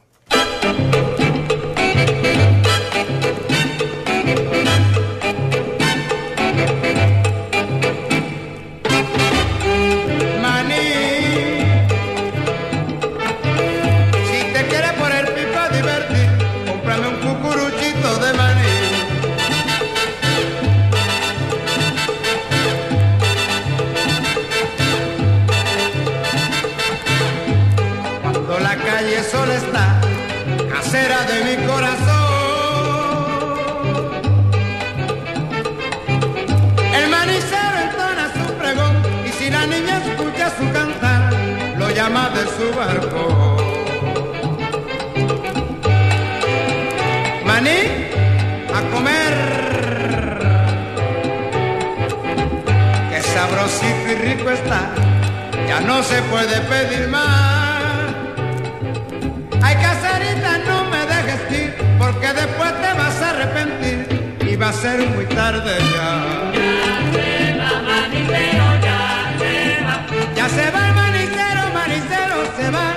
Ya no se puede pedir más. Ay, caserita, no me dejes ir, porque después te vas a arrepentir y va a ser muy tarde ya. Ya se va el manicero, manicero, se va,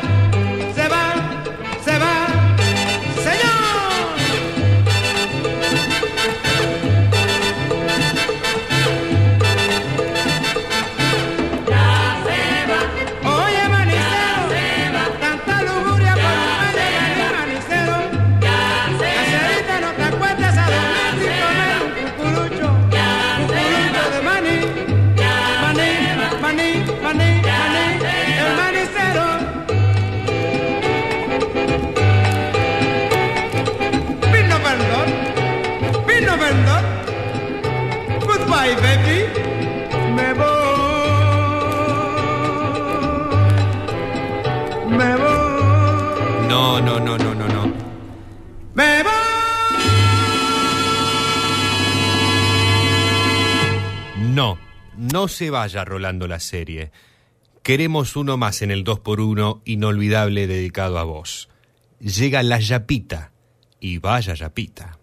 no se vaya rolando la serie. Queremos uno más en el 2x1 inolvidable dedicado a vos. Llega la Yapita. Y vaya Yapita.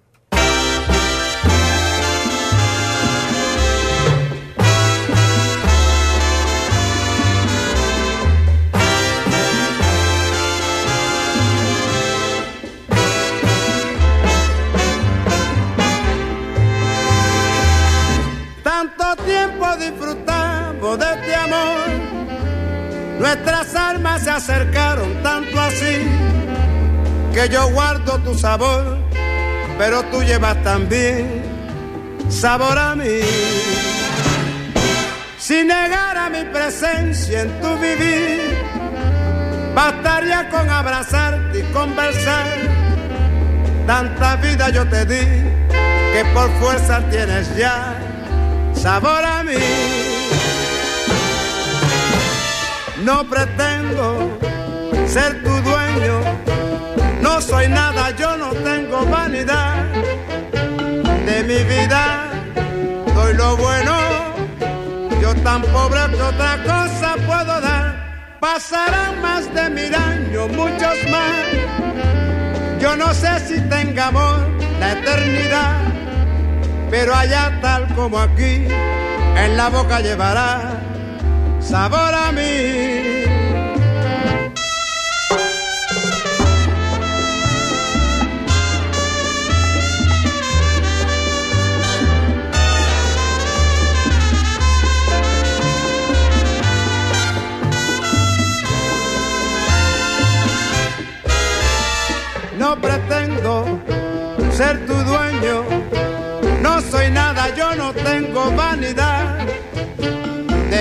Nuestras almas se acercaron tanto así, que yo guardo tu sabor, pero tú llevas también sabor a mí. Si negara mi presencia en tu vivir, Bastaría con abrazarte y conversar. Tanta vida yo te di que por fuerza tienes ya sabor a mí. No pretendo ser tu dueño, no soy nada, yo no tengo vanidad. De mi vida doy lo bueno, yo tan pobre que otra cosa puedo dar. Pasarán más de mil años, muchos más. Yo no sé si tenga amor la eternidad, pero allá tal como aquí, en la boca llevará sabor a mí. No pretendo ser tu dueño, no soy nada, yo no tengo vanidad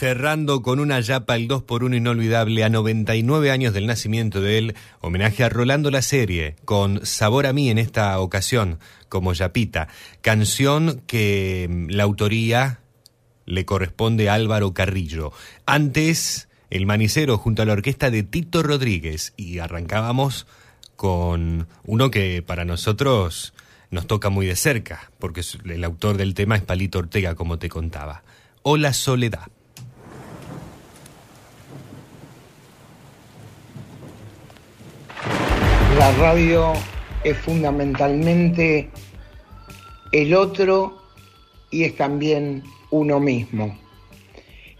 Cerrando con una yapa el 2x1 inolvidable a 99 años del nacimiento de él, homenaje a Rolando la serie, con Sabor a mí en esta ocasión, como yapita, canción que mm, la autoría le corresponde a Álvaro Carrillo. Antes, El Manicero junto a la orquesta de Tito Rodríguez y arrancábamos con uno que para nosotros nos toca muy de cerca, porque el autor del tema es Palito Ortega, como te contaba. Hola Soledad. La radio es fundamentalmente el otro y es también uno mismo.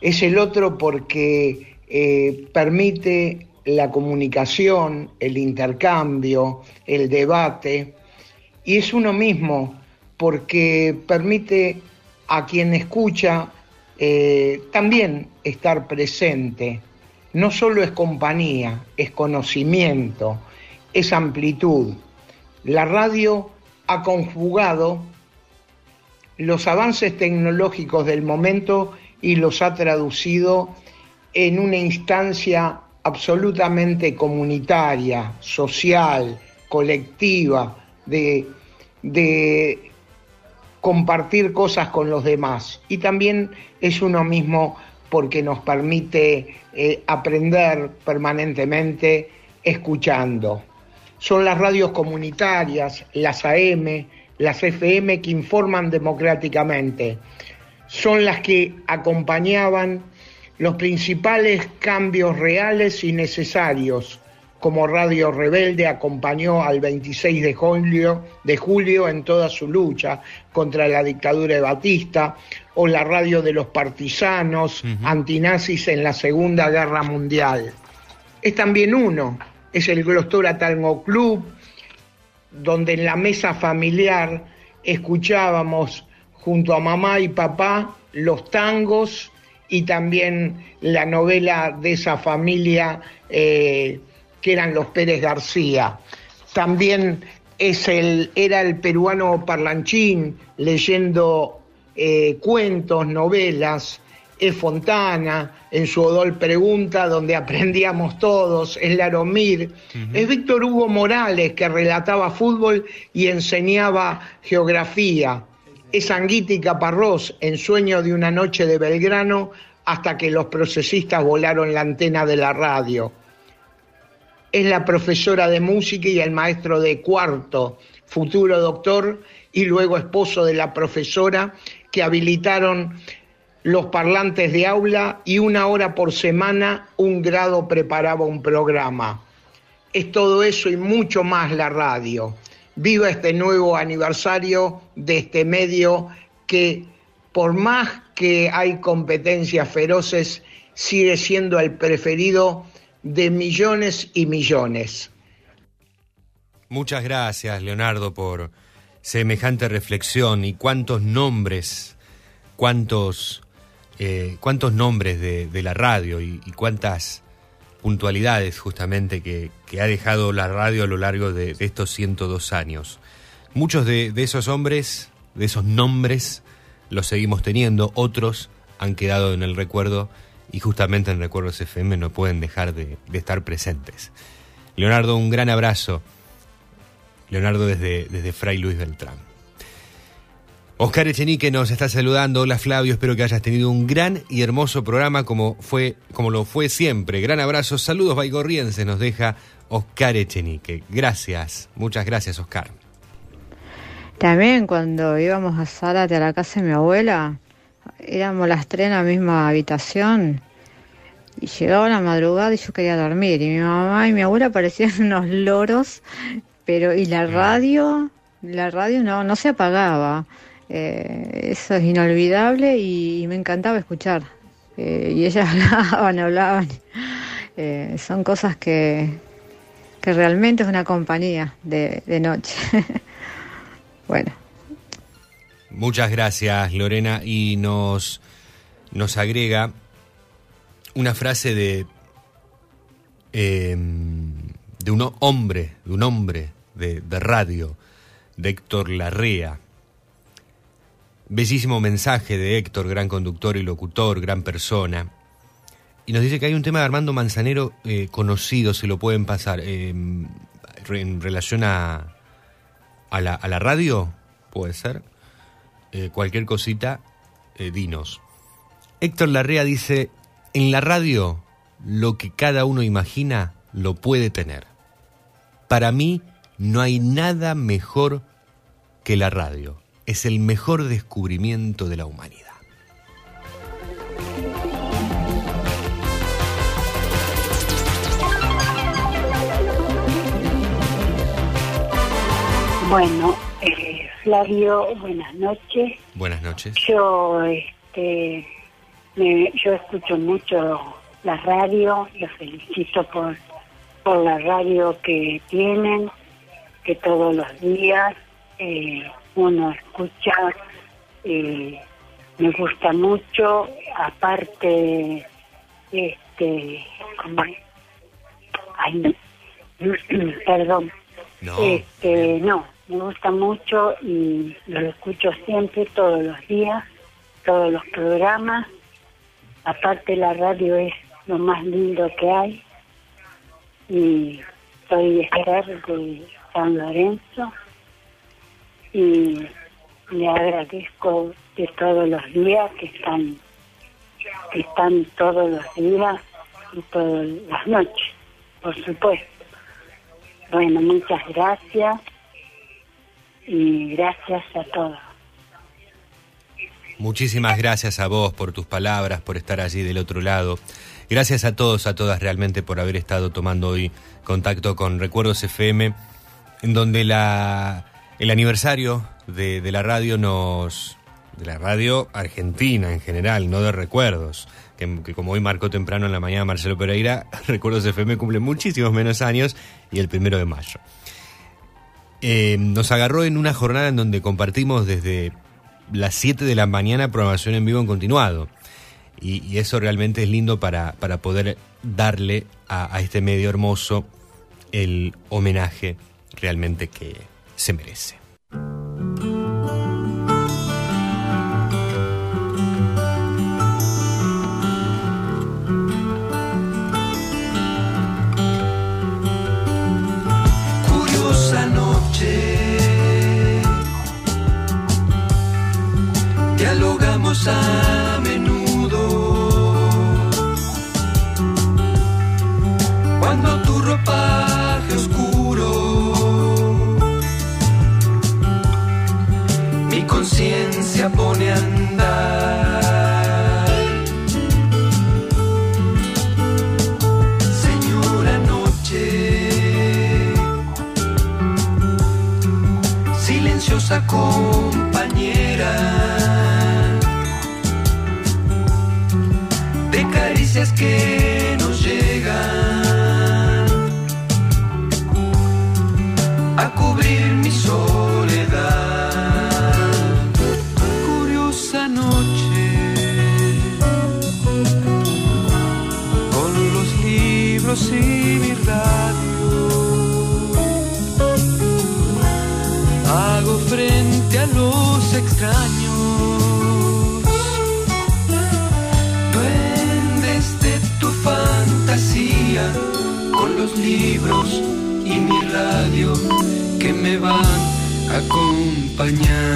Es el otro porque eh, permite la comunicación, el intercambio, el debate, y es uno mismo porque permite a quien escucha eh, también estar presente. No solo es compañía, es conocimiento, es amplitud. La radio ha conjugado los avances tecnológicos del momento y los ha traducido en una instancia absolutamente comunitaria, social, colectiva, de, compartir cosas con los demás. Y también es uno mismo porque nos permite eh, aprender permanentemente escuchando. Son las radios comunitarias, las AM, las FM que informan democráticamente. Son las que acompañaban los principales cambios reales y necesarios, como Radio Rebelde acompañó al 26 de julio, de julio en toda su lucha contra la dictadura de Batista, o la radio de los partisanos antinazis en la Segunda Guerra Mundial. Es también uno, es el Glostora Tango Club, donde en la mesa familiar escuchábamos junto a mamá y papá los tangos y también la novela de esa familia eh, que eran los Pérez García. También es el, era el peruano Parlanchín leyendo eh, cuentos, novelas, es Fontana en su Odol Pregunta, donde aprendíamos todos, es Laromir, es Víctor Hugo Morales que relataba fútbol y enseñaba geografía, es Anguita y Caparrós en Sueño de una noche de Belgrano hasta que los procesistas volaron la antena de la radio. Es la profesora de música y el maestro de cuarto, futuro doctor y luego esposo de la profesora, que habilitaron los parlantes de aula y una hora por semana un grado preparaba un programa. Es todo eso y mucho más la radio. Viva este nuevo aniversario de este medio que por más que hay competencias feroces, sigue siendo el preferido de millones y millones. Muchas gracias, Leonardo, por semejante reflexión y cuántos nombres, cuántos, eh, cuántos nombres de, la radio y, cuántas puntualidades justamente que, ha dejado la radio a lo largo de, de estos 102 años. Muchos de, esos hombres, de esos nombres, los seguimos teniendo, otros han quedado en el recuerdo y justamente en Recuerdos FM no pueden dejar de, de estar presentes. Leonardo, un gran abrazo. Leonardo desde, desde Fray Luis Beltrán. Oscar Echenique nos está saludando. Hola Flavio, espero que hayas tenido un gran y hermoso programa como, fue, como lo fue siempre. Gran abrazo, saludos baigorrienses, nos deja Oscar Echenique. Gracias, muchas gracias Oscar. También cuando íbamos a Zárate a la casa de mi abuela, éramos las tres en la misma habitación y llegaba la madrugada y yo quería dormir y mi mamá y mi abuela parecían <laughs> unos loros, pero y la radio, la radio no, no se apagaba. Eh, eso es inolvidable y, me encantaba escuchar. Eh, y ellas <laughs> hablaban, hablaban. Eh, son cosas que, que realmente es una compañía de, de noche. <laughs> bueno. Muchas gracias Lorena y nos, nos agrega una frase de, eh, de un hombre, de un hombre de, de radio, de Héctor Larrea. Bellísimo mensaje de Héctor, gran conductor y locutor, gran persona. Y nos dice que hay un tema de Armando Manzanero eh, conocido, se lo pueden pasar, eh, en relación a, a, la, a la radio, puede ser. Eh, cualquier cosita, eh, dinos. Héctor Larrea dice, en la radio lo que cada uno imagina lo puede tener. Para mí no hay nada mejor que la radio. Es el mejor descubrimiento de la humanidad. Bueno, eh, Flavio, buenas noches. Buenas noches. Yo, este, me- yo escucho mucho la radio, los felicito por, por la radio que tienen, que todos los días eh, uno escucha, eh, me gusta mucho, aparte, este, ¿cómo es? Ay, no. <clears throat> perdón. Este, no, me gusta mucho y lo escucho siempre, todos los días, todos los programas. Aparte la radio es lo más lindo que hay. Y soy Esther de San Lorenzo y le agradezco de todos los días que están, que están todos los días y todas las noches, por supuesto. Bueno, muchas gracias y gracias a todos. Muchísimas gracias a vos por tus palabras, por estar allí del otro lado. Gracias a todos, a todas realmente por haber estado tomando hoy contacto con Recuerdos FM, en donde la, el aniversario de, la radio nos... de la radio argentina en general, no de recuerdos, que, como hoy marcó temprano en la mañana Marcelo Pereira, <laughs> Recuerdos FM cumple muchísimos menos años y el primero de mayo. Eh, nos agarró en una jornada en donde compartimos desde las 7 de la mañana programación en vivo en continuado. Y, y eso realmente es lindo para, para poder darle a, a este medio hermoso el homenaje realmente que curiosa noche. Dialogamos a menudo. Cuando tu ropaje conciencia pone a andar. Señora noche. silenciosa compañera de caricias que los libros y mi radio que me van a acompañar.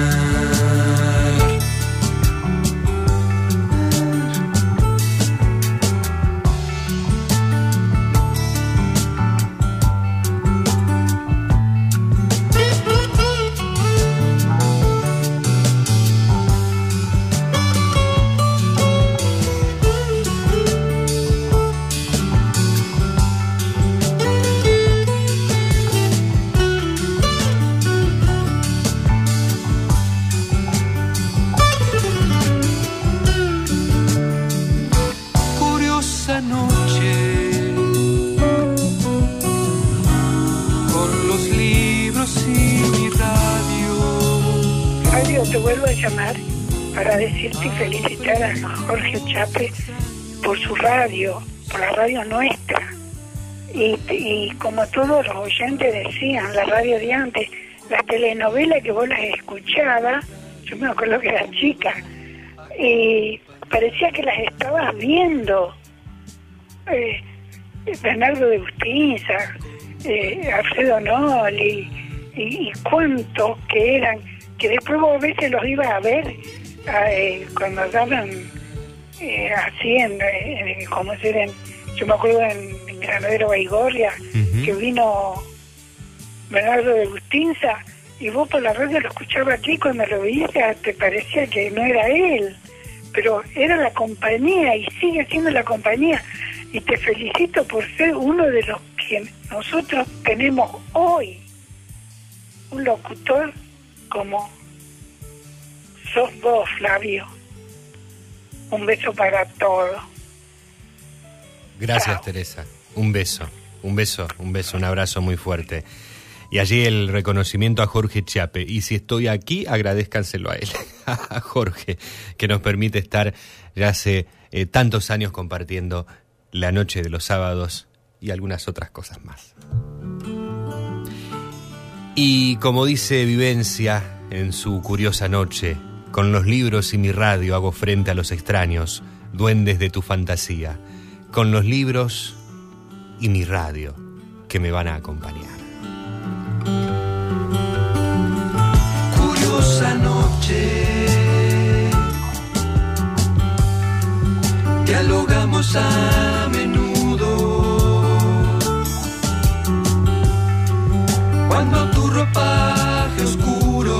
Llamar para decirte y felicitar a Jorge Chape por su radio, por la radio nuestra. Y, como todos los oyentes decían, la radio de antes, la telenovela que vos las escuchabas, yo me acuerdo que era chica, y parecía que las estabas viendo. Eh, Bernardo de Bustinza, eh, Alfredo Noli, y, y cuántos que eran, que después vos a veces los ibas a ver eh, cuando daban eh, así en, en- como se en, yo me acuerdo en, en Granadero Baigorria, que vino Bernardo de Bustinza, y vos por la radio lo escuchabas aquí, cuando lo veías te parecía que no era él, pero era la compañía y sigue siendo la compañía. Y te felicito por ser uno de los que nosotros tenemos hoy, un locutor como sos vos, Flavio. Un beso para todos. Gracias, Teresa. Un beso, un beso, un beso, un abrazo muy fuerte. Y allí el reconocimiento a Jorge Chiape. Y si estoy aquí, agradezcanselo a él, <laughs> a Jorge, que nos permite estar ya hace eh, tantos años compartiendo la noche de los sábados y algunas otras cosas más. Y como dice Vivencia en su curiosa noche, con los libros y mi radio hago frente a los extraños, duendes de tu fantasía, con los libros y mi radio que me van a acompañar. Curiosa noche, dialogamos a ropaje oscuro,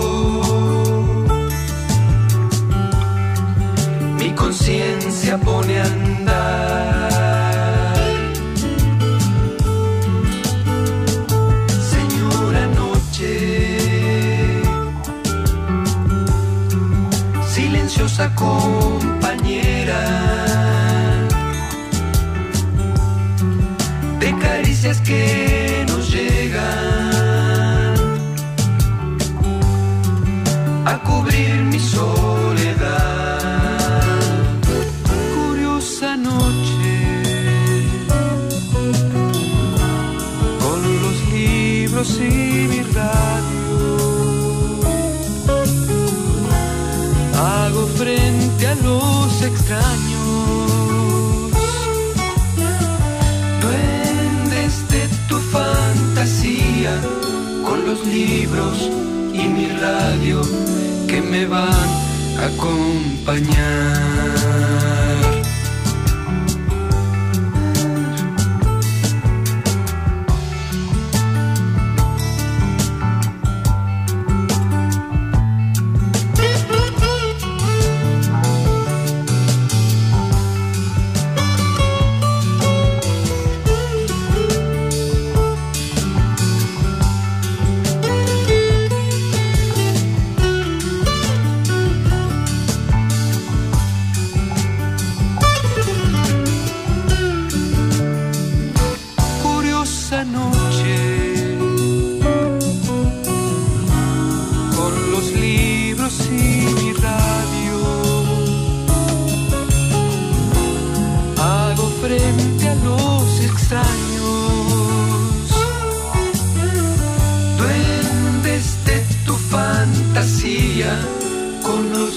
mi conciencia pone a andar. Señora noche, silenciosa compañera de caricias que los libros y mi radio que me van a acompañar.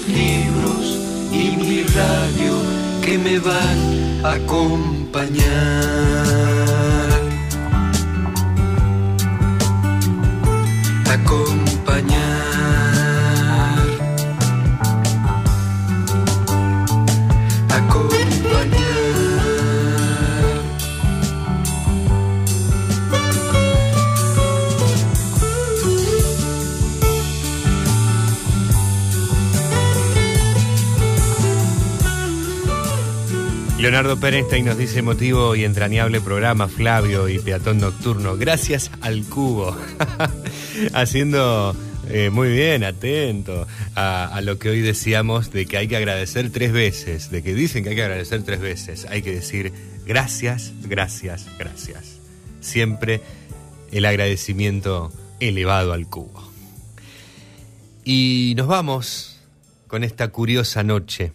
Libros y mi radio que me van a acompañar. Leonardo Perenstein nos dice emotivo y entrañable programa, Flavio y Peatón Nocturno. Gracias al cubo. <laughs> Haciendo eh, muy bien, atento a, a lo que hoy decíamos de que hay que agradecer tres veces, de que dicen que hay que agradecer tres veces. Hay que decir gracias, gracias, gracias. Siempre el agradecimiento elevado al cubo. Y nos vamos con esta curiosa noche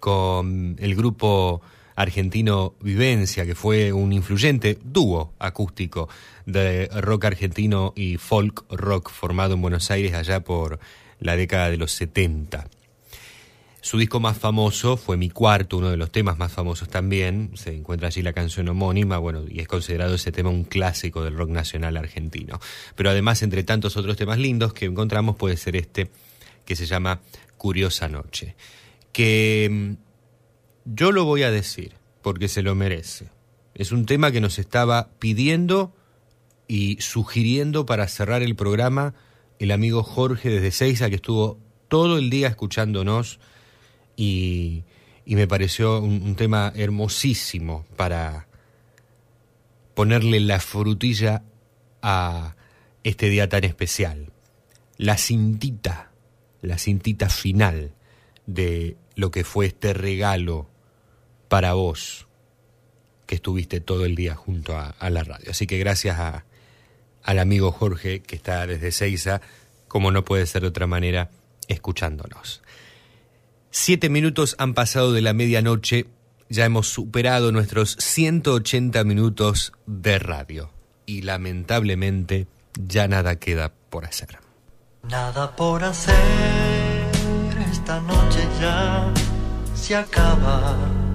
con el grupo argentino Vivencia, que fue un influyente dúo acústico de rock argentino y folk rock formado en Buenos Aires allá por la década de los 70. Su disco más famoso fue Mi Cuarto, uno de los temas más famosos también. Se encuentra allí la canción homónima, bueno, y es considerado ese tema un clásico del rock nacional argentino. Pero además, entre tantos otros temas lindos que encontramos, puede ser este que se llama Curiosa Noche. Que mm, yo lo voy a decir, porque se lo merece. Es un tema que nos estaba pidiendo y sugiriendo para cerrar el programa el amigo Jorge desde Seiza, que estuvo todo el día escuchándonos y, me pareció un, un tema hermosísimo para ponerle la frutilla a este día tan especial. La cintita, la cintita final de lo que fue este regalo para vos que estuviste todo el día junto a, la radio. Así que gracias al amigo Jorge que está desde Seiza, como no puede ser de otra manera, escuchándonos. Siete minutos han pasado de la medianoche, ya hemos superado nuestros 180 minutos de radio y lamentablemente ya nada queda por hacer. Nada por hacer, esta noche ya se acaba.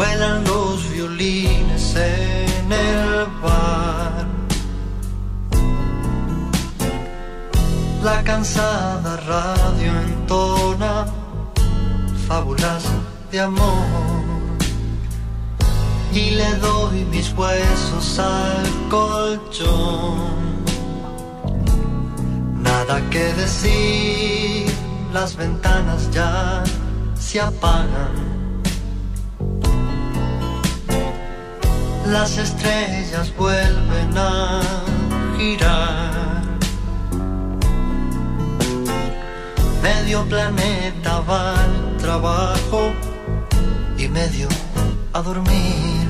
Vuelan los violines en el bar. La cansada radio entona fábulas de amor. Y le doy mis huesos al colchón. Nada que decir, las ventanas ya se apagan. Las estrellas vuelven a girar. Medio planeta va al trabajo y medio a dormir.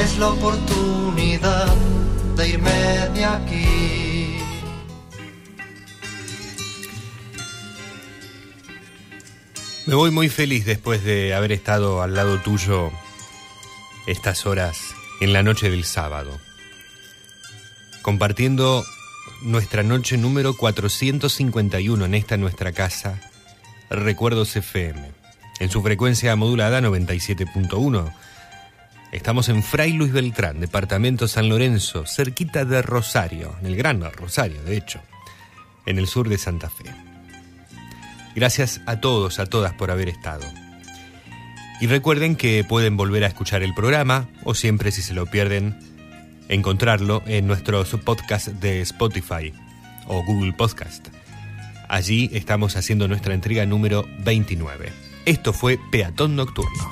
Es la oportunidad de irme de aquí. Me voy muy feliz después de haber estado al lado tuyo estas horas en la noche del sábado, compartiendo nuestra noche número 451 en esta nuestra casa, Recuerdos FM, en su frecuencia modulada 97.1. Estamos en Fray Luis Beltrán, departamento San Lorenzo, cerquita de Rosario, en el Gran Rosario, de hecho, en el sur de Santa Fe. Gracias a todos, a todas por haber estado. Y recuerden que pueden volver a escuchar el programa o siempre si se lo pierden, encontrarlo en nuestros podcasts de Spotify o Google Podcast. Allí estamos haciendo nuestra entrega número 29. Esto fue Peatón Nocturno.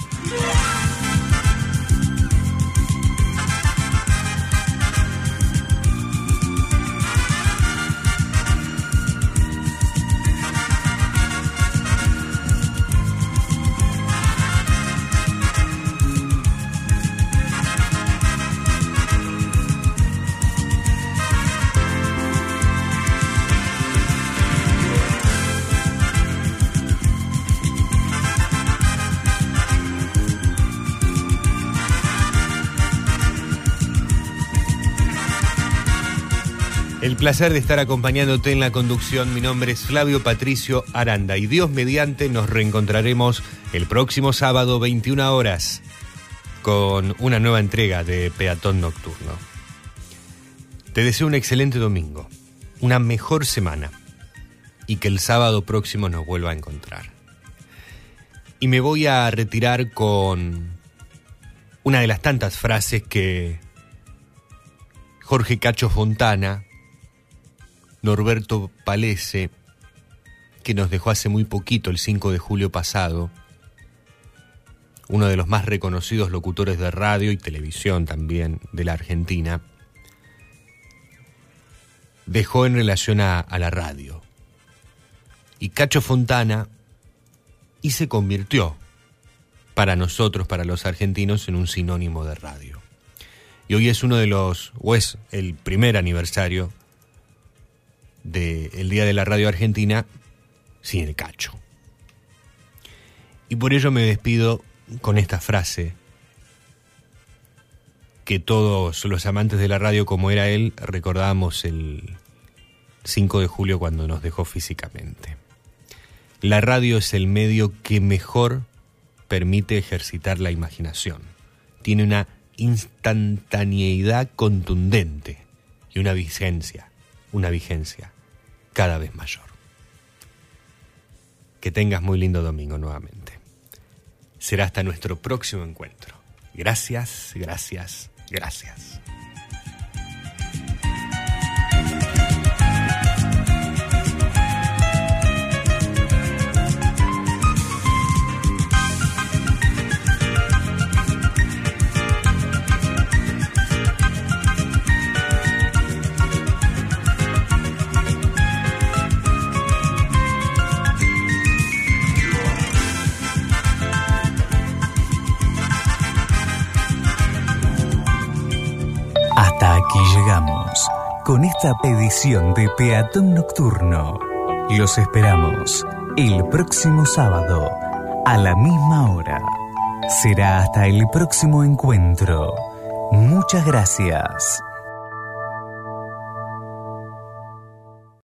Placer de estar acompañándote en la conducción. Mi nombre es Flavio Patricio Aranda y Dios mediante nos reencontraremos el próximo sábado 21 horas con una nueva entrega de Peatón Nocturno. Te deseo un excelente domingo, una mejor semana y que el sábado próximo nos vuelva a encontrar. Y me voy a retirar con una de las tantas frases que Jorge Cacho Fontana, Norberto Palese, que nos dejó hace muy poquito, el 5 de julio pasado, uno de los más reconocidos locutores de radio y televisión también de la Argentina, dejó en relación a, a la radio. Y Cacho Fontana y se convirtió para nosotros, para los argentinos, en un sinónimo de radio. Y hoy es uno de los, o es el primer aniversario del Día de la Radio Argentina sin el cacho. Y por ello me despido con esta frase que todos los amantes de la radio como era él recordamos el 5 de julio cuando nos dejó físicamente. La radio es el medio que mejor permite ejercitar la imaginación. Tiene una instantaneidad contundente y una vigencia, una vigencia cada vez mayor. Que tengas muy lindo domingo nuevamente. Será hasta nuestro próximo encuentro. Gracias, gracias, gracias. Con esta edición de Peatón Nocturno. Los esperamos el próximo sábado a la misma hora. Será hasta el próximo encuentro. Muchas gracias.